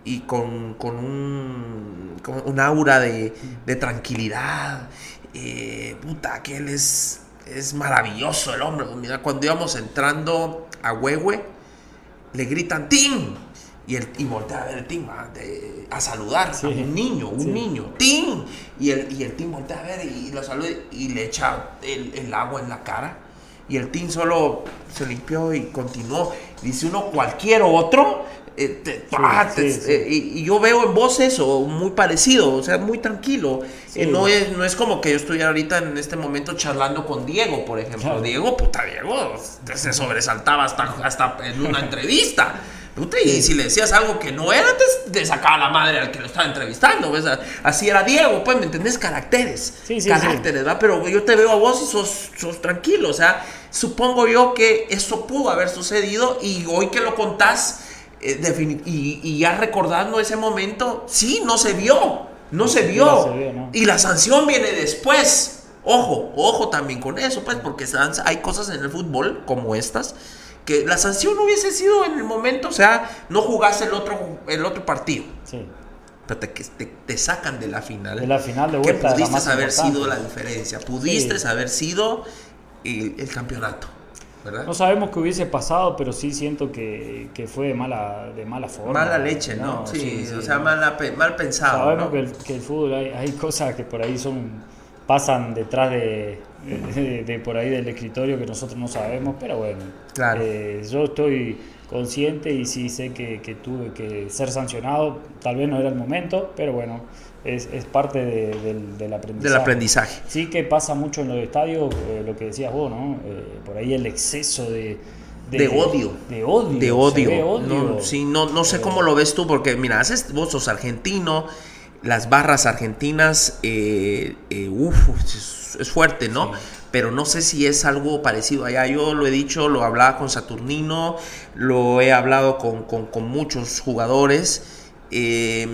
y con, con un, con un aura de, de tranquilidad. Eh, puta, que él es, es maravilloso el hombre. Mira, cuando íbamos entrando a Huehue, le gritan ¡Tim! Y, el, y voltea a ver el Tim a, de- a saludar Sí. a un niño, un Sí. niño, ¡Tim! Y el, y el Tim voltea a ver y, lo saluda y le echa el, el agua en la cara. Y el Tim solo se limpió y continuó. Dice uno, cualquier otro. Eh, te- ah, te- sí, sí. eh, y, y yo veo en vos eso, muy parecido, o sea, muy tranquilo. Sí. Eh, no, es, no es como que yo estuviera ahorita en este momento charlando con Diego, por ejemplo. Claro. Diego, puta, Diego se sobresaltaba hasta, hasta en una (laughs) entrevista. Puta, Y si le decías algo que no era, te, te sacaba la madre al que lo estaba entrevistando. ¿ves? Así era Diego, pues, ¿me entendés? Caracteres. Sí, sí, Caracteres, ¿verdad? Pero yo te veo a vos y sos, sos tranquilo. O sea, supongo yo que eso pudo haber sucedido y hoy que lo contás y, y ya recordando ese momento, sí, no se vio. No se vio. no se vio, ¿no? Y la sanción viene después. Ojo, ojo también con eso, pues, porque hay cosas en el fútbol como estas que la sanción no hubiese sido en el momento, o sea, no jugase el otro, el otro partido. Sí. Pero te, que te, te sacan de la final. De la final de que vuelta, la pudiste haber importante. sido la diferencia. Pudiste Sí. haber sido el, el campeonato. ¿Verdad? No sabemos qué hubiese pasado, pero sí siento que, que fue de mala, de mala forma. Mala leche, ¿no? sí, o sea, mala mal pensado. Sabemos ¿no? que, el, que el fútbol hay, hay cosas que por ahí son pasan detrás de, de, de por ahí del escritorio que nosotros no sabemos, pero bueno. Claro. eh, yo estoy consciente y sí sé que, que tuve que ser sancionado, tal vez no era el momento, pero bueno, es, es parte de- del, del aprendizaje. Del aprendizaje. Sí que pasa mucho en los estadios, eh, lo que decías vos, ¿no? Eh, por ahí el exceso de... De odio. De odio. de odio. No, sí, no, no sé cómo lo ves tú, porque mira, haces, vos sos argentino, las barras argentinas, eh, eh, uf, es, es fuerte, ¿no? Sí. Pero no sé si es algo parecido allá. Yo lo he dicho, lo hablaba con Saturnino, lo he hablado con, con- con muchos jugadores. Eh,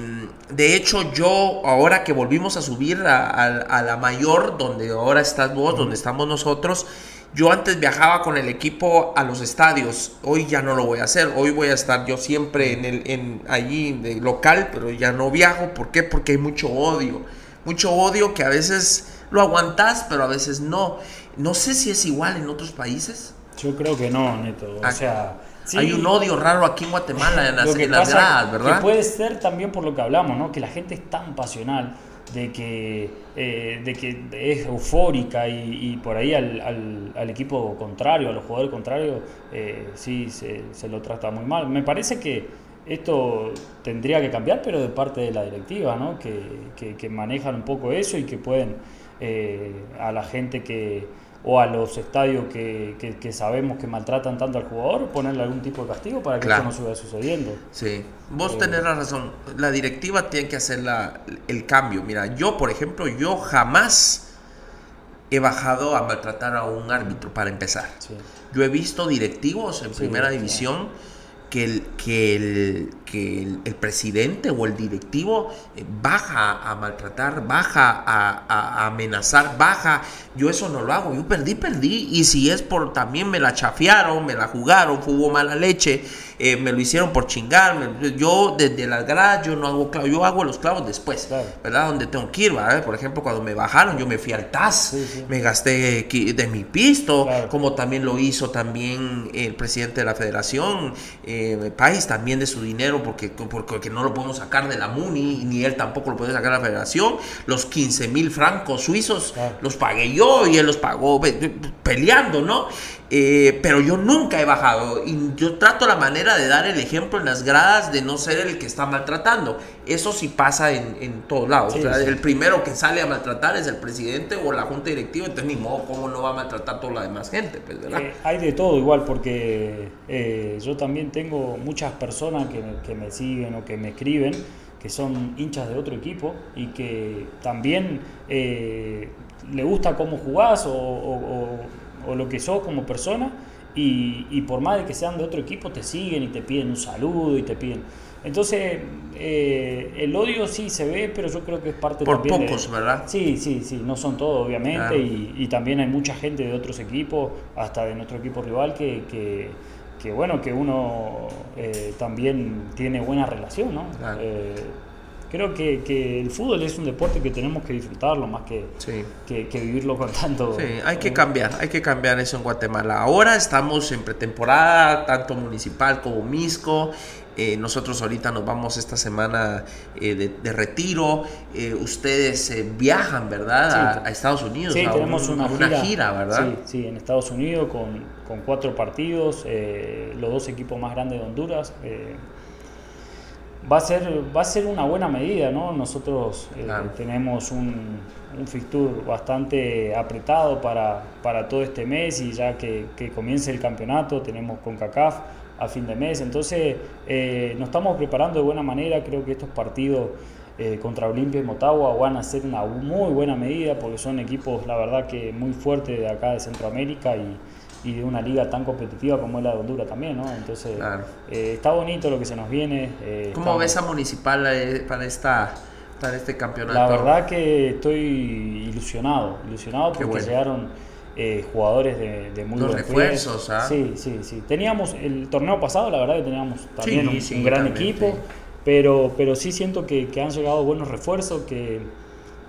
de hecho, yo, ahora que volvimos a subir a, a- a la mayor, donde ahora estás vos, donde estamos nosotros, yo antes viajaba con el equipo a los estadios. Hoy ya no lo voy a hacer. Hoy voy a estar yo siempre en el, en, allí de local, pero ya no viajo. ¿Por qué? Porque hay mucho odio. Mucho odio que a veces lo aguantás, pero a veces no. No sé si es igual en otros países. Yo creo que no, Neto. O Ah, sea, sí, Hay un odio raro aquí en Guatemala, en las, que en las gradas, que ¿verdad? puede ser también por lo que hablamos, ¿no? Que la gente es tan pasional, de que, eh, de que es eufórica y, y por ahí al, al- al equipo contrario, a los jugadores contrarios, eh, sí se, se lo trata muy mal. Me parece que esto tendría que cambiar, pero de parte de la directiva, ¿no? Que, que- que manejan un poco eso y que pueden eh, a la gente que o a los estadios que, que- que sabemos que maltratan tanto al jugador, ponerle algún tipo de castigo para que Claro. esto no siga sucediendo. Sí, vos Eh, tenés la razón. La directiva tiene que hacer la- el cambio. Mira, yo, por ejemplo, yo jamás he bajado a maltratar a un árbitro para empezar. Sí. Yo he visto directivos en Sí, primera división que, el, que, el, que el, el presidente o el directivo eh, baja a maltratar, baja a, a- a amenazar, baja. Yo eso no lo hago. Yo perdí, perdí. Y si es por también me la chafiaron, me la jugaron, hubo mala leche, eh, me lo hicieron por chingar. me- yo desde las gradas yo no hago clavos, yo hago los clavos después, Claro. ¿verdad? Donde tengo que ir, ¿verdad? Por ejemplo, cuando me bajaron, yo me fui al TAS, Sí, sí. me gasté de mi pisto, Claro. como también lo hizo también el presidente de la federación, eh, País, también de su dinero, porque, porque, porque no lo podemos sacar de la MUNI, ni él tampoco lo puede sacar de la federación. Los 15 mil francos suizos los pagué yo y él los pagó pe- pe- peleando, ¿no? Eh, pero yo nunca he bajado y yo trato la manera de dar el ejemplo en las gradas de no ser el que está maltratando. Eso sí pasa en, en todos lados. Sí, o sea, sí. el primero que sale a maltratar es el presidente o la junta directiva, entonces ni modo, ¿cómo no va a maltratar toda la demás gente? Pues, ¿verdad? Eh, hay de todo igual porque eh, yo también tengo muchas personas que, que me siguen o que me escriben que son hinchas de otro equipo y que también eh, le gusta cómo jugás o, o- o- o lo que sos como persona y, y por más de que sean de otro equipo te siguen y te piden un saludo y te piden... Entonces eh, el odio sí se ve, pero yo creo que es parte Por también de- pocos, ¿verdad? Sí, sí, sí, no son todos, obviamente, Claro. y, y también hay mucha gente de otros equipos, hasta de nuestro equipo rival, que, que, que, bueno, que uno eh, también tiene buena relación, ¿no? Claro. Eh, creo que, que el fútbol es un deporte que tenemos que disfrutarlo más que, Sí. que, que vivirlo con tanto... Sí, hay que eh, cambiar, hay que cambiar eso en Guatemala. Ahora estamos en pretemporada, tanto municipal como Misco. Eh, nosotros ahorita nos vamos esta semana eh, de, de retiro. Eh, ustedes viajan, ¿verdad? A, Sí. a Estados Unidos. Sí, a tenemos un- una, gira, gira, ¿verdad? Sí, sí, en Estados Unidos con, con cuatro partidos, los dos equipos más grandes de Honduras. va, a ser, va a ser una buena medida, ¿no? Nosotros Claro. tenemos un, un fixture bastante apretado para, para todo este mes y ya que, que comience el campeonato tenemos con CACAF a fin de mes. Entonces eh, nos estamos preparando de buena manera, creo que estos partidos eh, contra Olimpia y Motagua van a ser una muy buena medida porque son equipos, la verdad, que muy fuertes de acá de Centroamérica y, y de una liga tan competitiva como es la de Honduras también, ¿no? Entonces eh, está bonito lo que se nos viene. Eh, ¿Cómo ves a Municipal para esta para este campeonato? La verdad que estoy ilusionado, ilusionado porque llegaron eh, jugadores de, de muy Los refuerzos, ¿ah? Sí, sí, sí. Teníamos el torneo pasado, la verdad que teníamos también un, gran equipo, pero, pero sí siento que, que, han llegado buenos refuerzos, que,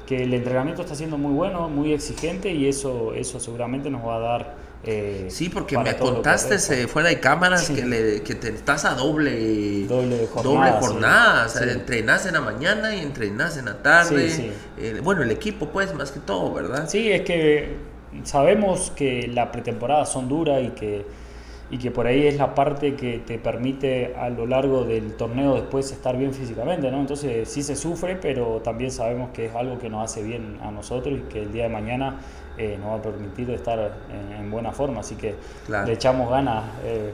que el entrenamiento está siendo muy bueno, muy exigente y eso, eso seguramente nos va a dar eh, sí, porque me contaste fuera de cámaras que, le, que te estás a doble, doble jornada. jornada o sea, entrenas en la mañana y entrenas en la tarde. Eh, bueno, el equipo, pues, más que todo, ¿verdad? Sí, es que sabemos que la pretemporada son duras y que, y que por ahí es la parte que te permite a lo largo del torneo después estar bien físicamente, ¿no? Entonces sí se sufre, pero también sabemos que es algo que nos hace bien a nosotros y que el día de mañana eh, nos va a permitir estar en, buena forma. Así que le echamos ganas. Eh,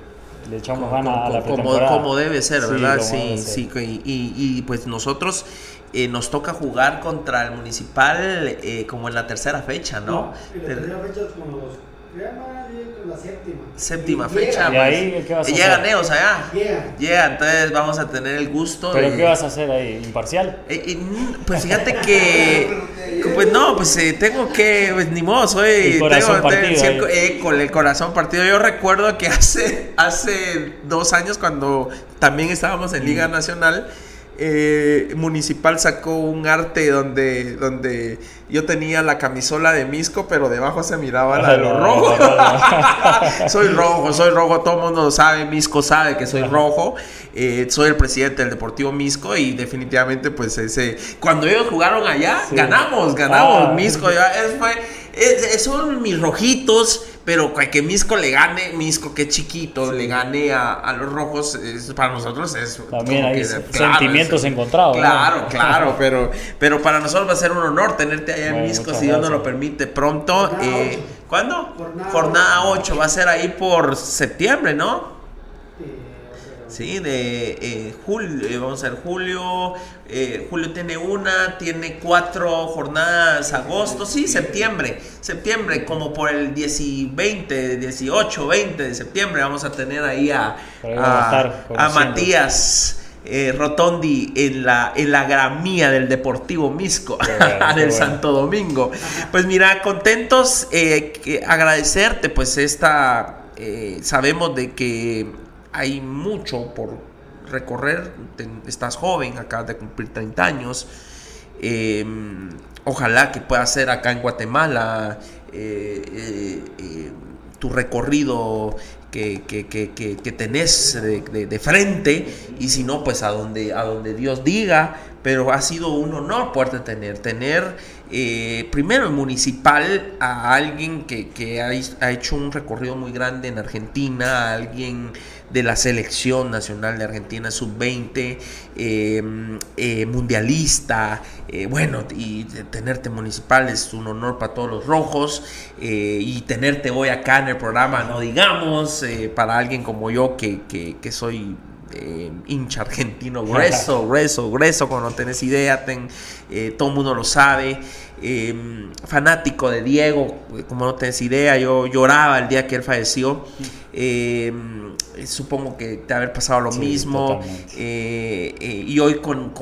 le echamos ganas a la pretemporada. Como, como debe ser, ¿verdad? Sí, sí. Y, y, pues nosotros eh, nos toca jugar contra el Municipal como en la tercera fecha, ¿no? no la tercera fecha la séptima. Séptima fecha. ¿Y ahí qué vas a Llegan ellos allá. Llega. entonces vamos a tener el gusto. ¿Pero qué vas a hacer ahí? ¿Imparcial? Eh, eh, pues fíjate que. (laughs) pues no, pues eh, tengo que. Pues ni modo, soy. El corazón tengo, partido. con el corazón partido. Yo recuerdo que (laughs) hace, hace dos años, cuando también estábamos en Liga Nacional eh, municipal sacó un arte donde, donde yo tenía la camisola de Misco, pero debajo se miraba la de los rojos. (laughs) soy rojo, soy rojo, todo el mundo lo sabe, Misco sabe que soy rojo. Eh, soy el presidente del Deportivo Misco y definitivamente pues ese... Cuando ellos jugaron allá, ganamos, ganamos. Ah. Misco, ya, fue, son mis rojitos pero que Misco le gane, Misco que chiquito, le gane a, los rojos, para nosotros es... También hay sentimientos encontrados. Claro, (laughs) claro, pero, pero para nosotros va a ser un honor tenerte allá en Misco, si Dios nos lo permite pronto. Eh, ¿Cuándo? Jornada 8, va a ser ahí por septiembre, ¿no? Sí, de eh, julio, eh, vamos a ver, julio, eh, julio tiene una, tiene cuatro jornadas, agosto, sí, septiembre, septiembre, como por el 10 20, 18, 20 de septiembre vamos a tener ahí a, a, Matías. Rotondi en la, en la gramía del Deportivo Misco, (laughs) del Santo Domingo. Pues mira, contentos, agradecerte, pues esta, sabemos de que hay mucho por recorrer. estás joven, acabas de cumplir 30 años. Em, ojalá que puedas hacer acá en Guatemala eh, eh, eh, tu recorrido que, que, tenés de, frente y si no, pues a donde, a donde Dios diga. Pero ha sido un honor poderte tener. Tener primero en municipal a alguien que, ha, ha, hecho un recorrido muy grande en Argentina, a alguien de la selección nacional de Argentina sub-20, em, eh, mundialista, eh, bueno, y tenerte municipal es un honor para todos los rojos, eh, y tenerte hoy acá en el programa, no digamos, para alguien como yo que, que, soy hincha argentino (laughs) grueso, grueso, grueso, cuando no tenés idea, ten, todo el mundo lo sabe. Em, fanático de Diego, como no tenés idea, yo lloraba el día que él falleció. Em, supongo que te haber pasado lo mismo. Eh, eh, y hoy con,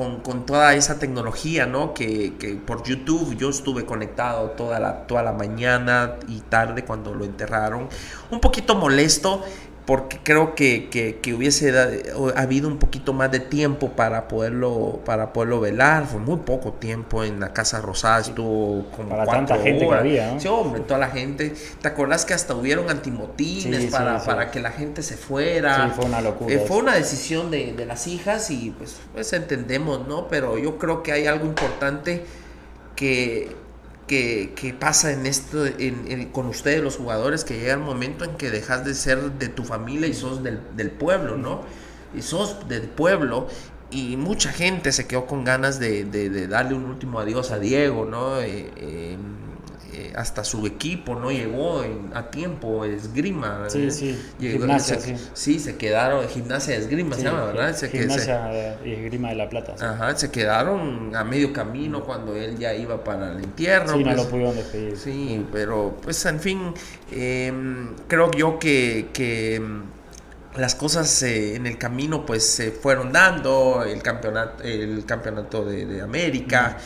toda esa tecnología, ¿no? Que, que, por YouTube yo estuve conectado toda la, toda la mañana y tarde cuando lo enterraron. Un poquito molesto porque creo que, que, hubiese habido un poquito más de tiempo para poderlo para poderlo velar. Fue muy poco tiempo en la casa rosada estuvo como para tanta gente que había ¿no? sí hombre toda la gente. Te acordás que hasta hubieron antimotines para, para que la gente se fuera sí fue una locura eh, fue una decisión de, de, las hijas y pues, pues entendemos no pero yo creo que hay algo importante que que, pasa en esto en, con ustedes los jugadores que llega el momento en que dejas de ser de tu familia y sos del, pueblo, ¿no? Y sos del pueblo y mucha gente se quedó con ganas de, darle un último adiós a Diego, ¿no? Eh, eh, eh, hasta su equipo no llegó en- a tiempo, esgrima. Sí, eh, sí, llegó- gimnasia, se- sí. sí, se quedaron, gimnasia de esgrima se Sí, llama, ¿verdad? Se, que se- Gimnasia y Esgrima de la Plata. sí. ajá, se quedaron a medio camino cuando él ya iba para el entierro. Sí, no pues. lo pudieron despedir. Sí, pero pues en fin, em, creo yo que, que, em, las cosas eh, en el camino pues se fueron dando, el campeonato, el campeonato de, de América,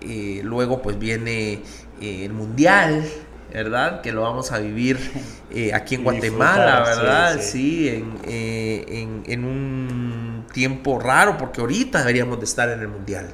eh, luego pues viene eh, el Mundial, ¿verdad? Que lo vamos a vivir eh, aquí en Guatemala, sí, ¿verdad? sí. Sí, en, eh, en, en un tiempo raro, porque ahorita deberíamos de estar en el Mundial.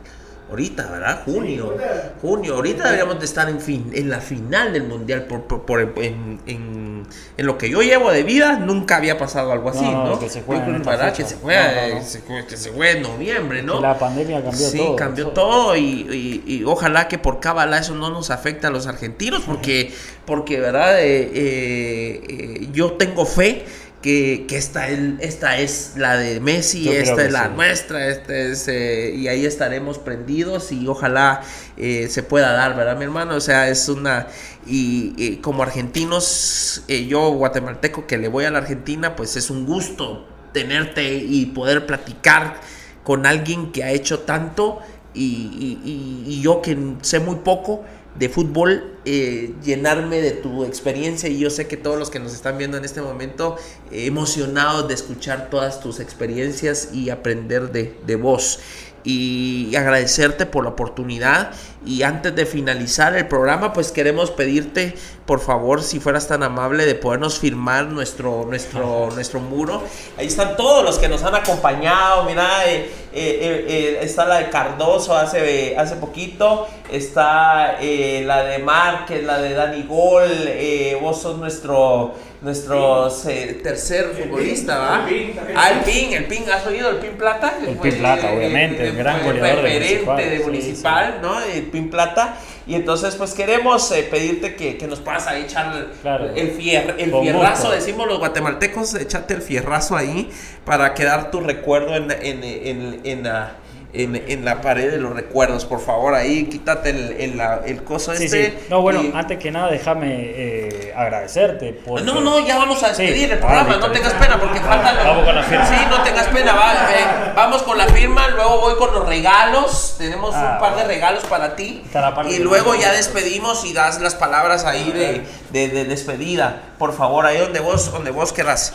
Ahorita, ¿verdad? Junio. Junio. Ahorita deberíamos de estar en, fin, en la final del Mundial. Por, por- por- en, en- en lo que yo llevo de vida, nunca había pasado algo así, No, que se juega en esta ¿verdad? fecha. Que se juega, No, no, no. se juega- que se juega en noviembre, ¿no? Que la pandemia cambió sí, todo. cambió todo y, y- y ojalá que por cábala eso no nos afecte a los argentinos porque, porque verdad, Eh, eh, eh, yo tengo fe que, que esta, es, esta es la de Messi, Yo esta es la sí. nuestra, esta es, eh, y ahí estaremos prendidos y ojalá eh, se pueda dar, ¿verdad, mi hermano? O sea, es una, y, y como argentinos, eh, yo guatemalteco que le voy a la Argentina, pues es un gusto tenerte y poder platicar con alguien que ha hecho tanto y, y- y- y yo que sé muy poco de fútbol, eh, llenarme de tu experiencia. Y yo sé que todos los que nos están viendo en este momento eh, emocionados de escuchar todas tus experiencias y aprender de, de vos. Y agradecerte por la oportunidad. Y antes de finalizar el programa pues queremos pedirte por favor si fueras tan amable de podernos firmar nuestro nuestro nuestro muro. Ahí están todos los que nos han acompañado. Mira eh, eh, eh, eh, está la de Cardoso hace hace poquito. Está eh, la de Márquez la de Dani Gol. Eh, vos sos nuestro nuestro eh, tercer El futbolista Pin, ¿va? el Pin también. ah el Pin el Pin. Has oído el Pin Plata El Fue, Pin Plata, obviamente, el gran goleador de referente Municipal, de sí, municipal ¿no? El Pin Plata. Y entonces, pues queremos eh, pedirte que, que nos puedas ahí echar Claro. el, fier, el fierrazo, decimos los guatemaltecos, echate el fierrazo ahí para quedar tu recuerdo en, en, en, en la, en, en la pared de los recuerdos. Por favor, ahí quítate el, el, el coso Sí, este. sí. No, bueno, y- antes que nada, déjame eh, agradecerte. Porque... No, no, ya vamos a despedir Sí. el programa, Ah, listo, no tengas pena porque falta... Vamos con la firma. Sí, no tengas pena, va, eh, vamos con la firma, luego voy con los regalos, tenemos Ah, un par de regalos para ti y de- luego ya despedimos y das las palabras ahí de, de- de despedida, por favor, ahí donde vos, donde vos querrás.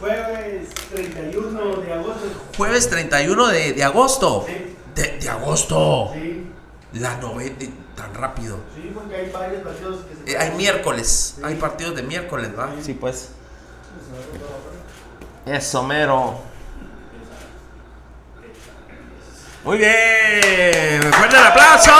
Jueves 31 de agosto. Jueves 31 de, de agosto. Sí. De, de agosto. Sí, La novena, tan rápido. sí, porque hay varios partidos que se. Eh, hay miércoles, hay partidos de miércoles, ¿va? Sí, pues. Eso, mero. Muy bien, fuerte el aplauso.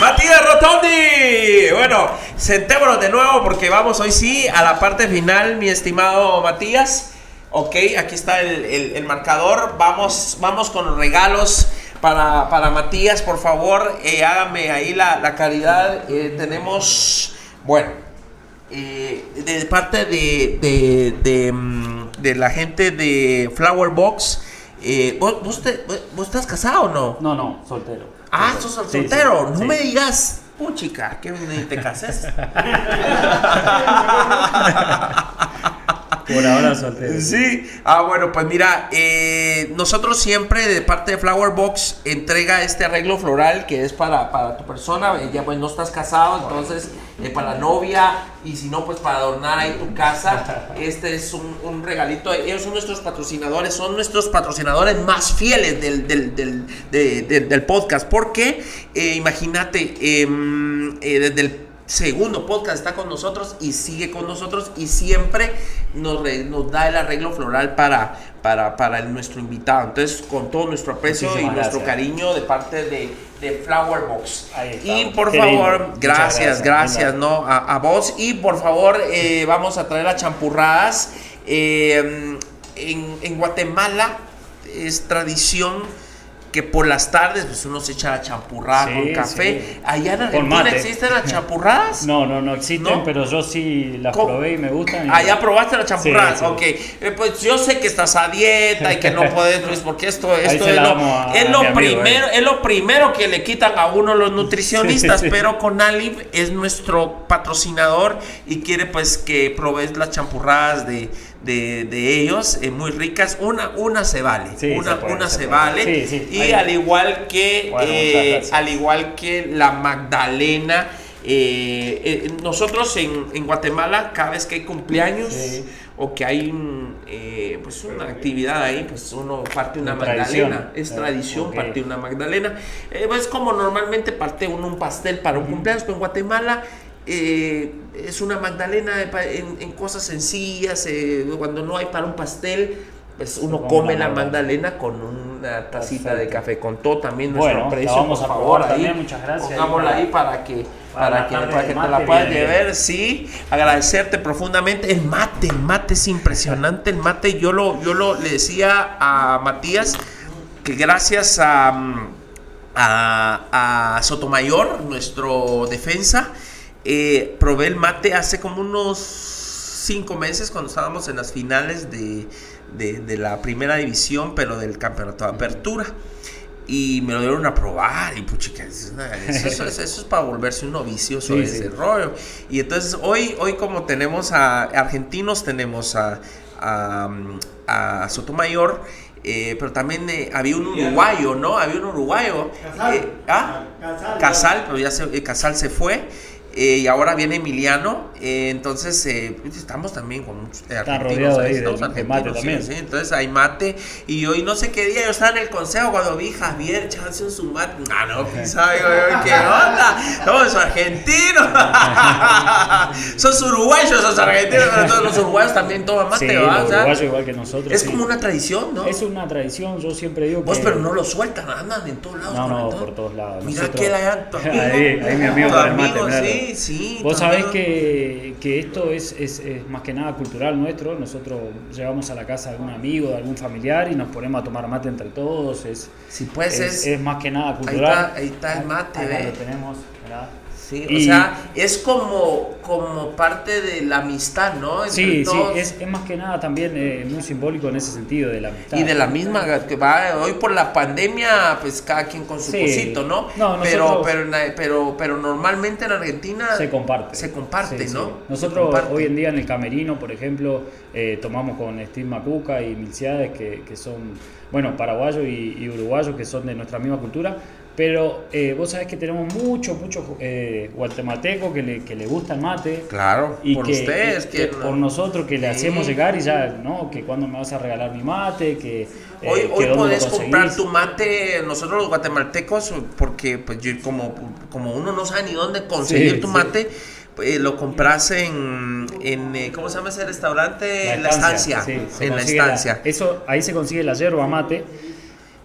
Matías Rotondi. Bueno, sentémonos de nuevo porque vamos hoy sí a la parte final, mi estimado Matías. Ok, aquí está el, el- marcador. Vamos, vamos con los regalos para, para Matías, por favor. eh, hágame ahí la, la caridad. Eh, tenemos, bueno, eh, de parte de, de, de, mm, la gente de Flower Box. eh, ¿vos, vos, te- vos estás casado o no? No, no, soltero. Ah, sos Sí, soltero. no me digas, puchica, que te cases. (laughs) (laughs) Por ahora soltero. Sí, ah, bueno, pues mira, eh, nosotros siempre de parte de Flower Box entrega este arreglo floral que es para, para tu persona, eh, ya pues no estás casado, entonces eh, para la novia y si no, pues para adornar ahí tu casa. Este es un, regalito, ellos son nuestros patrocinadores, son nuestros patrocinadores más fieles del, del, del, de- de- del podcast, porque imagínate, em, desde el segundo podcast está con nosotros y sigue con nosotros y siempre nos, re- nos da el arreglo floral para, para, para el- nuestro invitado. Entonces, con todo nuestro aprecio y nuestro cariño de parte de, de Flower Box. Y por Qué favor, lindo. Gracias, gracias. ¿no? A, a vos. Y por favor, eh, vamos a traer a champurradas. Eh, en, en Guatemala es tradición que por las tardes pues uno se echa la champurrada Sí, con café. sí. Allá en Argentina existen las champurradas. (laughs) No, no, no existen, ¿No? pero yo sí las ¿Cómo? probé y me gustan. y- Ah, ya probaste la champurrada. Sí. Ok, Eh, pues yo sé que estás a dieta y que no (laughs) puedes, Luis, porque esto, esto es, lo, a- es lo amigo, primero, eh. es lo primero que le quitan a uno los (laughs) nutricionistas, pero con Alib es nuestro patrocinador y quiere pues que probes las champurradas de, de, de ellos, eh, muy ricas. Una, una se vale, Sí, una, se una se vale. Sí, y al igual que Bueno, eh, al igual que la Magdalena. eh, eh, nosotros en, en Guatemala, cada vez que hay cumpleaños o que hay eh, pues una actividad ahí, pues uno parte una Una magdalena. Es Eh, tradición partir una magdalena. Eh, pues como normalmente parte uno un pastel para un cumpleaños, pero en Guatemala eh, es una magdalena en, en cosas sencillas. eh, cuando no hay para un pastel, pues uno come la magdalena. con una tacita de café con todo también nuestro Bueno, precio. vamos por a favor, probar ahí. también, muchas gracias. Pongámosla Ahí ahí para que para que, para que te la puedas llevar, sí, agradecerte profundamente. El mate, el mate es impresionante, el mate, yo lo, yo lo le decía a Matías que gracias a, a, a Sotomayor, nuestro defensa, eh, probé el mate hace como unos cinco meses cuando estábamos en las finales de, de- de la primera división, pero del campeonato de apertura. Y me lo dieron a probar y puchica, eso, eso es- eso es para volverse un novicioso Sí, ese sí. rollo. Y entonces hoy, hoy como tenemos a argentinos, tenemos a, a, a Sotomayor, eh, pero también eh, había un uruguayo, ¿no? Había un uruguayo. Casal. eh, ¿ah? Casal. Casal, pero ya se, eh, Casal se fue. Eh, y ahora viene Emiliano, eh, entonces eh, pues, estamos también con muchos eh, Está argentinos, rodeado ahí de- estamos de argentinos, mate sí, también. sí, entonces hay mate, y hoy no sé qué día, yo estaba en el consejo cuando vi Javier echándose un su mate, ah, no, digo, yo, ¿qué onda? No, es argentino, (laughs) son uruguayos, son argentinos, pero todos los uruguayos también toman mate, Sí, uruguayos igual que nosotros. es como una tradición, ¿no? Es una tradición, yo siempre digo Vos, que... pero no lo sueltan, andan en todos lados. No, no, por todos lados. Mira Nosotros- que la. (laughs) Ahí, ahí mi amigo con el mate, sí, sí. Vos sabés amigo. Que, que esto es, es, es más que nada cultural nuestro. Nosotros llevamos a la casa de algún amigo, de algún familiar y nos ponemos a tomar mate entre todos. Es, Sí, pues es, es. más que nada Ahí cultural. está, ahí está el mate, ve. lo tenemos, ¿verdad? Sí, Y- o sea, es como, como parte de la amistad, ¿no? Entre Sí, sí, todos. es, es más que nada también eh, muy simbólico en ese sentido de la amistad. Y de la misma que va hoy por la pandemia, pues cada quien con su Sí. cosito, ¿no? No, pero, pero, pero, pero normalmente en Argentina se comparte. Se comparte, Sí. ¿no? Nosotros comparte. hoy en día en el camerino, por ejemplo, eh, tomamos con Steve Macuca y Milciades, que, que son, bueno, paraguayos y, y uruguayos, que son de nuestra misma cultura. Pero eh, vos sabés que tenemos muchos, muchos eh, guatemaltecos que le, que le gusta el mate. Claro, Y por que, ustedes, que- que que no- por nosotros que le Sí. hacemos llegar y ya, ¿no? Que cuando me vas a regalar mi mate, que... eh, Hoy, hoy podés comprar tu mate, nosotros los guatemaltecos, porque pues yo como, como uno no sabe ni dónde conseguir Sí, tu sí. mate, eh, lo compras en, en eh, ¿cómo se llama ese restaurante? La estancia, sí, se en la estancia. eso, ahí se consigue la yerba mate.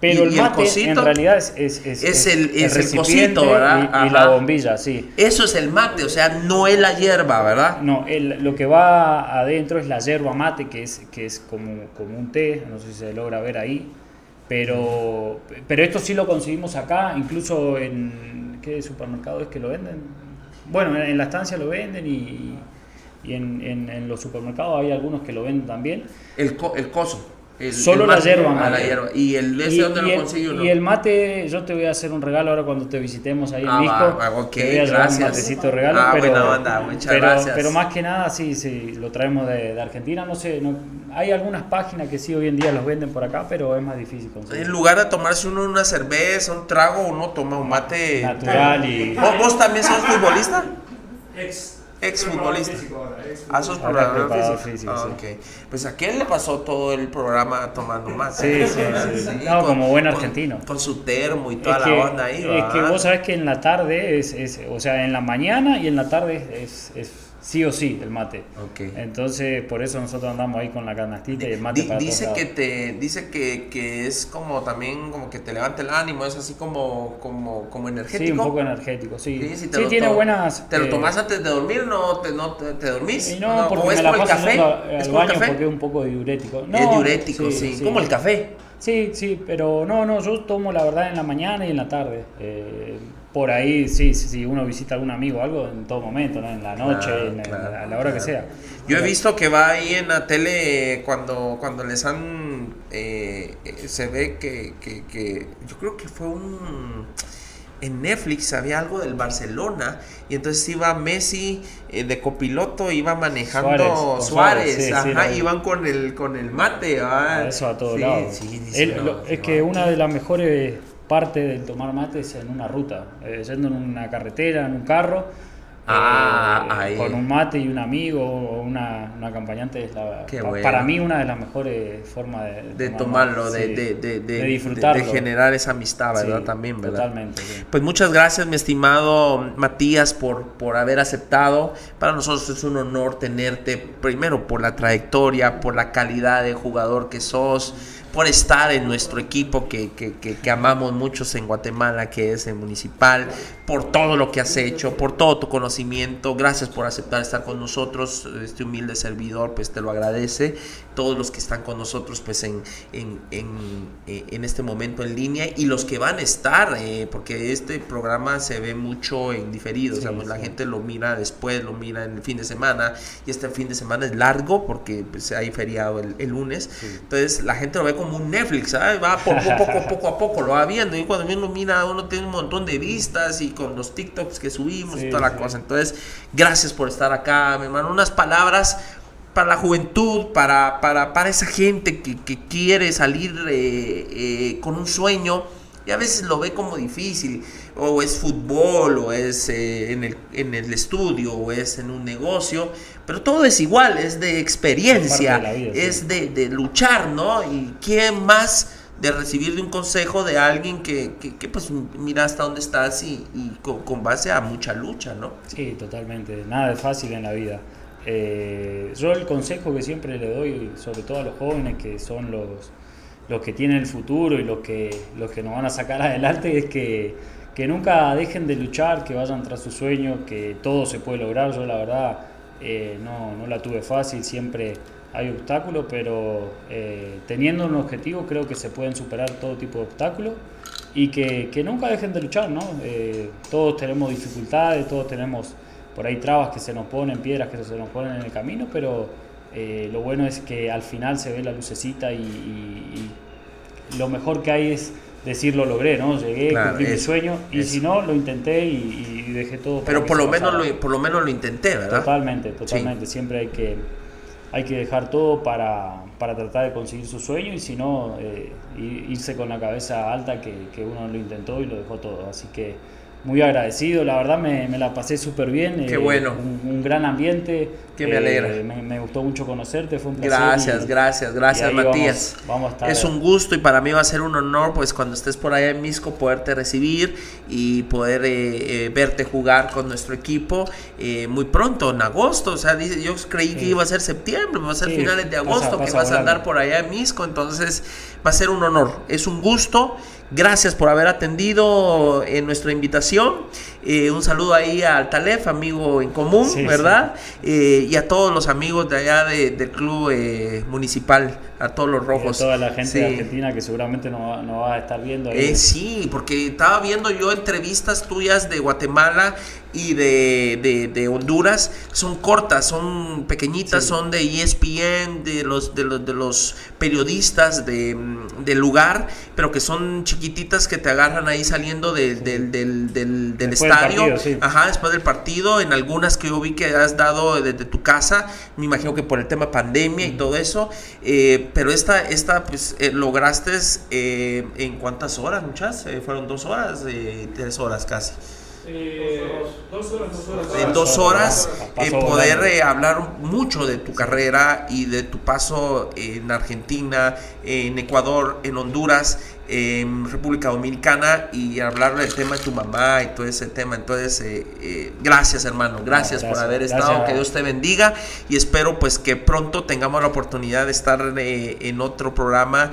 Pero Y- el el mate en cosito realidad es, es, es el- es el recipiente cosito, ¿verdad? Y, y la bombilla, sí. Eso es el mate, o sea, no es la hierba, ¿verdad? No, el- lo que va adentro es la yerba mate, que es, que es como, como un té, no sé si se logra ver ahí. Pero, pero esto sí lo conseguimos acá, incluso en. ¿Qué supermercado es que lo venden? Bueno, en, en la estancia lo venden y, y en, en- en los supermercados hay algunos que lo venden también. El, co- el coso. El- Solo el la ah, mate. la hierba. ¿Y el ese Y- dónde y lo el- consiguió? no? Y el mate, yo te voy a hacer un regalo ahora cuando te visitemos ahí en Ah, Visco. va, ok, te voy a llevar un gracias. matecito regalo. Ah, pero, buena onda, muchas pero, gracias. pero más que nada, sí, sí, lo traemos de, de Argentina. No sé, no, hay algunas páginas que sí hoy en día los venden por acá, pero es más difícil conseguir. En lugar de tomarse uno una cerveza, un trago, uno toma un mate Natural y. ¿Vos, vos también sos futbolista? Ex. Ex futbolista. Físico ahora, ex Ah, sos preparador físico. físico, Ah, sí. Pues a quién le pasó todo el programa tomando mate. Sí, sí, sí. (laughs) No, como buen con- argentino. Con, su termo y toda Es la que, onda ahí. es que vos sabés que en la tarde es, es- o sea, en la mañana y en la tarde es, es sí o sí el mate. Ok. Entonces, por eso nosotros andamos ahí con la canastita y el mate Di- para dice todos que lados. te dice que, que es como también como que te levanta el ánimo es así como como como energético Sí, un poco energético, sí. Sí, si te Sí, lo tiene buenas. te lo eh, tomas antes de dormir no te no te, te dormís Y no, porque o es la por el café es al el baño café porque es un poco diurético. es No, diurético sí, como el café Sí, sí, pero no, no, yo tomo la verdad en la mañana y en la tarde. Eh, por ahí, sí, si uno visita a algún amigo o algo, en todo momento, ¿no? En la noche, Claro, en- a la hora que sea. Yo he visto que va ahí en la tele cuando, cuando les han... eh, eh, se ve que, que, que- Yo creo que fue un... En Netflix había algo del Barcelona y entonces iba Messi eh, de copiloto, iba manejando Suárez, Suárez, sí, sí, ajá, iban con el, con el mate. ah. Eso a todos Sí, lados. sí, dice, Él- no, lo- es que una de las mejores partes del tomar mate es en una ruta, eh, yendo en una carretera, en un carro, Ah, eh, con un mate y un amigo o una, un acompañante. Es la- Qué pa- bueno. Para mí una de las mejores formas de, de tomar tomarlo, mate, de, sí, de, de, de- disfrutarlo. de generar esa amistad, ¿verdad? Sí, También, ¿verdad? Totalmente, sí. Pues muchas gracias, mi estimado Matías, por, por haber aceptado. Para nosotros es un honor tenerte, primero por la trayectoria, por la calidad de jugador que sos, por estar en nuestro equipo que, que, que- que amamos muchos en Guatemala, que es el municipal, por todo lo que has hecho, por todo tu conocimiento. Gracias por aceptar estar con nosotros. Este humilde servidor, pues te lo agradece. Todos los que están con nosotros, pues en, en, en- eh, en este momento en línea y los que van a estar, eh, porque este programa se ve mucho en diferido. o sea, Sí, pues, la gente lo mira después, lo mira en el fin de semana y este fin de semana es largo porque pues, hay feriado el, el lunes. Entonces la gente lo ve como un Netflix, ¿sabes? va poco, poco, poco a poco, lo va viendo y cuando uno mira, uno tiene un montón de vistas y con los TikToks que subimos y toda la sí. cosa. Entonces, gracias por estar acá, mi hermano. Unas palabras para la juventud, para, para, para esa gente que, que quiere salir eh, eh, con un sueño y a veces lo ve como difícil, o es fútbol, o es eh, en, el, en el estudio, o es en un negocio, pero todo es igual, es de experiencia, Es de la vida, es sí. de, de luchar, ¿no? Y quién más de recibir de un consejo de alguien que, que, que, pues mira hasta dónde estás y, y con, con base a mucha lucha, ¿no? Sí, totalmente. Nada es fácil en la vida. Eh, yo el consejo que siempre le doy, sobre todo a los jóvenes que son los, los que tienen el futuro y los que, los que nos van a sacar (laughs) adelante, es que, que nunca dejen de luchar, que vayan tras su sueño, que todo se puede lograr. Yo la verdad eh, no, no la tuve fácil, siempre hay obstáculos, pero eh, teniendo un objetivo creo que se pueden superar todo tipo de obstáculos y que, que nunca dejen de luchar, ¿no? Eh, todos tenemos dificultades, todos tenemos por ahí trabas que se nos ponen, piedras que se nos ponen en el camino, pero lo bueno es que al final se ve la lucecita y lo mejor que hay es decir lo logré, ¿no? Llegué, Claro, cumplí mi sueño y si no, lo intenté y, y dejé todo. Pero por lo, menos pasara. lo, por lo menos lo intenté, ¿verdad? Totalmente, totalmente. Siempre hay que, hay que dejar todo para, para tratar de conseguir su sueño y si no, eh, irse con la cabeza alta que, que uno lo intentó y lo dejó todo. Así que muy agradecido, la verdad me, me la pasé súper bien. Qué eh, bueno. Un, un gran ambiente. eh, Que me alegra. Me, me gustó mucho conocerte, fue un placer. Gracias, y- gracias, gracias Matías. Vamos, vamos a estar. Es un gusto y para mí va a ser un honor pues cuando estés por allá en Misco poderte recibir y poder eh, eh, verte jugar con nuestro equipo eh, muy pronto, en agosto. O sea, dice- yo creí que iba a ser septiembre, va a ser Sí, finales de pasa- agosto que pasa vas a andar por allá en Misco. Entonces va a ser un honor, es un gusto. Gracias por haber atendido en nuestra invitación. Eh, un saludo ahí al Talef, amigo en común, Sí, ¿verdad? Eh, y a todos los amigos de allá de- del club eh, municipal, a todos los Y a rojos. toda la gente Sí. de Argentina que seguramente nos va, nos va a estar viendo ahí. Eh, sí, porque estaba viendo yo entrevistas tuyas de Guatemala y de, de- de Honduras. Son cortas, son pequeñitas, Sí. son de ESPN, de los, de los, de los periodistas de, del lugar, pero que son chiquititas que te agarran ahí saliendo de- del, del, del, del estadio. partido, sí. Ajá, después del partido. En algunas que yo vi que has dado desde tu casa, me imagino que por el tema pandemia y todo eso. eh, pero esta, esta pues eh, lograste eh, en cuántas horas, muchas? Eh, fueron dos horas, eh, tres horas casi. Eh, dos horas, dos horas. En dos horas eh, poder eh, hablar mucho de tu carrera y de tu paso en Argentina, en Ecuador, en Honduras, en República Dominicana y hablar del tema de tu mamá y todo ese tema. Entonces, eh, eh, gracias hermano, gracias, por gracias, haber gracias. estado, que Dios te bendiga y espero pues que pronto tengamos la oportunidad de estar eh, en otro programa,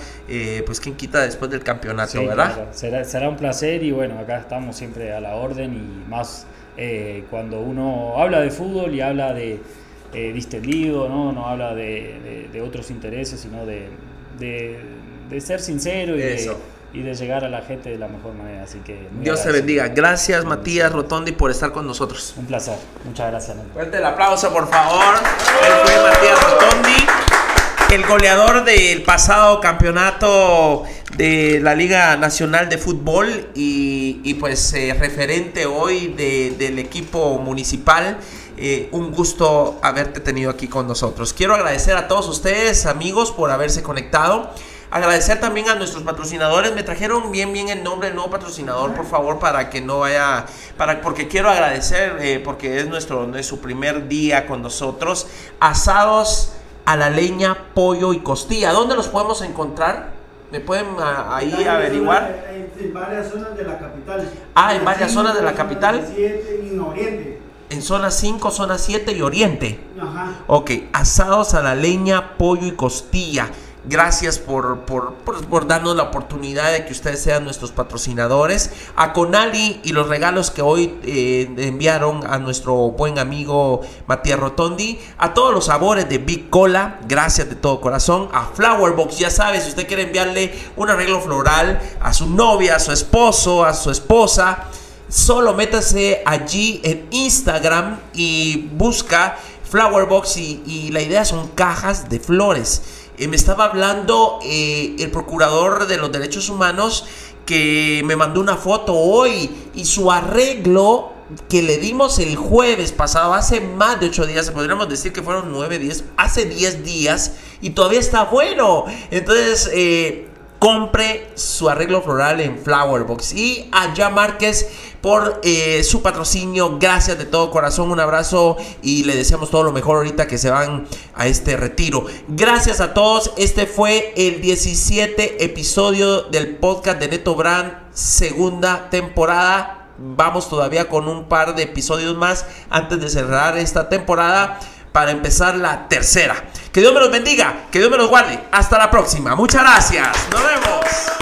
pues quien quita después del campeonato, Sí, ¿verdad? claro. Será, será un placer y bueno, acá estamos siempre a la orden y más cuando uno habla de fútbol y habla de distendido, ¿no? no habla de, de- de otros intereses, sino de, de- de ser sincero y de, Eso. y de llegar a la gente de la mejor manera. Así que Dios te bendiga. Gracias Matías Rotondi por estar con nosotros. Un placer. Muchas gracias. Nel. Fuerte el aplauso, por favor. Él fue Matías Rotondi, el goleador del pasado campeonato de la Liga Nacional de Fútbol y, y pues eh, referente hoy de- del equipo municipal. Eh, un gusto haberte tenido aquí con nosotros. Quiero agradecer a todos ustedes, amigos, por haberse conectado. Agradecer también a nuestros patrocinadores. Me trajeron bien, bien el nombre del nuevo patrocinador, por favor, para que no vaya, para, porque quiero agradecer, eh, porque es nuestro, es su primer día con nosotros. Asados a la leña, pollo y costilla. ¿Dónde los podemos encontrar? ¿Me pueden ah, ahí en averiguar? zonas- En, en varias zonas de la capital. Ah, en varias zonas de la Zona capital. 17 y en Oriente. En zona 5, zona 7 y oriente. Ajá. Ok, asados a la leña, pollo y costilla. Gracias por, por, por- darnos la oportunidad de que ustedes sean nuestros patrocinadores. A Conali y los regalos que hoy eh, enviaron a nuestro buen amigo Matías Rotondi. A todos los sabores de Big Cola, gracias de todo corazón. A Flowerbox, ya sabes, si usted quiere enviarle un arreglo floral a su novia, a su esposo, a su esposa. Solo métase allí en Instagram y busca Flowerbox y, y la idea son cajas de flores. Eh, me estaba hablando eh, el procurador de los derechos humanos que me mandó una foto hoy y su arreglo que le dimos el jueves pasado, hace más de 8 días, podríamos decir que fueron 9 días, hace 10 días y todavía está bueno. Entonces, eh, compre su arreglo floral en Flowerbox y a Ya Márquez por eh, su patrocinio. Gracias de todo corazón, un abrazo y le deseamos todo lo mejor ahorita que se van a este retiro. Gracias a todos. Este fue el 17 episodio del podcast de Neto Brand, segunda temporada. Vamos todavía con un par de episodios más antes de cerrar esta temporada para empezar la tercera. Que Dios me los bendiga, que Dios me los guarde. Hasta la próxima. Muchas gracias. Nos vemos.